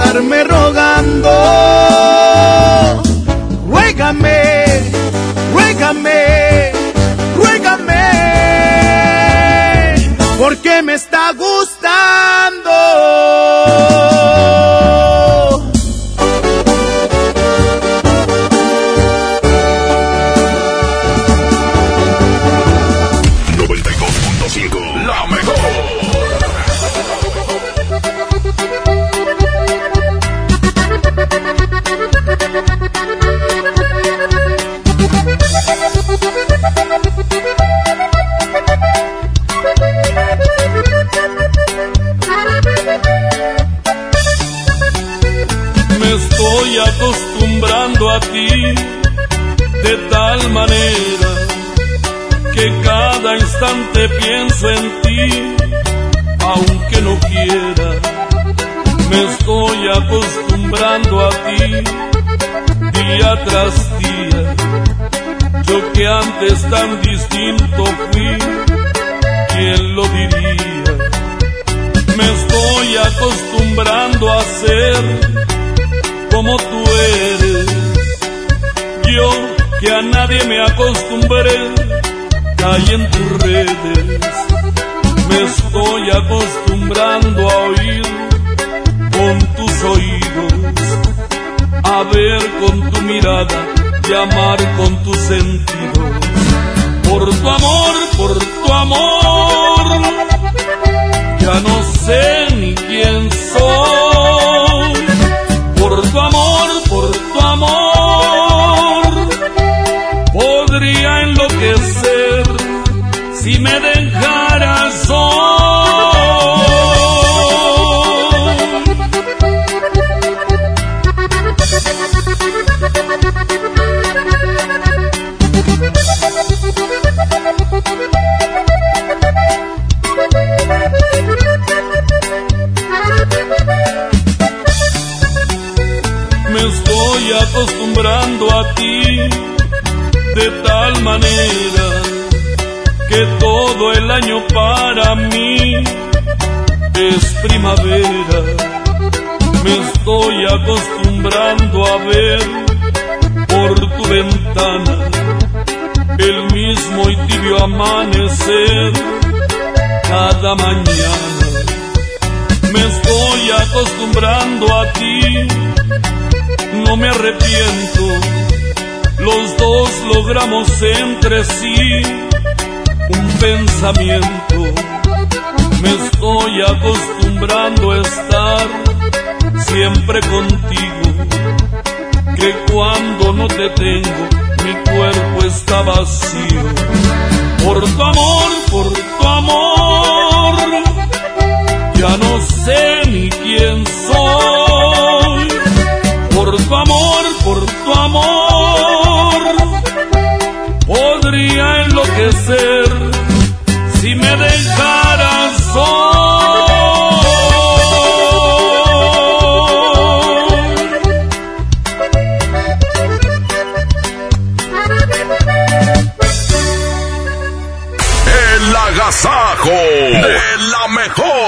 Speaker 98: Estarme rogando. Ruégame, ruégame, ruégame, porque me está gustando.
Speaker 99: Instante pienso en ti, aunque no quiera, me estoy acostumbrando a ti día tras día. Yo que antes tan distinto fui, ¿quién lo diría? Me estoy acostumbrando a ser como tú eres. Yo que a nadie me acostumbré, en tus redes. Me estoy acostumbrando a oír con tus oídos, a ver con tu mirada y amar con tus sentidos. Por tu amor, por tu amor, ya no sé ni quién mañana. Me estoy acostumbrando a ti, no me arrepiento. Los dos logramos entre sí un pensamiento. Me estoy acostumbrando a estar siempre contigo. Que cuando no te tengo, mi cuerpo está vacío. Por tu amor, por tu amor, ya no sé ni quién soy. Por tu amor, por tu amor, podría enloquecer si me dejaras hoy.
Speaker 2: El agasajo de la mejor.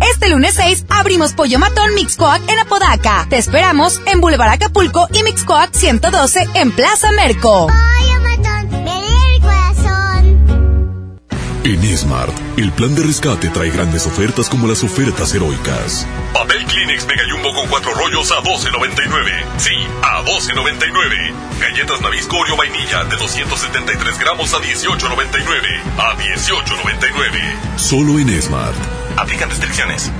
Speaker 100: Este lunes 6 abrimos Pollo Matón Mixcoac en Apodaca. Te esperamos en Boulevard Acapulco y Mixcoac 112 en Plaza Merco.
Speaker 28: En Esmart, el plan de rescate trae grandes ofertas como las ofertas heroicas.
Speaker 2: Papel Kleenex Mega Jumbo con cuatro rollos a 12.99. Sí, a 12.99. Galletas Nabisco Oreo Vainilla de 273 gramos a 18.99. A 18.99.
Speaker 28: Solo en Esmart.
Speaker 2: Aplican restricciones.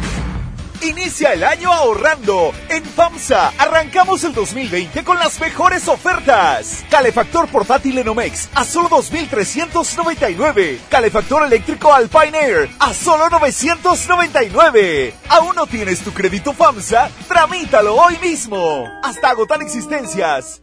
Speaker 56: Inicia el año ahorrando. En FAMSA arrancamos el 2020 con las mejores ofertas. Calefactor portátil Enomex a solo 2.399. Calefactor eléctrico Alpine Air a solo 999. ¿Aún no tienes tu crédito FAMSA? Tramítalo hoy mismo. Hasta agotar existencias.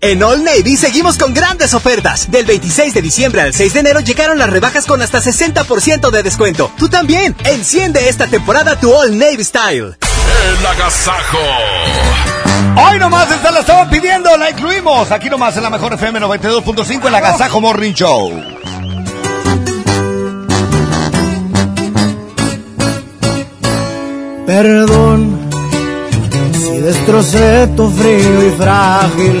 Speaker 95: En All Navy seguimos con grandes ofertas. Del 26 de diciembre al 6 de enero llegaron las rebajas con hasta 60% de descuento. Tú también. Enciende esta temporada tu All Navy Style.
Speaker 2: El agasajo.
Speaker 3: Hoy nomás esta la estaban pidiendo, la incluimos. Aquí nomás en la mejor FM 92.5 el Agasajo Morning Show.
Speaker 101: Perdón si destrocé tu frío y frágil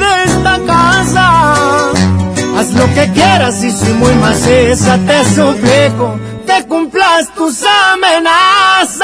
Speaker 101: esta casa. Haz lo que quieras y si muy maciza te suplico que cumplas tus amenazas.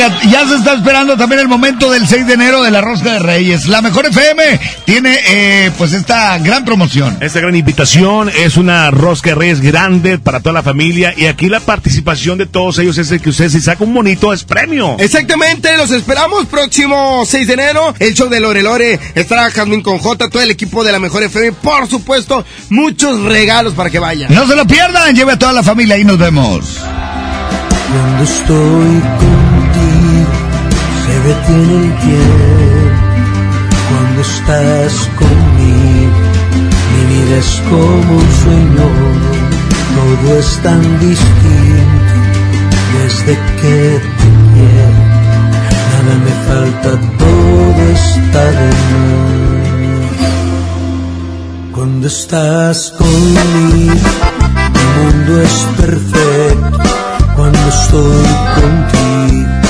Speaker 3: Oiga, ya se está esperando también el momento del 6 de enero de la Rosca de Reyes. La Mejor FM tiene eh, pues esta gran promoción.
Speaker 4: Esta gran invitación es una Rosca de Reyes grande para toda la familia y aquí la participación de todos ellos es el que usted si saca un bonito es premio.
Speaker 6: Exactamente, los esperamos próximo 6 de enero. El show de Lore Lore estará Jasmine con J, todo el equipo de la Mejor FM. Por supuesto, muchos regalos para que vayan.
Speaker 3: No se lo pierdan, lleve a toda la familia y nos vemos.
Speaker 101: Cuando estoy detiene el tiempo. Cuando estás conmigo mi vida es como un sueño. Todo es tan distinto desde que te quiero. Nada me falta, todo está de más. Cuando estás conmigo mi mundo es perfecto cuando estoy contigo.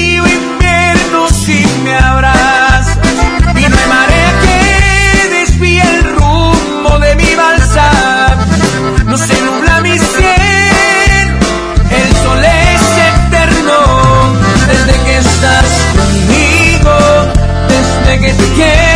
Speaker 101: desde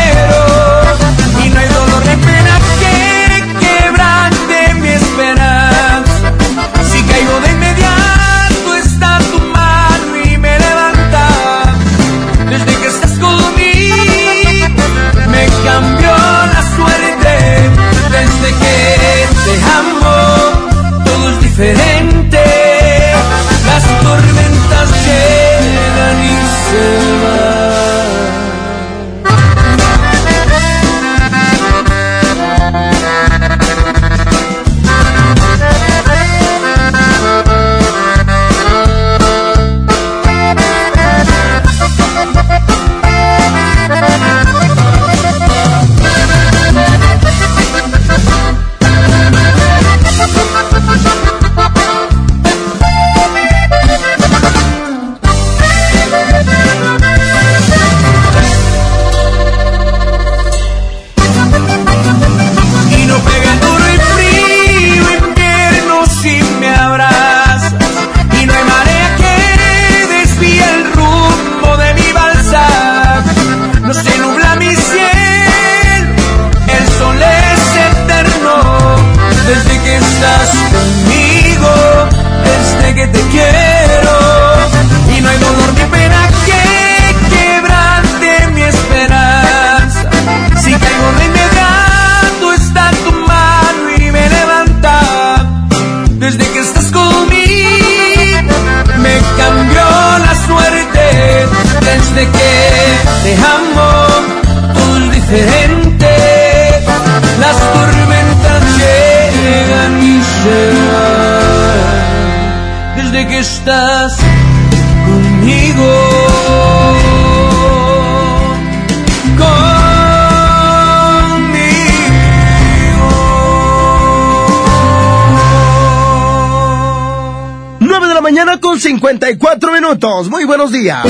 Speaker 6: 54 minutos. Muy buenos días.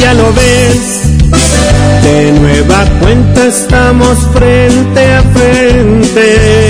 Speaker 95: Ya lo ves, de nueva cuenta estamos frente a frente.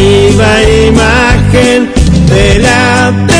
Speaker 95: Viva imagen de la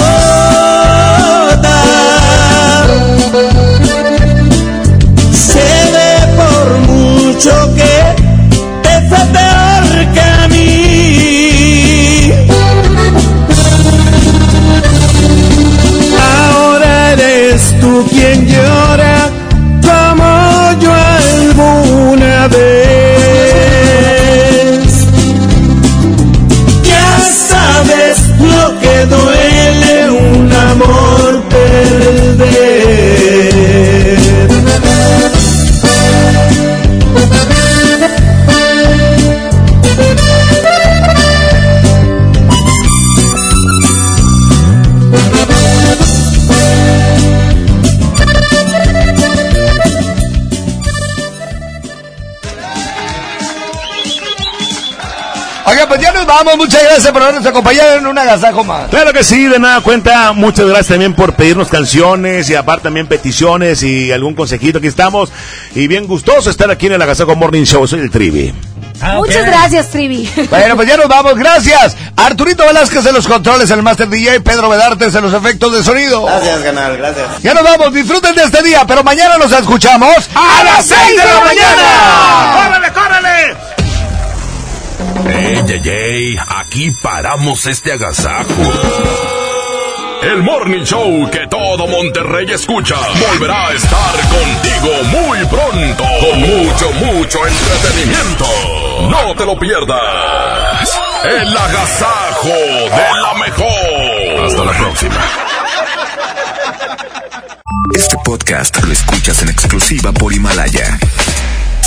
Speaker 95: Alguna vez.
Speaker 3: Vamos. Muchas gracias por habernos acompañado en un agasajo más.
Speaker 4: Claro que sí, de nada cuenta. Muchas gracias también por pedirnos canciones y aparte también peticiones y algún consejito. Aquí estamos. Y bien gustoso estar aquí en el Agasajo Morning Show. Soy el Trivi.
Speaker 102: Muchas gracias, Trivi.
Speaker 3: Bueno, pues ya nos vamos. Gracias. Arturito Velázquez en los controles, el Master DJ. Pedro Vedartes en los efectos de sonido.
Speaker 103: Gracias, canal, gracias.
Speaker 3: Ya nos vamos. Disfruten de este día, pero mañana nos escuchamos
Speaker 4: ¡A las seis de la mañana! ¡Córrele, córrele!
Speaker 2: Ey, ey, ey, aquí paramos este agasajo. El Morning Show que todo Monterrey escucha volverá a estar contigo muy pronto con mucho, mucho entretenimiento. No te lo pierdas. El agasajo de la mejor. Hasta la próxima.
Speaker 1: Este podcast lo escuchas en exclusiva por Himalaya.